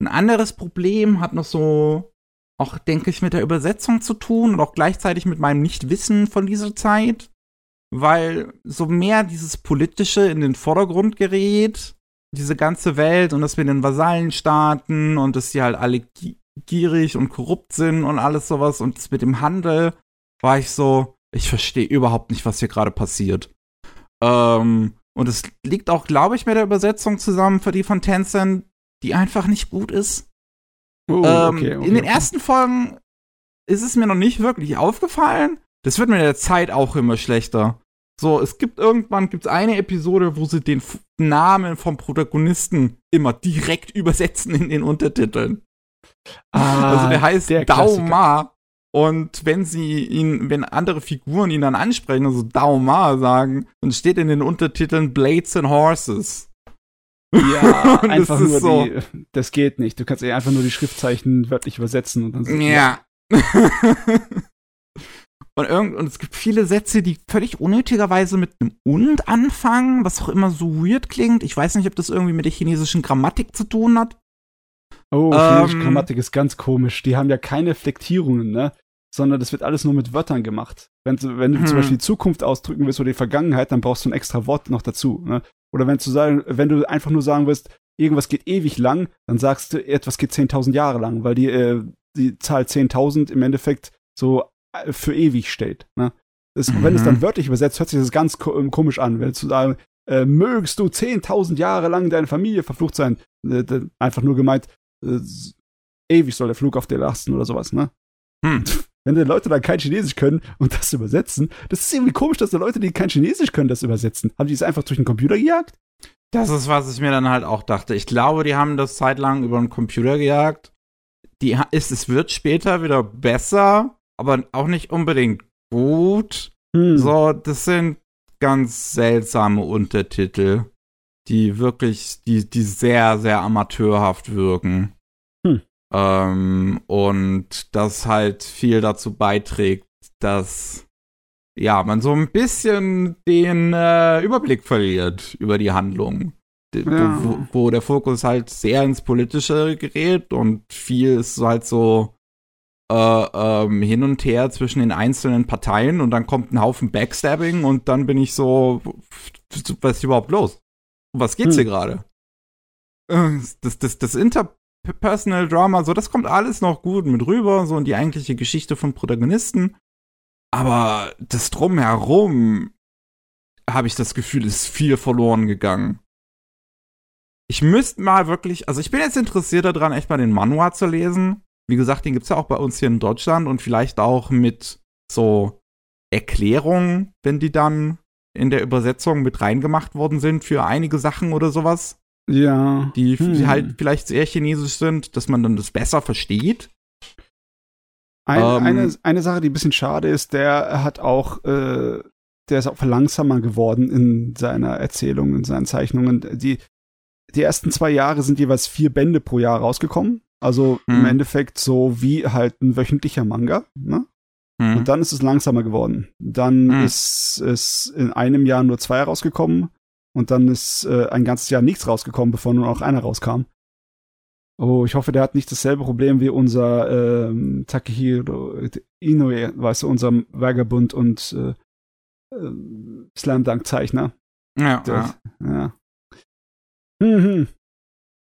ein anderes Problem hat noch so, auch denke ich, mit der Übersetzung zu tun und auch gleichzeitig mit meinem Nichtwissen von dieser Zeit, weil so mehr dieses Politische in den Vordergrund gerät, diese ganze Welt und dass wir den Vasallenstaaten und dass die halt alle gierig und korrupt sind und alles sowas und das mit dem Handel, war ich so, ich verstehe überhaupt nicht, was hier gerade passiert. Ähm, und es liegt auch, glaube ich, mit der Übersetzung zusammen für die von Tencent, die einfach nicht gut ist. Oh, ähm, okay, okay, in den okay. ersten Folgen ist es mir noch nicht wirklich aufgefallen. Das wird mit der Zeit auch immer schlechter. So, es gibt irgendwann gibt's eine Episode, wo sie den Namen vom Protagonisten immer direkt übersetzen in den Untertiteln. Ah, also der heißt der Dauma und wenn sie ihn, wenn andere Figuren ihn dann ansprechen, also Dauma sagen, dann steht in den Untertiteln Blades and Horses. Ja, (laughs) einfach nur so. die, das geht nicht. Du kannst einfach nur die Schriftzeichen wörtlich übersetzen und dann Ja. (laughs) und, irgend, und es gibt viele Sätze, die völlig unnötigerweise mit einem und anfangen, was auch immer so weird klingt. Ich weiß nicht, ob das irgendwie mit der chinesischen Grammatik zu tun hat. Oh, chinesische ähm, Grammatik ist ganz komisch. Die haben ja keine Flektierungen, ne? Sondern das wird alles nur mit Wörtern gemacht. Wenn, wenn du hm. zum Beispiel die Zukunft ausdrücken willst oder die Vergangenheit, dann brauchst du ein extra Wort noch dazu. Ne? Oder wenn du, sagen, wenn du einfach nur sagen willst, irgendwas geht ewig lang, dann sagst du, etwas geht 10.000 Jahre lang, weil die, äh, die Zahl 10.000 im Endeffekt so äh, für ewig steht. Ne? Das, mhm. Wenn es dann mhm. wörtlich übersetzt, hört sich das ganz komisch an. Wenn du sagen, äh, mögest du 10.000 Jahre lang deine Familie verflucht sein, äh, einfach nur gemeint, äh, ewig soll der Flug auf dir lasten oder sowas, ne? Hm. (laughs) Wenn die Leute dann kein Chinesisch können und das übersetzen, das ist irgendwie komisch, dass die Leute, die kein Chinesisch können, das übersetzen. Haben die es einfach durch den Computer gejagt? Das ist, was ich mir dann halt auch dachte. Ich glaube, die haben das zeitlang über den Computer gejagt. Die ist, es wird später wieder besser, aber auch nicht unbedingt gut. Hm. So, das sind ganz seltsame Untertitel. Die wirklich, die, die sehr, sehr amateurhaft wirken. Hm. Ähm, und das halt viel dazu beiträgt, dass ja, man so ein bisschen den äh, Überblick verliert über die Handlung. Ja. Wo, wo der Fokus halt sehr ins Politische gerät und viel ist halt so äh, ähm, hin und her zwischen den einzelnen Parteien und dann kommt ein Haufen Backstabbing und dann bin ich so, was ist überhaupt los? Um was geht's Hm. hier gerade? Äh, Das, das, das Interpersonal Drama, so, das kommt alles noch gut mit rüber, so in die eigentliche Geschichte von Protagonisten. Aber das Drumherum, habe ich das Gefühl, ist viel verloren gegangen. Ich müsste mal wirklich, also ich bin jetzt interessiert daran, echt mal den Manhwa zu lesen. Wie gesagt, den gibt's ja auch bei uns hier in Deutschland und vielleicht auch mit so Erklärungen, wenn die dann in der Übersetzung mit reingemacht worden sind für einige Sachen oder sowas, Ja. die, Hm. die halt vielleicht sehr chinesisch sind, dass man dann das besser versteht. Ein, Ähm, eine, eine Sache, die ein bisschen schade ist, der hat auch, äh, der ist auch langsamer geworden in seiner Erzählung, in seinen Zeichnungen. Die, die ersten zwei Jahre sind jeweils vier Bände pro Jahr rausgekommen. Also im Hm. Endeffekt so wie halt ein wöchentlicher Manga. Ne? Hm. Und dann ist es langsamer geworden. Dann Hm. ist es in einem Jahr nur zwei rausgekommen. Und dann ist äh, ein ganzes Jahr nichts rausgekommen, bevor nur noch einer rauskam. Oh, ich hoffe, der hat nicht dasselbe Problem wie unser ähm, Takehiro Inoue, weißt du, unser Vagabund und äh, äh, Slam Dunk Zeichner. ja, Der, ja. ja. Mhm.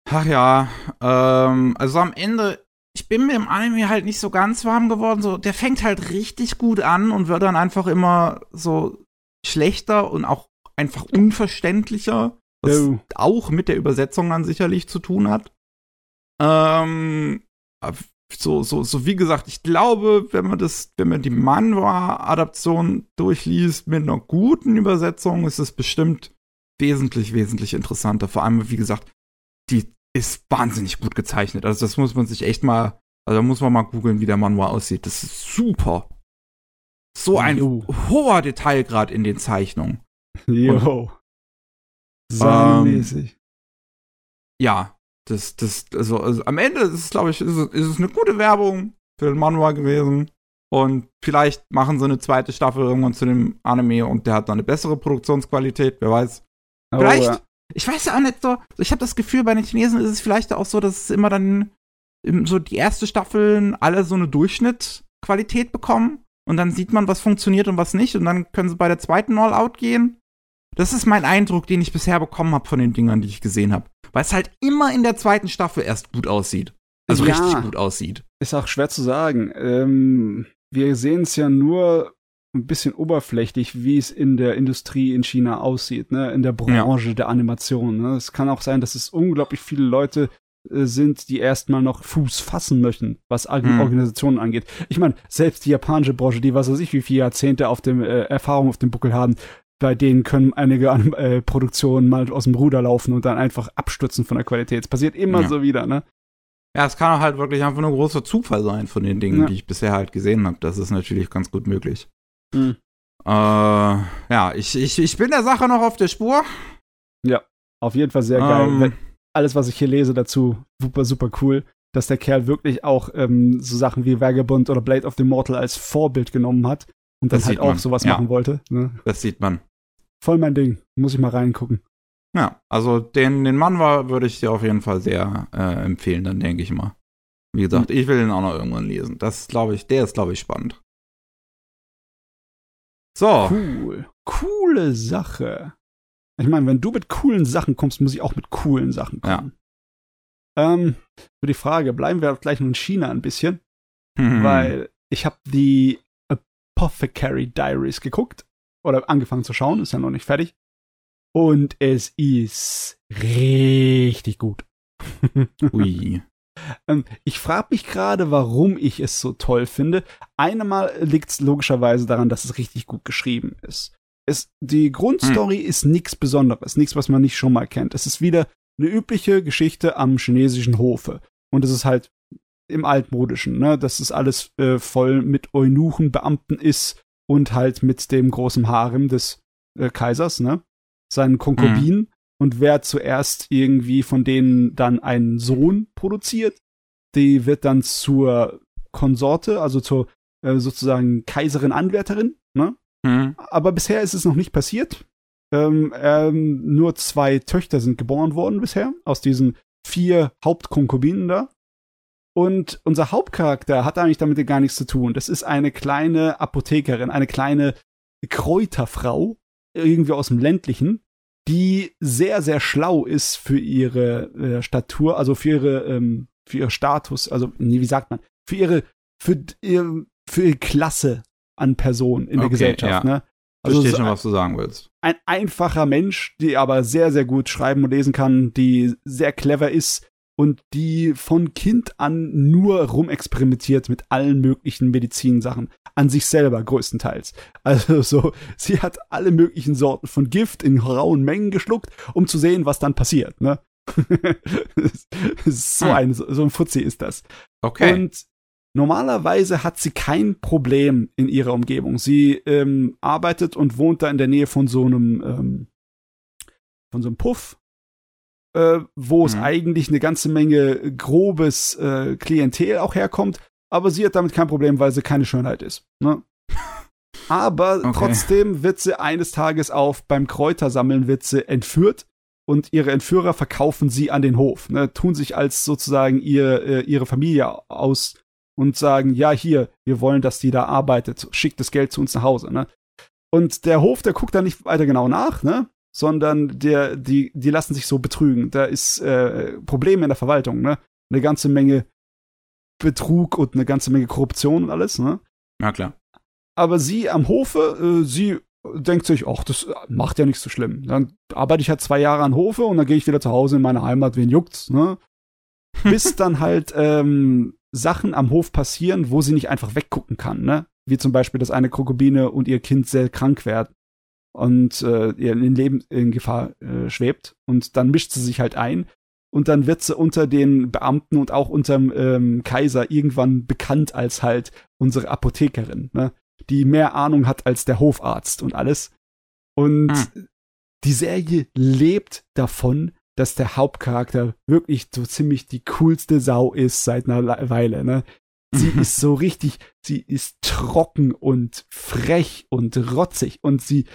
Ach ja, ähm, also am Ende, ich bin mit dem Anime halt nicht so ganz warm geworden. So, der fängt halt richtig gut an und wird dann einfach immer so schlechter und auch einfach unverständlicher, was Oh. auch mit der Übersetzung dann sicherlich zu tun hat. Ähm, so, so, so wie gesagt, ich glaube, wenn man das, wenn man die Manhwa-Adaption durchliest mit einer guten Übersetzung, ist es bestimmt wesentlich, wesentlich interessanter. Vor allem, wie gesagt, die ist wahnsinnig gut gezeichnet. Also das muss man sich echt mal, also da muss man mal googeln, wie der Manhwa aussieht. Das ist super. So ein Jo. hoher Detailgrad in den Zeichnungen. Jo. Saumäßig. Ja, das, das, also, also am Ende ist es, glaube ich, ist es, ist es eine gute Werbung für den Manhwa gewesen. Und vielleicht machen sie eine zweite Staffel irgendwann zu dem Anime und der hat dann eine bessere Produktionsqualität, wer weiß. Oh, Vielleicht, ja. Ich weiß ja auch nicht so, ich habe das Gefühl, bei den Chinesen ist es vielleicht auch so, dass es immer dann so die erste Staffeln alle so eine Durchschnittqualität bekommen und dann sieht man, was funktioniert und was nicht und dann können sie bei der zweiten All-Out gehen. Das ist mein Eindruck, den ich bisher bekommen habe von den Dingern, die ich gesehen habe. Weil es halt immer in der zweiten Staffel erst gut aussieht. Also Ja. richtig gut aussieht. Ist auch schwer zu sagen. Ähm, wir sehen es ja nur ein bisschen oberflächlich, wie es in der Industrie in China aussieht, ne? in der Branche der Animation. Ne? Es kann auch sein, dass es unglaublich viele Leute äh, sind, die erstmal noch Fuß fassen möchten, was Org- Hm. Organisationen angeht. Ich meine, selbst die japanische Branche, die was weiß ich, wie viele Jahrzehnte auf dem äh, Erfahrung auf dem Buckel haben, bei denen können einige äh, Produktionen mal aus dem Ruder laufen und dann einfach abstürzen von der Qualität. Es passiert immer Ja. so wieder, ne? Ja, es kann halt wirklich einfach nur großer Zufall sein von den Dingen, Ja. die ich bisher halt gesehen habe. Das ist natürlich ganz gut möglich. Hm. Äh, ja, ich, ich, ich bin der Sache noch auf der Spur. Auf jeden Fall sehr geil. Ähm, Alles, was ich hier lese dazu, super, super cool, dass der Kerl wirklich auch ähm, so Sachen wie Vagabond oder Blade of the Mortal als Vorbild genommen hat und dann Das halt auch man, sowas ja. machen wollte. Ne? Das sieht man. Voll mein Ding. Muss ich mal reingucken. Ja, also den, den Mann war, würde ich dir auf jeden Fall sehr äh, empfehlen, dann denke ich mal. Wie gesagt, ich will den auch noch irgendwann lesen. Das glaube ich, der ist, glaube ich, spannend. So, Cool. Coole Sache. Ich meine, wenn du mit coolen Sachen kommst, muss ich auch mit coolen Sachen kommen. Ähm, für die Frage, bleiben wir gleich nur in China ein bisschen, Hm. weil ich habe die Apothecary Diaries geguckt oder angefangen zu schauen, ist ja noch nicht fertig. Und es ist richtig gut. (laughs) Ui. Ähm, ich frage mich gerade, warum ich es so toll finde. Einmal liegt es logischerweise daran, dass es richtig gut geschrieben ist. Es, die Grundstory ist nichts Besonderes, nichts, was man nicht schon mal kennt. Es ist wieder eine übliche Geschichte am chinesischen Hofe. Und es ist halt im Altmodischen, ne? dass es alles äh, voll mit Eunuchen, Beamten ist und halt mit dem großen Harem des äh, Kaisers, ne? Seinen Konkubinen. Und wer zuerst irgendwie von denen dann einen Sohn produziert, die wird dann zur Konsorte, also zur äh, sozusagen Kaiserin Anwärterin. Ne? Mhm. Aber bisher ist es noch nicht passiert. Ähm, ähm, nur zwei Töchter sind geboren worden bisher aus diesen vier Hauptkonkubinen da. Und unser Hauptcharakter hat eigentlich damit gar nichts zu tun. Das ist eine kleine Apothekerin, eine kleine Kräuterfrau, irgendwie aus dem ländlichen, die sehr, sehr schlau ist für ihre äh, Statur, also für ihre, ähm, für ihr Status, also, nee, wie sagt man, für ihre, für, ihr, für ihre Klasse an Personen in der Gesellschaft, ja. ne? Also Verstehe schon, was du sagen willst. Ein einfacher Mensch, die aber sehr, sehr gut schreiben und lesen kann, die sehr clever ist und die von Kind an nur rumexperimentiert mit allen möglichen Medizinsachen. An sich selber größtenteils. Also so, sie hat alle möglichen Sorten von Gift in rauen Mengen geschluckt, um zu sehen, was dann passiert, ne? (laughs) so hm. ein, so ein Fuzzi ist das. Okay. Und normalerweise hat sie kein Problem in ihrer Umgebung. Sie ähm, arbeitet und wohnt da in der Nähe von so einem, ähm, von so einem Puff, äh, wo mhm. es eigentlich eine ganze Menge grobes äh, Klientel auch herkommt. Aber sie hat damit kein Problem, weil sie keine Schönheit ist. Ne? (laughs) Aber okay. trotzdem wird sie eines Tages auf beim Kräutersammeln wird sie entführt und ihre Entführer verkaufen sie an den Hof, ne, tun sich als sozusagen ihr, äh, ihre Familie aus und sagen, ja, hier, wir wollen, dass die da arbeitet, schickt das Geld zu uns nach Hause, ne? Und der Hof, der guckt da nicht weiter genau nach, ne? Sondern der, die, die lassen sich so betrügen. Da ist äh, Probleme in der Verwaltung, ne? Eine ganze Menge Betrug und eine ganze Menge Korruption und alles, ne? Ja, klar. Aber sie am Hofe, äh, sie denkt sich, ach, das macht ja nichts so schlimm. Dann arbeite ich halt zwei Jahre an Hofe und dann gehe ich wieder zu Hause in meine Heimat, wen juckt's, ne? (laughs) Bis dann halt ähm, Sachen am Hof passieren, wo sie nicht einfach weggucken kann, ne? Wie zum Beispiel, dass eine Krokobine und ihr Kind sehr krank werden und äh, ihr Leben in Gefahr äh, schwebt. Und dann mischt sie sich halt ein. Und dann wird sie unter den Beamten und auch unterm ähm, Kaiser irgendwann bekannt als halt unsere Apothekerin, ne? die mehr Ahnung hat als der Hofarzt und alles. Und hm. die Serie lebt davon, dass der Hauptcharakter wirklich so ziemlich die coolste Sau ist seit einer Weile. Ne? Sie ist so richtig, sie ist trocken und frech und rotzig und sie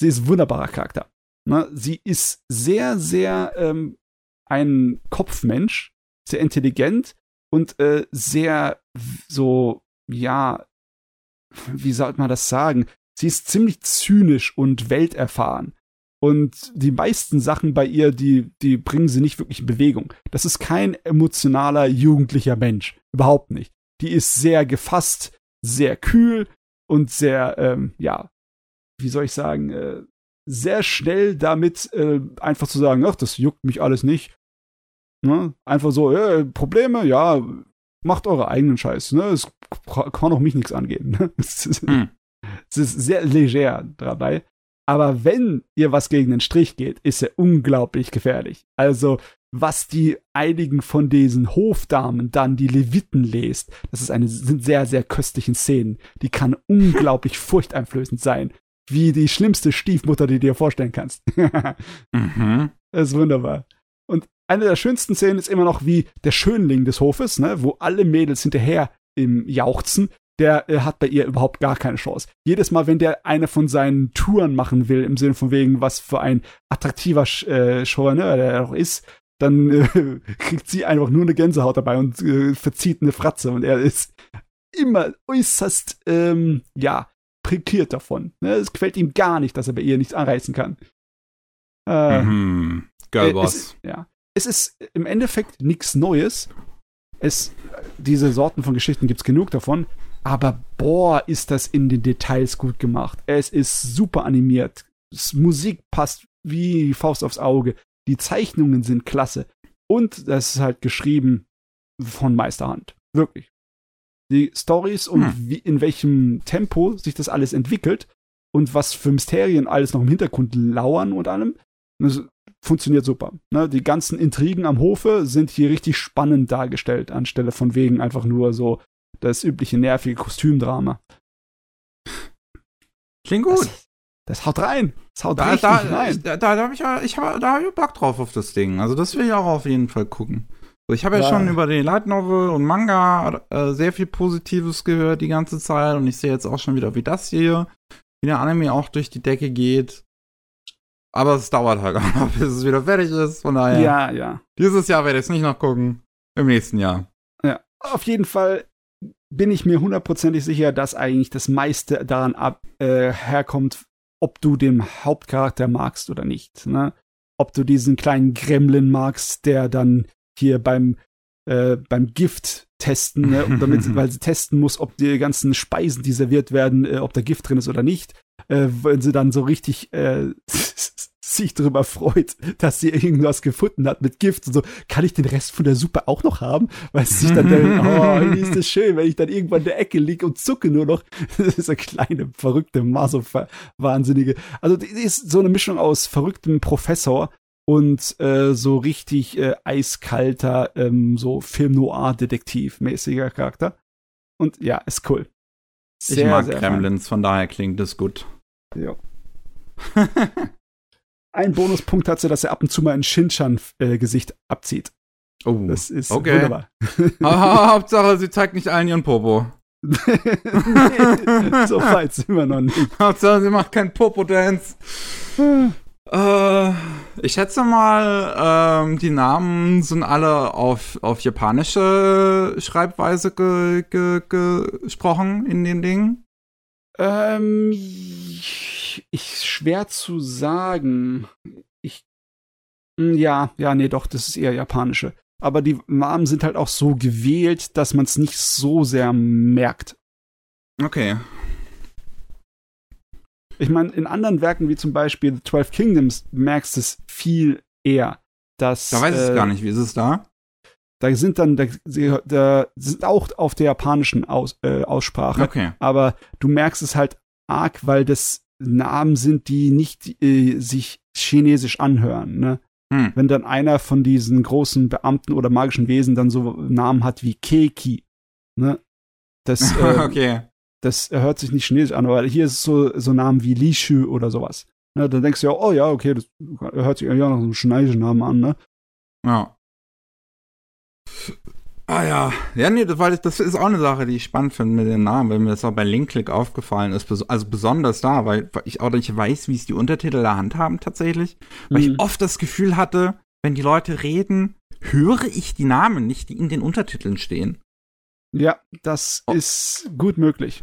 sie ist ein wunderbarer Charakter. Ne? Sie ist sehr, sehr ähm, ein Kopfmensch, sehr intelligent und äh, sehr so, ja, wie sollte man das sagen? Sie ist ziemlich zynisch und welterfahren. Und die meisten Sachen bei ihr, die, die bringen sie nicht wirklich in Bewegung. Das ist kein emotionaler, jugendlicher Mensch. Überhaupt nicht. Die ist sehr gefasst, sehr kühl und sehr, ähm, ja, wie soll ich sagen, äh, sehr schnell damit äh, einfach zu sagen, ach, das juckt mich alles nicht. Ne? Einfach so, äh, Probleme, ja, macht eure eigenen Scheiß. Ne? Es kann auch mich nichts angehen. Ne? (laughs) Es, ist, hm. es ist sehr leger dabei. Aber wenn ihr was gegen den Strich geht, ist er unglaublich gefährlich. Also, was die einigen von diesen Hofdamen dann die Leviten lest, das ist eine, sind sehr, sehr köstlichen Szenen. Die kann (laughs) unglaublich furchteinflößend sein wie die schlimmste Stiefmutter, die du dir vorstellen kannst. (laughs) mhm. Das ist wunderbar. Und eine der schönsten Szenen ist immer noch wie der Schönling des Hofes, ne, wo alle Mädels hinterher im Jauchzen. Der äh, hat bei ihr überhaupt gar keine Chance. Jedes Mal, wenn der eine von seinen Touren machen will, im Sinne von wegen, was für ein attraktiver äh, Chauvineur der auch ist, dann äh, (laughs) kriegt sie einfach nur eine Gänsehaut dabei und äh, verzieht eine Fratze. Und er ist immer äußerst, ähm, ja, prikiert davon. Ne? Es gefällt ihm gar nicht, dass er bei ihr nichts anreißen kann. Äh, mhm. Girlboss. Es, ja. Es ist im Endeffekt nichts Neues. Es, diese Sorten von Geschichten gibt es genug davon. Aber boah, ist das in den Details gut gemacht. Es ist super animiert. Das Musik passt wie Faust aufs Auge. Die Zeichnungen sind klasse. Und das ist halt geschrieben von Meisterhand. Wirklich die Stories und hm. wie, in welchem Tempo sich das alles entwickelt und was für Mysterien alles noch im Hintergrund lauern und allem. Das funktioniert super. Ne? Die ganzen Intrigen am Hofe sind hier richtig spannend dargestellt, anstelle von wegen einfach nur so das übliche nervige Kostümdrama. Klingt gut. Das, Das haut rein. Das haut Da, richtig da, rein. ich, da, da hab ich ja, ich hab, da hab ich Bock drauf auf das Ding. Also das will ich auch auf jeden Fall gucken. So, ich habe ja, Ja. schon über die Light Novel und Manga äh, sehr viel Positives gehört die ganze Zeit und ich sehe jetzt auch schon wieder, wie das hier, wie der Anime auch durch die Decke geht. Aber es dauert halt (laughs) auch noch, bis es wieder fertig ist. Von daher, Ja, ja. dieses Jahr werde ich es nicht noch gucken. Im nächsten Jahr. Ja, auf jeden Fall bin ich mir hundertprozentig sicher, dass eigentlich das meiste daran ab, äh, herkommt, ob du den Hauptcharakter magst oder nicht. Ne? Ob du diesen kleinen Gremlin magst, der dann hier beim, äh, beim Gift testen, ne? und damit, (laughs) weil sie testen muss, ob die ganzen Speisen, die serviert werden, äh, ob da Gift drin ist oder nicht. Äh, wenn sie dann so richtig äh, (laughs) sich darüber freut, dass sie irgendwas gefunden hat mit Gift und so, kann ich den Rest von der Suppe auch noch haben? Weil sie sich dann denkt, (laughs) oh, wie ist das schön, wenn ich dann irgendwann in der Ecke liege und zucke nur noch. Das ist eine kleine, verrückte Maso-Wahnsinnige. Also die ist so eine Mischung aus verrücktem Professor und äh, so richtig äh, eiskalter, ähm, so Film-Noir-Detektiv-mäßiger Charakter. Und ja, ist cool. ich mag Gremlins, von daher klingt das gut. Ja. (laughs) Ein Bonuspunkt hat sie, dass er ab und zu mal ein Shinchan-Gesicht abzieht. Oh, Das ist okay. wunderbar. (laughs) Ah, Hauptsache, sie zeigt nicht allen ihren Popo. (laughs) nee, so weit sind wir noch nicht. Hauptsache, sie macht keinen Popo-Dance. Äh, ich schätze mal, ähm, die Namen sind alle auf, auf japanische Schreibweise ge, ge, gesprochen in den Dingen. Ähm, ich, ich schwer zu sagen. Ich, Hm, ja, ja, nee, doch, das ist eher japanische. Aber die Namen sind halt auch so gewählt, dass man es nicht so sehr merkt. Okay. Ich meine, in anderen Werken wie zum Beispiel The Twelve Kingdoms merkst du es viel eher. Dass, Da weiß ich äh, gar nicht. Wie ist es da? Da sind dann, da, da sind auch auf der japanischen Aus, äh, Aussprache. Okay. aber du merkst es halt arg, weil das Namen sind, die nicht äh, sich chinesisch anhören. Ne? Hm. Wenn dann einer von diesen großen Beamten oder magischen Wesen dann so Namen hat wie Keki, ne? Das, (laughs) äh, okay. Das hört sich nicht chinesisch an, aber hier ist es so, so Namen wie Li Shu oder sowas. Ne? Dann denkst du ja, oh ja, okay, das hört sich ja nach so einem chinesischen Namen an, ne? Ja. Ah ja. Ja, nee, das, weil das ist auch eine Sache, die ich spannend finde mit den Namen, weil mir das auch bei Linkclick aufgefallen ist. Also besonders da, weil ich auch nicht weiß, wie es die Untertitel da handhaben tatsächlich. Weil Mhm. ich oft das Gefühl hatte, wenn die Leute reden, höre ich die Namen nicht, die in den Untertiteln stehen. Ja, das Oh. ist gut möglich.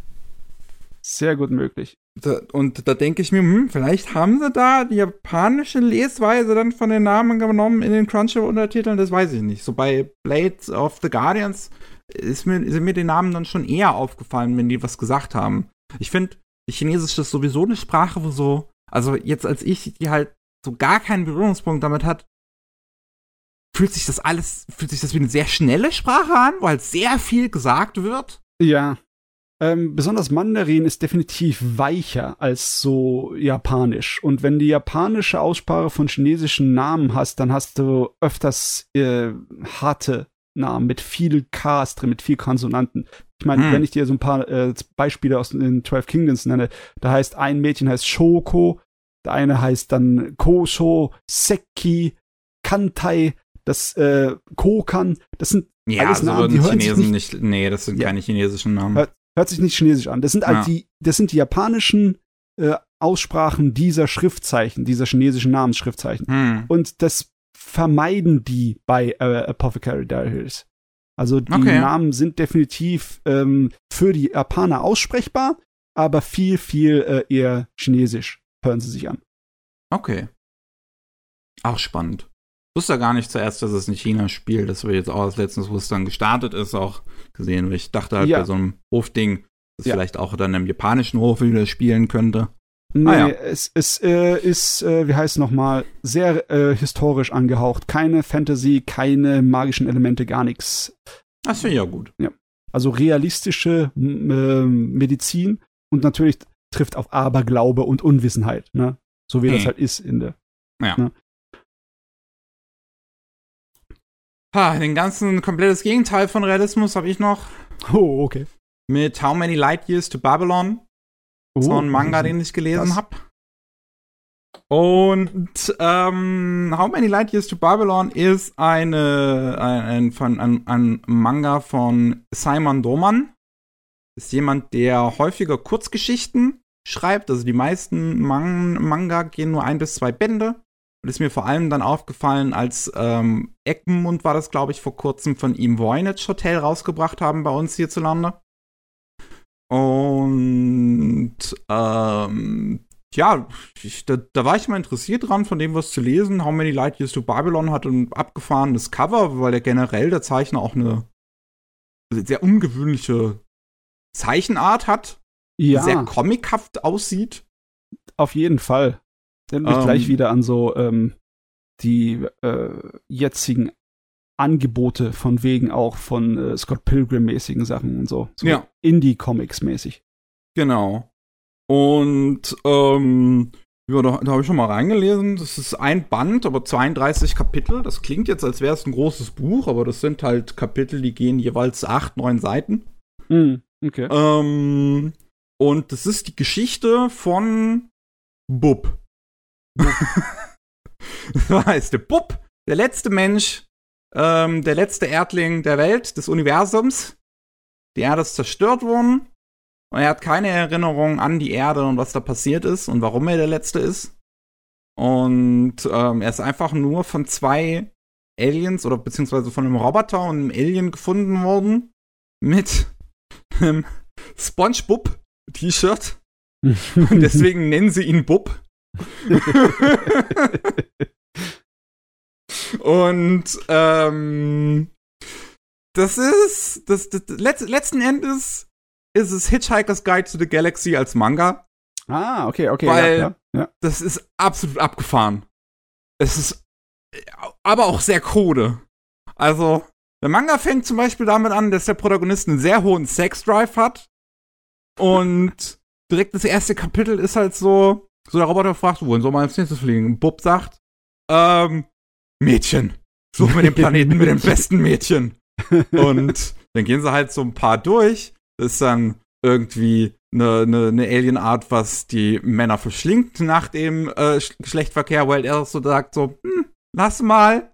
Sehr gut möglich. Da, und da denke ich mir, hm, vielleicht haben sie da die japanische Lesweise dann von den Namen genommen in den Crunchyroll-Untertiteln, das weiß ich nicht. So bei Blades of the Guardians ist mir, sind mir die Namen dann schon eher aufgefallen, wenn die was gesagt haben. Ich finde, Chinesisch ist sowieso eine Sprache, wo so, also jetzt als ich, die halt so gar keinen Berührungspunkt damit hat, fühlt sich das alles, fühlt sich das wie eine sehr schnelle Sprache an, wo halt sehr viel gesagt wird. Ja. Ähm, besonders Mandarin ist definitiv weicher als so japanisch. Und wenn du japanische Aussprache von chinesischen Namen hast, dann hast du öfters äh, harte Namen mit viel Ks drin, mit viel Konsonanten. Ich meine, Hm. wenn ich dir so ein paar äh, Beispiele aus den Twelve Kingdoms nenne, da heißt ein Mädchen heißt Shoko, der eine heißt dann Kosho, Seki, Kantai, das äh, Kokan, das sind Ja, Alles Namen, würden die Chinesen nicht, nee, das sind Ja. keine chinesischen Namen. Hört- Hört sich nicht chinesisch an. Das sind halt Ja. die, das sind die japanischen äh, Aussprachen dieser Schriftzeichen, dieser chinesischen Namensschriftzeichen. Hm. Und das vermeiden die bei äh, Apothecary Diaries. Also die Okay. Namen sind definitiv ähm, für die Japaner aussprechbar, aber viel, viel äh, eher chinesisch hören sie sich an. Okay. Auch spannend. Ich wusste ja gar nicht zuerst, dass es in China spielt. Das wir jetzt auch als letztens, wo es dann gestartet ist, auch gesehen. Weil ich dachte halt Ja. bei so einem Hofding, dass Ja. vielleicht auch dann im japanischen Hof wieder spielen könnte. Nee, Ah, ja. es, es äh, ist, äh, wie heißt es nochmal, sehr äh, historisch angehaucht. Keine Fantasy, keine magischen Elemente, gar nichts. Das finde ich ja gut. Also realistische ähm, Medizin und natürlich trifft auf Aberglaube und Unwissenheit, ne? So wie das Hm. halt ist in der. Ha, den ganzen komplettes Gegenteil von Realismus habe ich noch Oh, okay. mit How Many Light Years to Babylon. Oh, so ein Manga, den ich gelesen habe. Und ähm, How Many Light Years to Babylon ist eine, ein, ein, ein, ein Manga von Simon Doman. Ist jemand, der häufiger Kurzgeschichten schreibt. Also die meisten Man Manga gehen nur ein bis zwei Bände. Und ist mir vor allem dann aufgefallen, als ähm, Eckenmund war das, glaube ich, vor kurzem von ihm Voynich Hotel rausgebracht haben bei uns hierzulande. Und ähm, ja, ich, da, da, war ich mal interessiert dran, von dem was zu lesen. How Many Light Years to Babylon hat ein abgefahrenes Cover, weil der generell der Zeichner auch eine sehr ungewöhnliche Zeichenart hat. Ja. Sehr comichaft aussieht. Auf jeden Fall. Erinnert mich um, gleich ähm. wieder an so ähm, die äh, jetzigen Angebote von wegen auch von äh, Scott Pilgrim-mäßigen Sachen und so. so ja. Indie-Comics mäßig. Genau. Und ähm, ja, da, da habe ich schon mal reingelesen. Das ist ein Band, aber 32 Kapitel. Das klingt jetzt, als wäre es ein großes Buch, aber das sind halt Kapitel, die gehen jeweils acht, neun Seiten. Mm, okay. Ähm, und das ist die Geschichte von Bub. Das (laughs) heißt, der Bub, der letzte Mensch, ähm, der letzte Erdling der Welt, des Universums. Die Erde ist zerstört worden. Und er hat keine Erinnerung an die Erde und was da passiert ist und warum er der Letzte ist. Und ähm, er ist einfach nur von zwei Aliens oder beziehungsweise von einem Roboter und einem Alien gefunden worden. Mit einem (laughs) SpongeBob-T-Shirt. (laughs) und deswegen nennen sie ihn Bub. (laughs) Und ähm, das ist, das, das, das letzten Endes ist es Hitchhiker's Guide to the Galaxy als Manga. Ah, okay, okay. Weil ja, ja. das ist absolut abgefahren. Es ist aber auch sehr krude. Also, der Manga fängt zum Beispiel damit an, dass der Protagonist einen sehr hohen Sex-Drive hat. Und direkt das erste Kapitel ist halt so, so der Roboter fragt, wohin soll man als nächstes fliegen? Bub sagt, ähm, Mädchen. Such mir den Planeten mit dem besten Mädchen. (laughs) Und dann gehen sie halt so ein paar durch. Das ist dann irgendwie eine, eine, eine Alienart, was die Männer verschlingt nach dem äh, Geschlechtsverkehr, weil er so sagt, so, hm, lass mal.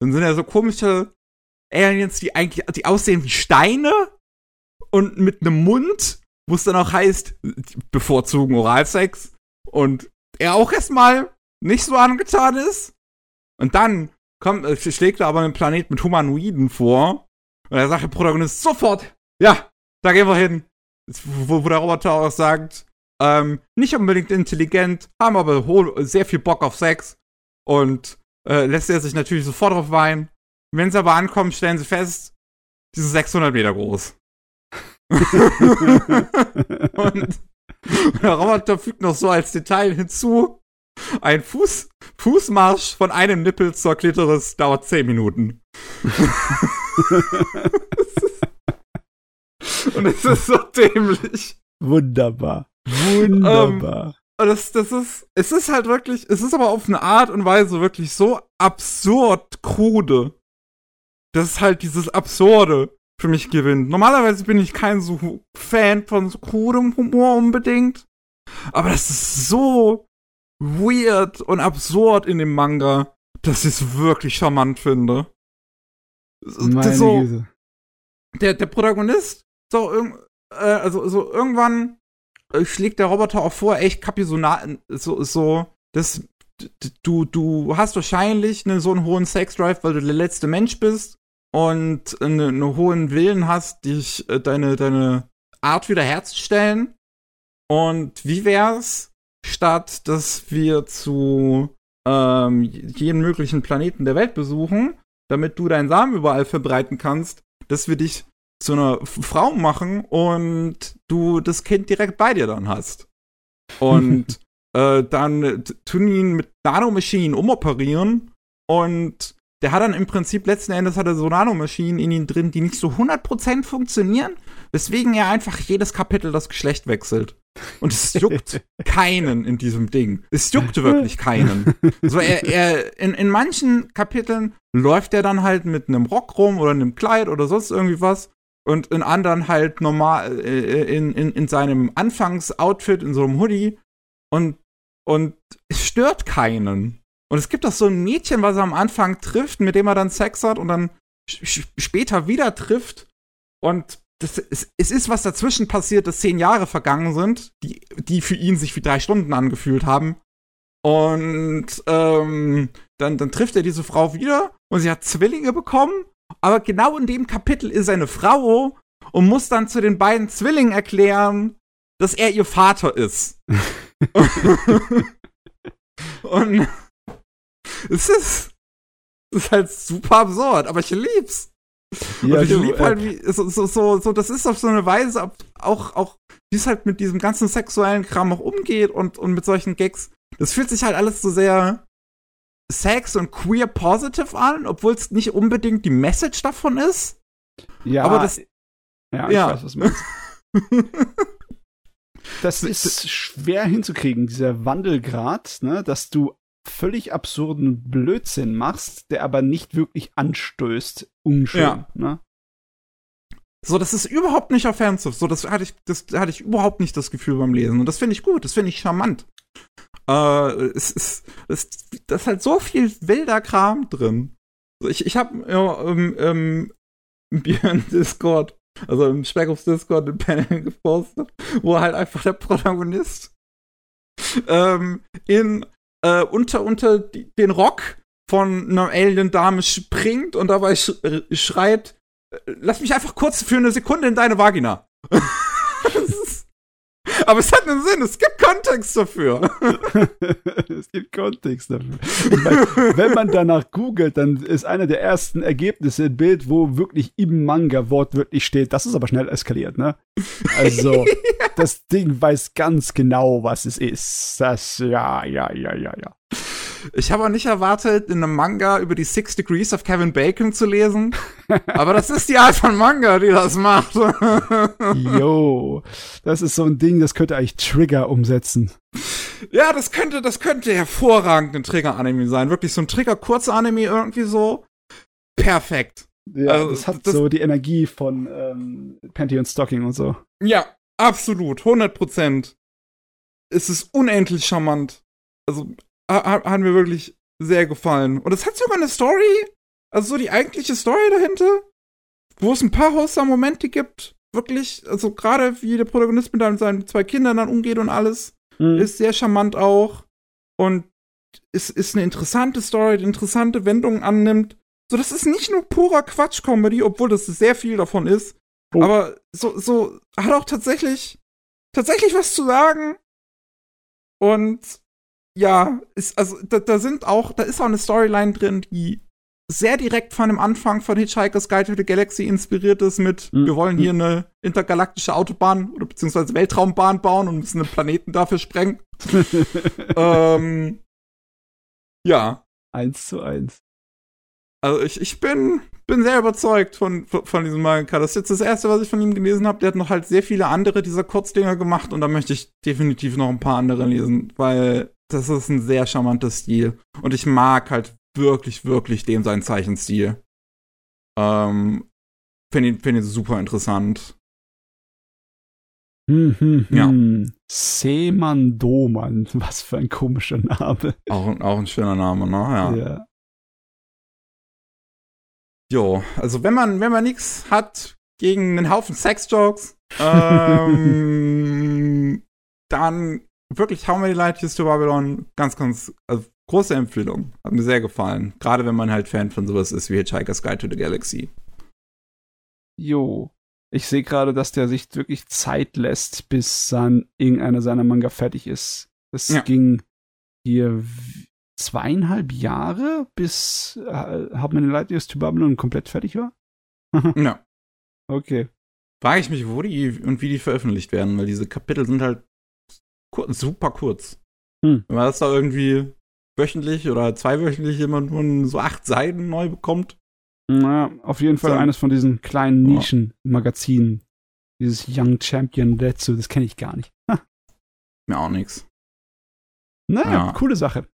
Dann sind ja so komische Aliens, die eigentlich, die aussehen wie Steine und mit einem Mund, wo es dann auch heißt, bevorzugen Oralsex. Und er auch erstmal nicht so angetan ist. Und dann kommt, äh, schlägt er aber einen Planet mit Humanoiden vor. Und er sagt der Protagonist sofort, ja, da gehen wir hin. Wo, wo der Roboter auch sagt, ähm, nicht unbedingt intelligent, haben aber sehr viel Bock auf Sex. Und äh, lässt er sich natürlich sofort drauf weinen. Wenn sie aber ankommen, stellen sie fest, die sind 600 Meter groß. (laughs) (laughs) und (laughs) der Roboter fügt noch so als Detail hinzu, ein Fuß, Fußmarsch von einem Nippel zur Klitoris dauert 10 Minuten. (laughs) Und es ist so dämlich. Wunderbar. Wunderbar. Um, ähm, das, das ist, es ist halt wirklich, es ist aber auf eine Art und Weise wirklich so absurd krude, dass halt dieses Absurde für mich gewinnt. Normalerweise bin ich kein so Fan von so krudem Humor unbedingt. Aber das ist so weird und absurd in dem Manga, dass ich es wirklich charmant finde. Meine so, Güte. Der, der Protagonist, so, äh, also, so irgendwann äh, schlägt der Roboter auch vor, echt Kapi so, so, so, das, du, du hast wahrscheinlich ne, so einen hohen Sexdrive, weil du der letzte Mensch bist und einen eine hohen Willen hast, dich, äh, deine, deine Art wiederherzustellen. Und wie wär's, statt dass wir zu ähm, jeden möglichen Planeten der Welt besuchen, damit du deinen Samen überall verbreiten kannst, dass wir dich zu einer Frau machen und du das Kind direkt bei dir dann hast. Und (laughs) äh, dann tun ihn mit Nanomaschinen umoperieren und der hat dann im Prinzip letzten Endes hat er so Nanomaschinen in ihm drin, die nicht so 100% funktionieren, weswegen er einfach jedes Kapitel das Geschlecht wechselt. Und es juckt (laughs) keinen in diesem Ding. Es juckt wirklich (laughs) keinen. So, er, er, in, in manchen Kapiteln läuft er dann halt mit einem Rock rum oder einem Kleid oder sonst irgendwie was. Und in anderen halt normal äh, in, in, in seinem Anfangsoutfit, in so einem Hoodie. Und und es stört keinen. Und es gibt auch so ein Mädchen, was er am Anfang trifft, mit dem er dann Sex hat und dann später wieder trifft. Und das, es, es ist was dazwischen passiert, dass zehn Jahre vergangen sind, die, die für ihn sich wie drei Stunden angefühlt haben. Und ähm, dann, dann trifft er diese Frau wieder und sie hat Zwillinge bekommen. Aber genau in dem Kapitel ist er eine Frau und muss dann zu den beiden Zwillingen erklären, dass er ihr Vater ist. (laughs) und es ist, es ist halt super absurd, aber ich lieb's. Ja, und ich du, lieb halt, äh, wie, so, so, so, so, das ist auf so eine Weise auch, auch, wie es halt mit diesem ganzen sexuellen Kram auch umgeht und, und mit solchen Gags. Das fühlt sich halt alles so sehr sex und queer positive an, obwohl es nicht unbedingt die Message davon ist. Ja, aber das. Ja, ich ja. weiß, was du meinst. (laughs) das ist schwer hinzukriegen, dieser Wandelgrad, ne, dass du völlig absurden Blödsinn machst, der aber nicht wirklich anstößt. Unschön, ja. ne? So, das ist überhaupt nicht offensive. So, das hatte ich, das hatte ich überhaupt nicht das Gefühl beim Lesen. Und das finde ich gut, das finde ich charmant. Äh, es ist, es, das ist halt so viel wilder Kram drin. Ich, ich habe ja, ähm, ähm, im Discord, also im Speck of Discord ein Panel (laughs) gepostet, wo halt einfach der Protagonist ähm, in äh, unter, unter die, den Rock von einer Alien-Dame springt und dabei sch äh, schreit, äh, lass mich einfach kurz für eine Sekunde in deine Vagina. (laughs) Aber es hat einen Sinn, es gibt Kontext dafür. (laughs) es gibt Kontext dafür. Meine, wenn man danach googelt, dann ist einer der ersten Ergebnisse ein Bild, wo wirklich im Manga wortwörtlich steht. Das ist aber schnell eskaliert, ne? Also, (laughs) das Ding weiß ganz genau, was es ist. Das, ja, ja, ja, ja, ja. Ich habe auch nicht erwartet, in einem Manga über die Six Degrees of Kevin Bacon zu lesen. (laughs) Aber das ist die Art von Manga, die das macht. (laughs) Yo, das ist so ein Ding, das könnte eigentlich Trigger umsetzen. Ja, das könnte, das könnte hervorragend ein Trigger-Anime sein. Wirklich so ein Trigger-Kurz-Anime irgendwie so. Perfekt. Ja, also, das hat das, so die Energie von ähm, Panty und Stocking und so. Ja, absolut. 100 Prozent. Es ist unendlich charmant. Also hat, hat mir wirklich sehr gefallen. Und es hat sogar eine Story, also so die eigentliche Story dahinter, wo es ein paar wholesome Momente gibt. Wirklich, also gerade wie der Protagonist mit seinen zwei Kindern dann umgeht und alles, mhm. ist sehr charmant auch. Und es ist eine interessante Story, die interessante Wendungen annimmt. So, das ist nicht nur purer Quatsch-Comedy, obwohl das sehr viel davon ist. Oh. Aber so, so hat auch tatsächlich, tatsächlich was zu sagen. Und ja, ist, also da, da, sind auch, da ist auch eine Storyline drin, die sehr direkt von dem Anfang von Hitchhiker's Guide to the Galaxy inspiriert ist mit, mhm. wir wollen hier eine intergalaktische Autobahn oder beziehungsweise Weltraumbahn bauen und müssen einen Planeten dafür sprengen. (laughs) ähm, ja. Eins zu eins. Also ich, ich bin, bin sehr überzeugt von, von, von diesem Manga. Das ist jetzt das erste, was ich von ihm gelesen habe. Der hat noch halt sehr viele andere dieser Kurzdinger gemacht und da möchte ich definitiv noch ein paar andere lesen, weil das ist ein sehr charmanter Stil. Und ich mag halt wirklich, wirklich dem seinen Zeichenstil. Ähm, Finde ihn, find ihn super interessant. Hm, hm, hm. Ja. Seemann Doman, (laughs) was für ein komischer Name. Auch, auch ein schöner Name, ne? Ja. ja. Jo, also wenn man, wenn man nichts hat gegen einen Haufen Sexjokes, (laughs) ähm, dann wirklich How Many Light Years to Babylon, ganz, ganz, also große Empfehlung. Hat mir sehr gefallen. Gerade wenn man halt Fan von sowas ist wie Hitchhiker's Guide to the Galaxy. Jo. Ich sehe gerade, dass der sich wirklich Zeit lässt, bis dann irgendeiner seiner Manga fertig ist. Das ja. ging hier zweieinhalb Jahre, bis äh, How Many Light Years to Babylon komplett fertig war? ja. (laughs) Okay. Frage ich mich, wo die und wie die veröffentlicht werden, weil diese Kapitel sind halt kur super kurz. Hm. Wenn man das da irgendwie wöchentlich oder zweiwöchentlich jemand nur so acht Seiten neu bekommt. Na, auf jeden Fall so. eines von diesen kleinen Nischen-Magazinen. Dieses Young Champion dazu, das kenne ich gar nicht. Mir auch nichts. Naja, ja. coole Sache.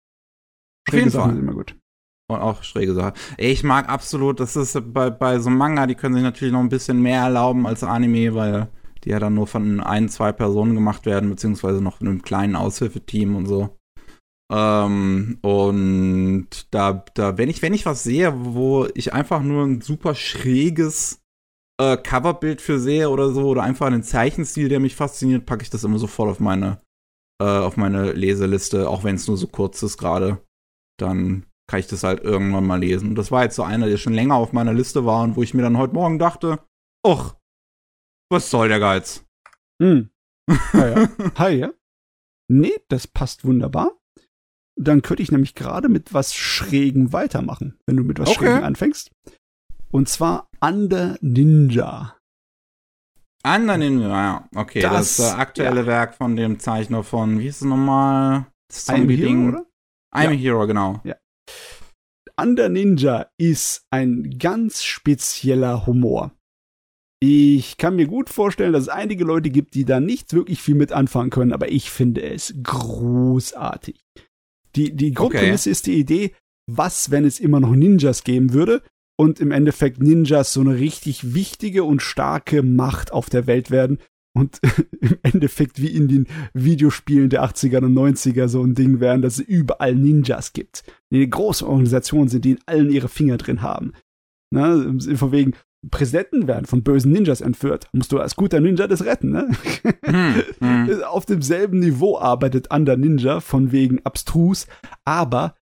Schräge Sachen sind immer gut. Und auch schräge Sachen. Ich mag absolut, das ist bei, bei so Manga, die können sich natürlich noch ein bisschen mehr erlauben als Anime, weil die ja dann nur von ein, zwei Personen gemacht werden, beziehungsweise noch von einem kleinen Aushilfeteam und so. Ähm, und da, da, wenn ich, wenn ich was sehe, wo ich einfach nur ein super schräges äh, Coverbild für sehe oder so, oder einfach einen Zeichenstil, der mich fasziniert, packe ich das immer sofort auf meine, äh, auf meine Leseliste, auch wenn es nur so kurz ist gerade. Dann kann ich das halt irgendwann mal lesen. Und das war jetzt so einer, der schon länger auf meiner Liste war und wo ich mir dann heute Morgen dachte, och, was soll der Geiz? Hm. Ah, ja. (laughs) Hi, ja. Nee, das passt wunderbar. Dann könnte ich nämlich gerade mit was Schrägen weitermachen, wenn du mit was Okay. Schrägen anfängst. Und zwar Under Ninja. Under Ninja, ja. Okay, das, Das- das aktuelle ja. Werk von dem Zeichner von, wie hieß es nochmal? Das I'm Hero, Zombie-Ding. oder? I'm a Ja. Hero, genau. Under Ninja ist ein ganz spezieller Humor. Ich kann mir gut vorstellen, dass es einige Leute gibt, die da nicht wirklich viel mit anfangen können, aber ich finde es großartig. Die, die Grundprämisse ist die Idee, was, wenn es immer noch Ninjas geben würde und im Endeffekt Ninjas so eine richtig wichtige und starke Macht auf der Welt werden und (laughs) im Endeffekt wie in den Videospielen der 80er und 90er so ein Ding wären, dass es überall Ninjas gibt. Die eine große Organisation sind, die in allen ihre Finger drin haben. Ne? Von wegen, Präsidenten werden von bösen Ninjas entführt. Musst du als guter Ninja das retten, ne? Hm, hm. (laughs) Auf demselben Niveau arbeitet Under Ninja, von wegen abstrus, aber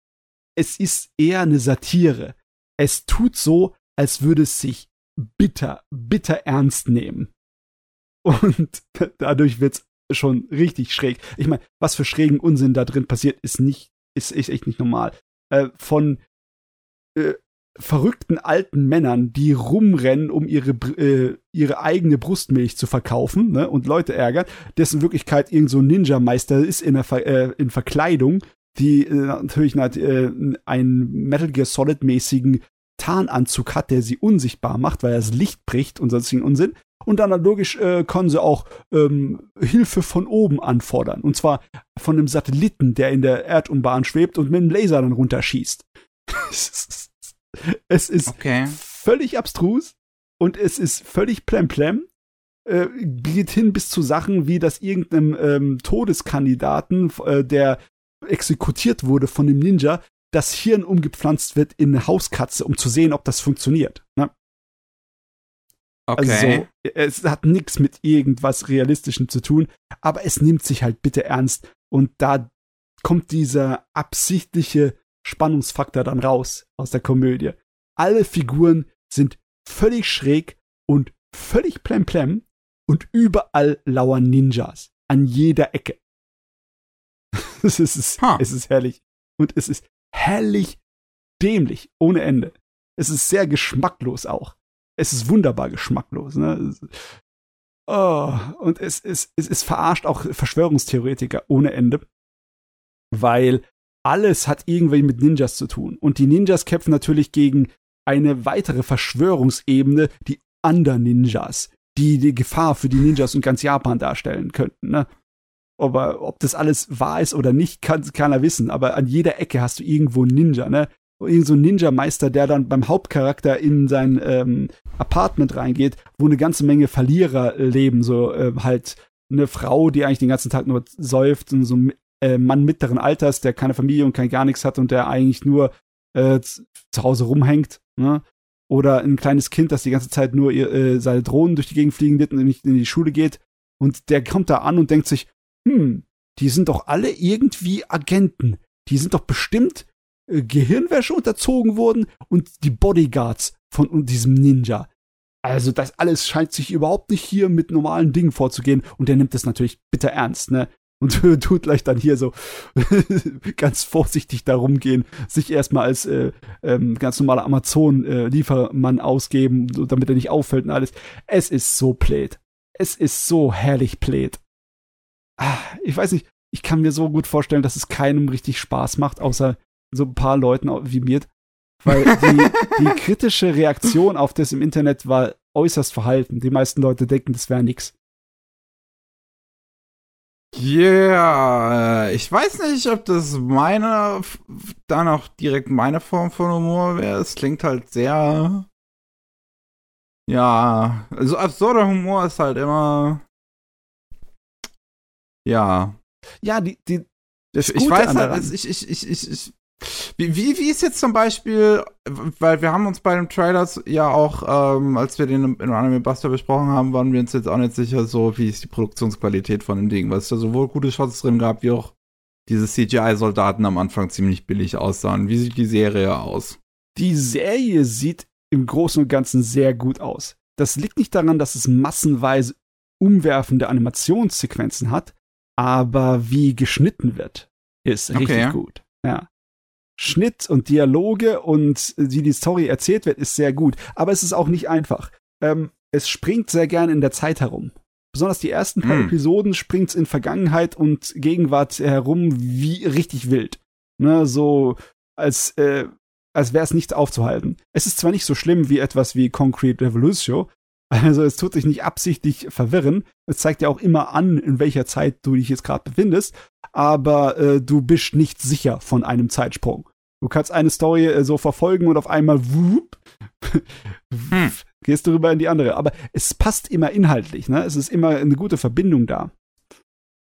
es ist eher eine Satire. Es tut so, als würde es sich bitter, bitter ernst nehmen. Und (laughs) dadurch wird's schon richtig schräg. Ich meine, was für schrägen Unsinn da drin passiert, ist nicht, ist, ist echt nicht normal. Äh, von äh, verrückten alten Männern, die rumrennen, um ihre, äh, ihre eigene Brustmilch zu verkaufen ne, und Leute ärgern, dessen Wirklichkeit irgend so ein Ninja-Meister ist in, der Ver äh, in Verkleidung, die äh, natürlich äh, einen Metal Gear Solid-mäßigen Tarnanzug hat, der sie unsichtbar macht, weil er das Licht bricht und sonstigen Unsinn. Und dann logisch äh, können sie auch ähm, Hilfe von oben anfordern. Und zwar von einem Satelliten, der in der Erdumbahn schwebt und mit einem Laser dann runterschießt. (laughs) es ist Okay. völlig abstrus und es ist völlig plemplem. Äh, geht hin bis zu Sachen wie, dass irgendeinem ähm, Todeskandidaten, äh, der exekutiert wurde von dem Ninja, das Hirn umgepflanzt wird in eine Hauskatze, um zu sehen, ob das funktioniert. Ne? Okay. Also so, es hat nichts mit irgendwas Realistischem zu tun, aber es nimmt sich halt bitte ernst und da kommt dieser absichtliche Spannungsfaktor dann raus aus der Komödie. Alle Figuren sind völlig schräg und völlig plemplem und überall lauern Ninjas an jeder Ecke. (laughs) es, ist, Ha. es ist herrlich und es ist herrlich dämlich ohne Ende. Es ist sehr geschmacklos auch es ist wunderbar geschmacklos. Ne? Oh, und es, es, es, es verarscht auch Verschwörungstheoretiker ohne Ende, weil alles hat irgendwie mit Ninjas zu tun. Und die Ninjas kämpfen natürlich gegen eine weitere Verschwörungsebene, die Under-Ninjas, die die Gefahr für die Ninjas und ganz Japan darstellen könnten. Ne? Aber ob das alles wahr ist oder nicht, kann keiner wissen. Aber an jeder Ecke hast du irgendwo einen Ninja, ne? Irgend so ein Ninja-Meister, der dann beim Hauptcharakter in sein ähm, Apartment reingeht, wo eine ganze Menge Verlierer leben. So äh, halt eine Frau, die eigentlich den ganzen Tag nur säuft und so äh, Mann mittleren Alters, der keine Familie und kein gar nichts hat und der eigentlich nur äh, zu Hause rumhängt. Ne? Oder ein kleines Kind, das die ganze Zeit nur ihr, äh, seine Drohnen durch die Gegend fliegen wird und nicht in die Schule geht. Und der kommt da an und denkt sich, hm, die sind doch alle irgendwie Agenten. Die sind doch bestimmt äh, Gehirnwäsche unterzogen worden und die Bodyguards von diesem Ninja. Also das alles scheint sich überhaupt nicht hier mit normalen Dingen vorzugehen und der nimmt das natürlich bitter ernst, ne? Und tut gleich dann hier so (laughs) ganz vorsichtig darum gehen, sich erstmal als äh, ähm, ganz normaler Amazon-Liefermann ausgeben, so, damit er nicht auffällt und alles. Es ist so blöd. Es ist so herrlich blöd. Ah, ich weiß nicht, ich kann mir so gut vorstellen, dass es keinem richtig Spaß macht, außer so ein paar Leuten wie mir. Weil die, die kritische Reaktion auf das im Internet war äußerst verhalten. Die meisten Leute denken, das wäre nix. Ja, yeah, ich weiß nicht, ob das meine, dann auch direkt meine Form von Humor wäre. Es klingt halt sehr. Ja, also absurder Humor ist halt immer. Ja. Ja, die, die, Das ich weiß halt, ich, ich, ich, ich, ich wie, wie, wie ist jetzt zum Beispiel, weil wir haben uns bei dem Trailers ja auch, ähm, als wir den in Anime Buster besprochen haben, waren wir uns jetzt auch nicht sicher, so wie ist die Produktionsqualität von dem Ding, weil es da sowohl gute Shots drin gab, wie auch diese CGI-Soldaten am Anfang ziemlich billig aussahen. Wie sieht die Serie aus? Die Serie sieht im Großen und Ganzen sehr gut aus. Das liegt nicht daran, dass es massenweise umwerfende Animationssequenzen hat, aber wie geschnitten wird, ist richtig okay. gut. Ja. Schnitt und Dialoge und wie die Story erzählt wird, ist sehr gut. Aber es ist auch nicht einfach. Ähm, es springt sehr gern in der Zeit herum. Besonders die ersten paar hm. Episoden springt es in Vergangenheit und Gegenwart herum wie richtig wild. Ne, so als, äh, als wäre es nicht aufzuhalten. Es ist zwar nicht so schlimm wie etwas wie Concrete Revolution, (laughs) also es tut sich nicht absichtlich verwirren. Es zeigt ja auch immer an, in welcher Zeit du dich jetzt gerade befindest, aber äh, du bist nicht sicher von einem Zeitsprung. Du kannst eine Story äh, so verfolgen und auf einmal wup, (laughs) hm. gehst du rüber in die andere. Aber es passt immer inhaltlich, ne? Es ist immer eine gute Verbindung da.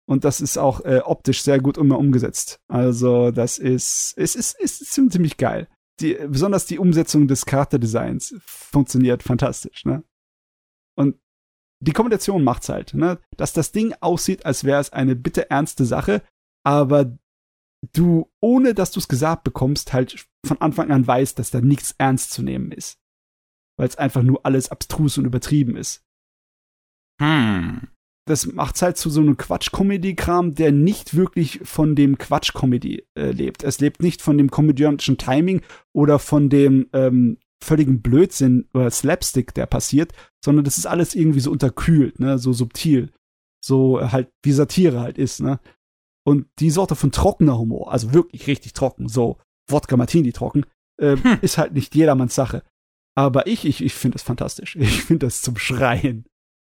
Und das ist auch äh, optisch sehr gut immer umgesetzt. Also, das ist, es ist, ist, ist ziemlich geil. Die, besonders die Umsetzung des Charakterdesigns funktioniert fantastisch, ne? Und die Kombination macht's halt, ne? Dass das Ding aussieht, als wäre es eine bitte ernste Sache, aber du, ohne dass du es gesagt bekommst, halt von Anfang an weißt, dass da nichts ernst zu nehmen ist. Weil es einfach nur alles abstrus und übertrieben ist. Hm. Das macht's halt zu so einem Quatsch-Comedy-Kram, der nicht wirklich von dem Quatsch-Comedy äh, lebt. Es lebt nicht von dem komödiantischen Timing oder von dem ähm, völligen Blödsinn oder Slapstick, der passiert, sondern das ist alles irgendwie so unterkühlt, ne, so subtil. So halt, wie Satire halt ist, ne. Und die Sorte von trockener Humor, also wirklich richtig trocken, so Wodka Martini trocken, äh, hm. ist halt nicht jedermanns Sache. Aber ich, ich, ich finde das fantastisch. (laughs) Ich finde das zum Schreien.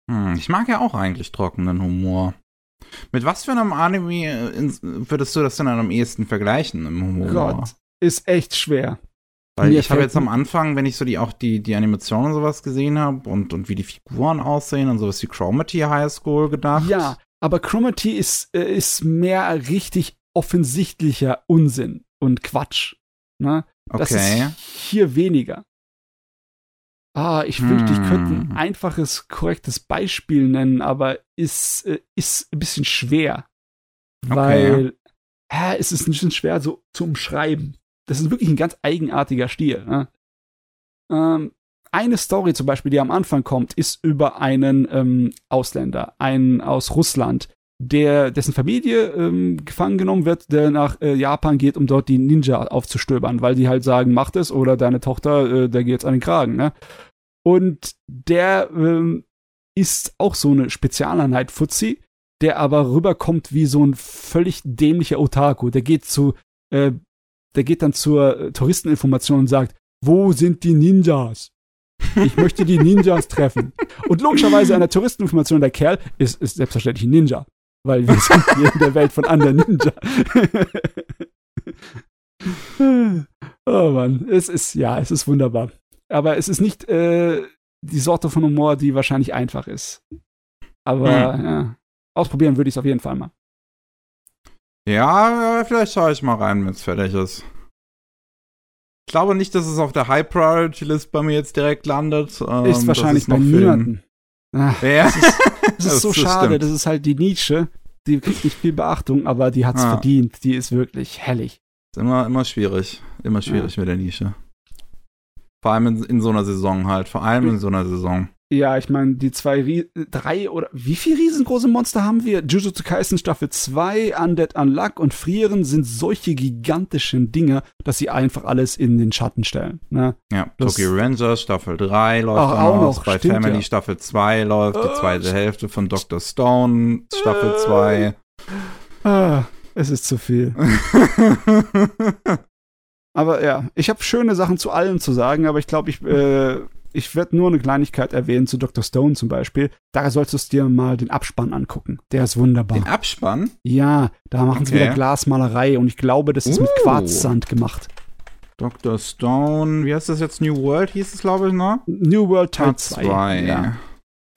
Hm, ich mag ja auch eigentlich trockenen Humor. Mit was für einem Anime äh, würdest du das denn am ehesten vergleichen im Humor? Gott, ist echt schwer. Weil Mir ich habe jetzt am Anfang, wenn ich so die auch die, die Animationen und sowas gesehen habe und, und wie die Figuren aussehen und sowas wie Chromity High School gedacht. Ja, aber Chromity ist, äh, ist mehr richtig offensichtlicher Unsinn und Quatsch. Ne? Das okay. ist hier weniger. Ah, ich hm. wünschte, ich könnte ein hm. einfaches, korrektes Beispiel nennen, aber ist, äh, ist ein bisschen schwer. Weil okay. äh, es ist ein bisschen schwer so zu umschreiben das ist wirklich ein ganz eigenartiger Stil. Ne? Ähm, eine Story zum Beispiel, die am Anfang kommt, ist über einen ähm, Ausländer, einen aus Russland, der dessen Familie ähm, gefangen genommen wird, der nach äh, Japan geht, um dort die Ninja aufzustöbern, weil die halt sagen, mach das oder deine Tochter, äh, der geht jetzt an den Kragen. Ne? Und der ähm, ist auch so eine Spezialeinheit Fuzzi, der aber rüberkommt wie so ein völlig dämlicher Otaku. Der geht zu äh, der geht dann zur äh, Touristeninformation und sagt, wo sind die Ninjas? Ich möchte die Ninjas treffen. Und logischerweise an der Touristeninformation, der Kerl ist, ist selbstverständlich ein Ninja. Weil wir sind hier in der Welt von anderen Ninja. oh Mann, es ist, ja, es ist wunderbar. Aber es ist nicht äh, die Sorte von Humor, die wahrscheinlich einfach ist. Aber hm. ja, ausprobieren würde ich es auf jeden Fall mal. Ja, vielleicht schaue ich mal rein, wenn es fertig ist. Ich glaube nicht, dass es auf der High Priority List bei mir jetzt direkt landet. Ähm, ist wahrscheinlich bei niemanden. Ach, ja. Das ist, (laughs) das ist so schade. Stimmt. Das ist halt die Nische. Die kriegt nicht viel Beachtung, aber die hat's ah. verdient. Die ist wirklich hellig. Ist immer, immer schwierig. Immer schwierig ja. mit der Nische. Vor allem in, in, so einer Saison halt. Vor allem in so einer Saison. Ja, ich meine, die zwei, drei oder wie viele riesengroße Monster haben wir? Jujutsu Kaisen Staffel 2, Undead Unluck und Frieren sind solche gigantischen Dinge, dass sie einfach alles in den Schatten stellen. Ne? Ja, das Tokyo Rangers Staffel 3 läuft Ach, auch noch. Bei Stimmt, Family ja. Staffel 2 läuft die zweite Hälfte von Dr. Stone Staffel 2. Ah, es ist zu viel. (laughs) aber ja, ich habe schöne Sachen zu allem zu sagen, aber ich glaube, ich äh, ich werde nur eine Kleinigkeit erwähnen zu Dr. Stone zum Beispiel. Da solltest du dir mal den Abspann angucken. Der ist wunderbar. Den Abspann? Ja, da machen okay. sie wieder Glasmalerei und ich glaube, das ist uh. mit Quarzsand gemacht. Dr. Stone, wie heißt das jetzt? New World hieß es, glaube ich, ne? New World Teil 2. Ja.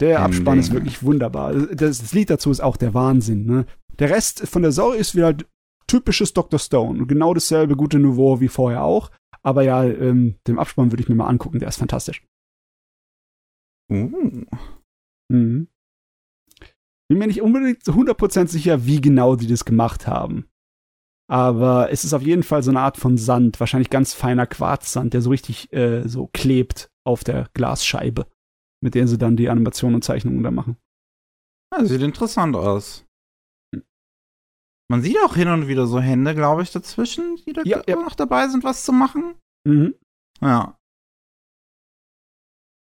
Der Ending. Abspann ist wirklich wunderbar. Das, Lied dazu ist auch der Wahnsinn, ne? Der Rest von der Story ist wieder typisches Dr. Stone. Genau dasselbe gute Nouveau wie vorher auch. Aber ja, ähm, dem Abspann würde ich mir mal angucken, der ist fantastisch. Uh. Mhm. Bin mir nicht unbedingt zu 100% sicher, wie genau die das gemacht haben. Aber es ist auf jeden Fall so eine Art von Sand, wahrscheinlich ganz feiner Quarzsand, der so richtig äh, so klebt auf der Glasscheibe, mit der sie dann die Animationen und Zeichnungen da machen. Ja, sieht interessant aus. Man sieht auch hin und wieder so Hände, glaube ich, dazwischen, die da Ja, ja. noch dabei sind, was zu machen. Mhm. Ja.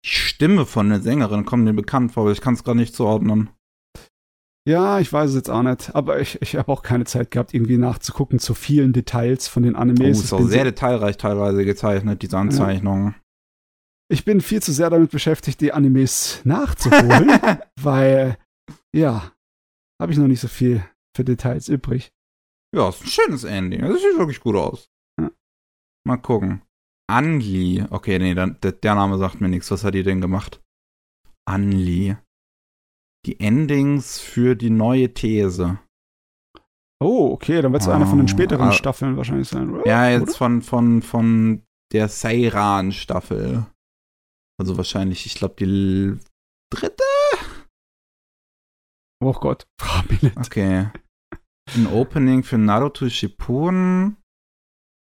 Die Stimme von der Sängerin kommt mir bekannt vor, aber ich kann es gerade nicht zuordnen. Ja, ich weiß es jetzt auch nicht, aber ich, ich habe auch keine Zeit gehabt, irgendwie nachzugucken zu vielen Details von den Oh, Animes. ist ich, auch sehr so, detailreich teilweise gezeichnet, diese Anzeichnungen. ich bin viel zu sehr damit beschäftigt, die Animes nachzuholen, (laughs) weil, ja, habe ich noch nicht so viel für Details übrig. Ja, ist ein schönes Ending. Das sieht wirklich gut aus. Ja. Mal gucken. Anli. Okay, nee, dann, der, der Name sagt mir nichts. Was hat die denn gemacht? Anli. Die Endings für die neue These. Oh, okay, dann wird es einer von den Ah, späteren ah. Staffeln wahrscheinlich sein, oder? Ja, jetzt Oder? von, von, von der Seiran-Staffel. Also wahrscheinlich, ich glaube, die dritte? Oh Gott. (laughs) Okay. Ein Opening für Naruto Shippuden.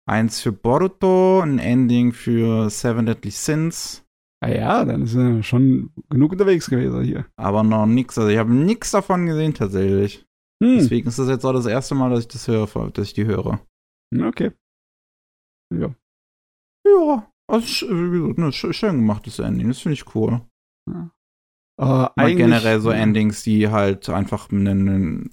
Eins für Boruto. Ein Ending für Seven Deadly Sins. Ah ja, dann ist er schon genug unterwegs gewesen hier. Aber noch nix. Also ich habe nix davon gesehen tatsächlich. Hm, Deswegen ist das jetzt auch das erste Mal, dass ich das höre, dass ich die höre. okay. Ja. Ja. Also sch- wie gesagt, ne, sch- schön gemachtes Ending. Das finde ich cool. Äh, generell so Endings, die halt einfach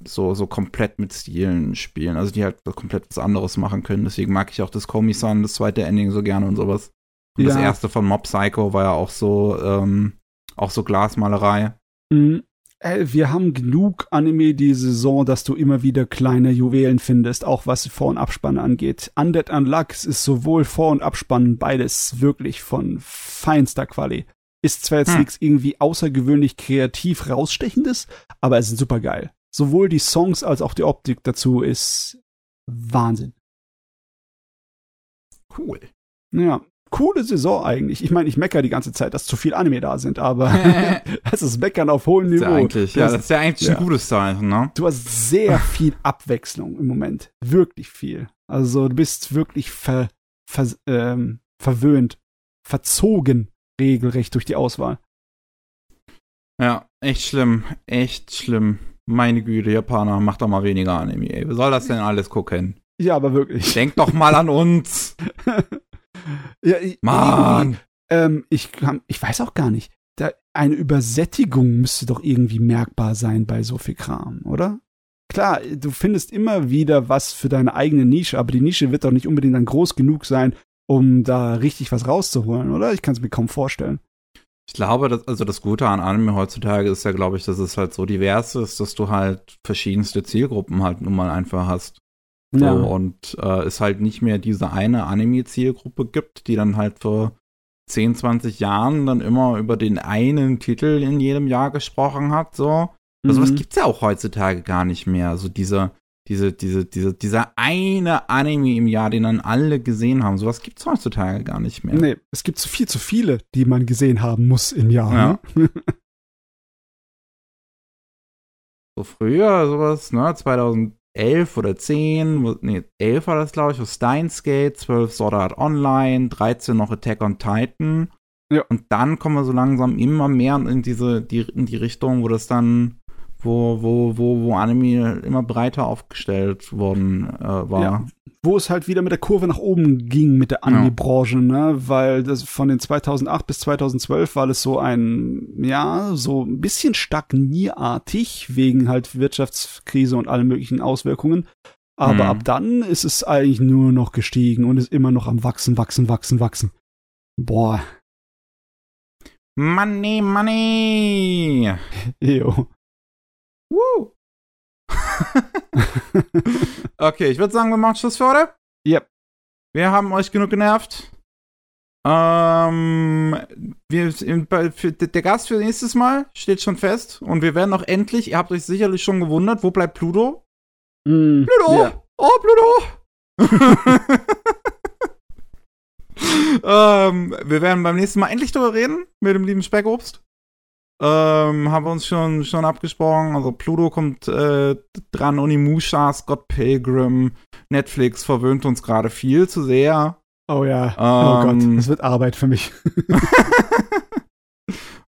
so, so komplett mit Stilen spielen. Also die halt komplett was anderes machen können. Deswegen mag ich auch das Komi-san, das zweite Ending so gerne und sowas. Und das Ja. erste von Mob Psycho war ja auch so, ähm, auch so Glasmalerei. Mhm. Äh, wir haben genug Anime die Saison, dass du immer wieder kleine Juwelen findest, auch was Vor- und Abspann angeht. Undead Unlux ist sowohl Vor- und Abspann beides wirklich von feinster Quali. Ist zwar jetzt Hm. nichts irgendwie außergewöhnlich kreativ rausstechendes, aber es ist super geil. Sowohl die Songs als auch die Optik dazu ist Wahnsinn. Cool. Ja, coole Saison eigentlich. Ich meine, ich mecker die ganze Zeit, dass zu viel Anime da sind, aber (laughs) es ist Meckern auf hohem Niveau. ja eigentlich, ja, das ist ja eigentlich ja. ein gutes Zeichen, ne? Du hast sehr (laughs) viel Abwechslung im Moment. Wirklich viel. Also du bist wirklich ver, ver, ähm, verwöhnt, verzogen regelrecht durch die Auswahl. Ja, echt schlimm. Echt schlimm. Meine Güte, Japaner, macht doch mal weniger Anime, ey. Wer soll das denn alles gucken? Ja, aber wirklich. Denk doch mal an uns. (laughs) ja, ich, Mann. Ähm, ich, kann, ich weiß auch gar nicht. Da, eine Übersättigung müsste doch irgendwie merkbar sein bei so viel Kram, oder? Klar, du findest immer wieder was für deine eigene Nische, aber die Nische wird doch nicht unbedingt dann groß genug sein, um da richtig was rauszuholen, oder? Ich kann es mir kaum vorstellen. Ich glaube, dass, also das Gute an Anime heutzutage ist ja, glaube ich, dass es halt so divers ist, dass du halt verschiedenste Zielgruppen halt nun mal einfach hast. So, und äh, es halt nicht mehr diese eine Anime-Zielgruppe gibt, die dann halt vor 10, 20 Jahren dann immer über den einen Titel in jedem Jahr gesprochen hat, so. Also was Mhm. gibt's ja auch heutzutage gar nicht mehr. So diese, diese, diese, diese, dieser eine Anime im Jahr, den dann alle gesehen haben. Sowas gibt's heutzutage gar nicht mehr. Nee, es gibt so viel zu viele, die man gesehen haben muss im Jahr. Ja. Ne? (laughs) So früher, sowas, ne, 2011 oder 10, wo- nee, 11 war das, glaube ich, wo Steins Gate, 12 Sword Art Online, 13 noch Attack on Titan. Ja. Und dann kommen wir so langsam immer mehr in diese, die, in die Richtung, wo das dann, wo, wo, wo, wo Anime immer breiter aufgestellt worden äh, war. Ja. Wo es halt wieder mit der Kurve nach oben ging mit der Anime-Branche, ne? Weil das von den 2008 bis 2012 war das so ein, ja, so ein bisschen stagnierartig wegen halt Wirtschaftskrise und allen möglichen Auswirkungen. Aber Mhm. ab dann ist es eigentlich nur noch gestiegen und ist immer noch am wachsen, wachsen, wachsen, wachsen. Boah, Money, money! (laughs) ew. Woo! (laughs) okay, ich würde sagen, wir machen Schluss für heute. Yep. Wir haben euch genug genervt. Ähm, wir, für, der Gast für nächstes Mal steht schon fest. Und wir werden auch endlich, ihr habt euch sicherlich schon gewundert, wo bleibt Pluto? Mm, Pluto! ja. Oh, Pluto! (laughs) ähm, wir werden beim nächsten Mal endlich drüber reden mit dem lieben Speckobst. Ähm, haben wir uns schon, schon abgesprochen. Also Pluto kommt äh, dran, Onimusha, Scott Pilgrim, Netflix verwöhnt uns gerade viel zu sehr. Oh ja. oh Gott, Ähm, das wird Arbeit für mich. (laughs)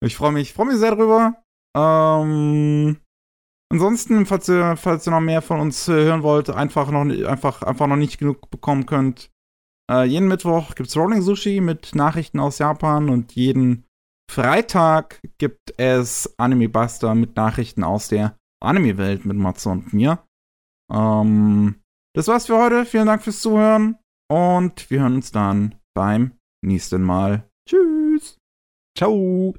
Ich freue mich, freue mich sehr drüber. Ähm, ansonsten, falls ihr, falls ihr noch mehr von uns äh, hören wollt, einfach noch, einfach, einfach noch nicht genug bekommen könnt. Äh, jeden Mittwoch gibt's Rolling Sushi mit Nachrichten aus Japan und jeden Freitag gibt es Anime Buster mit Nachrichten aus der Anime-Welt mit Matze und mir. Ähm, das war's für heute. Vielen Dank fürs Zuhören und wir hören uns dann beim nächsten Mal. Tschüss. Ciao.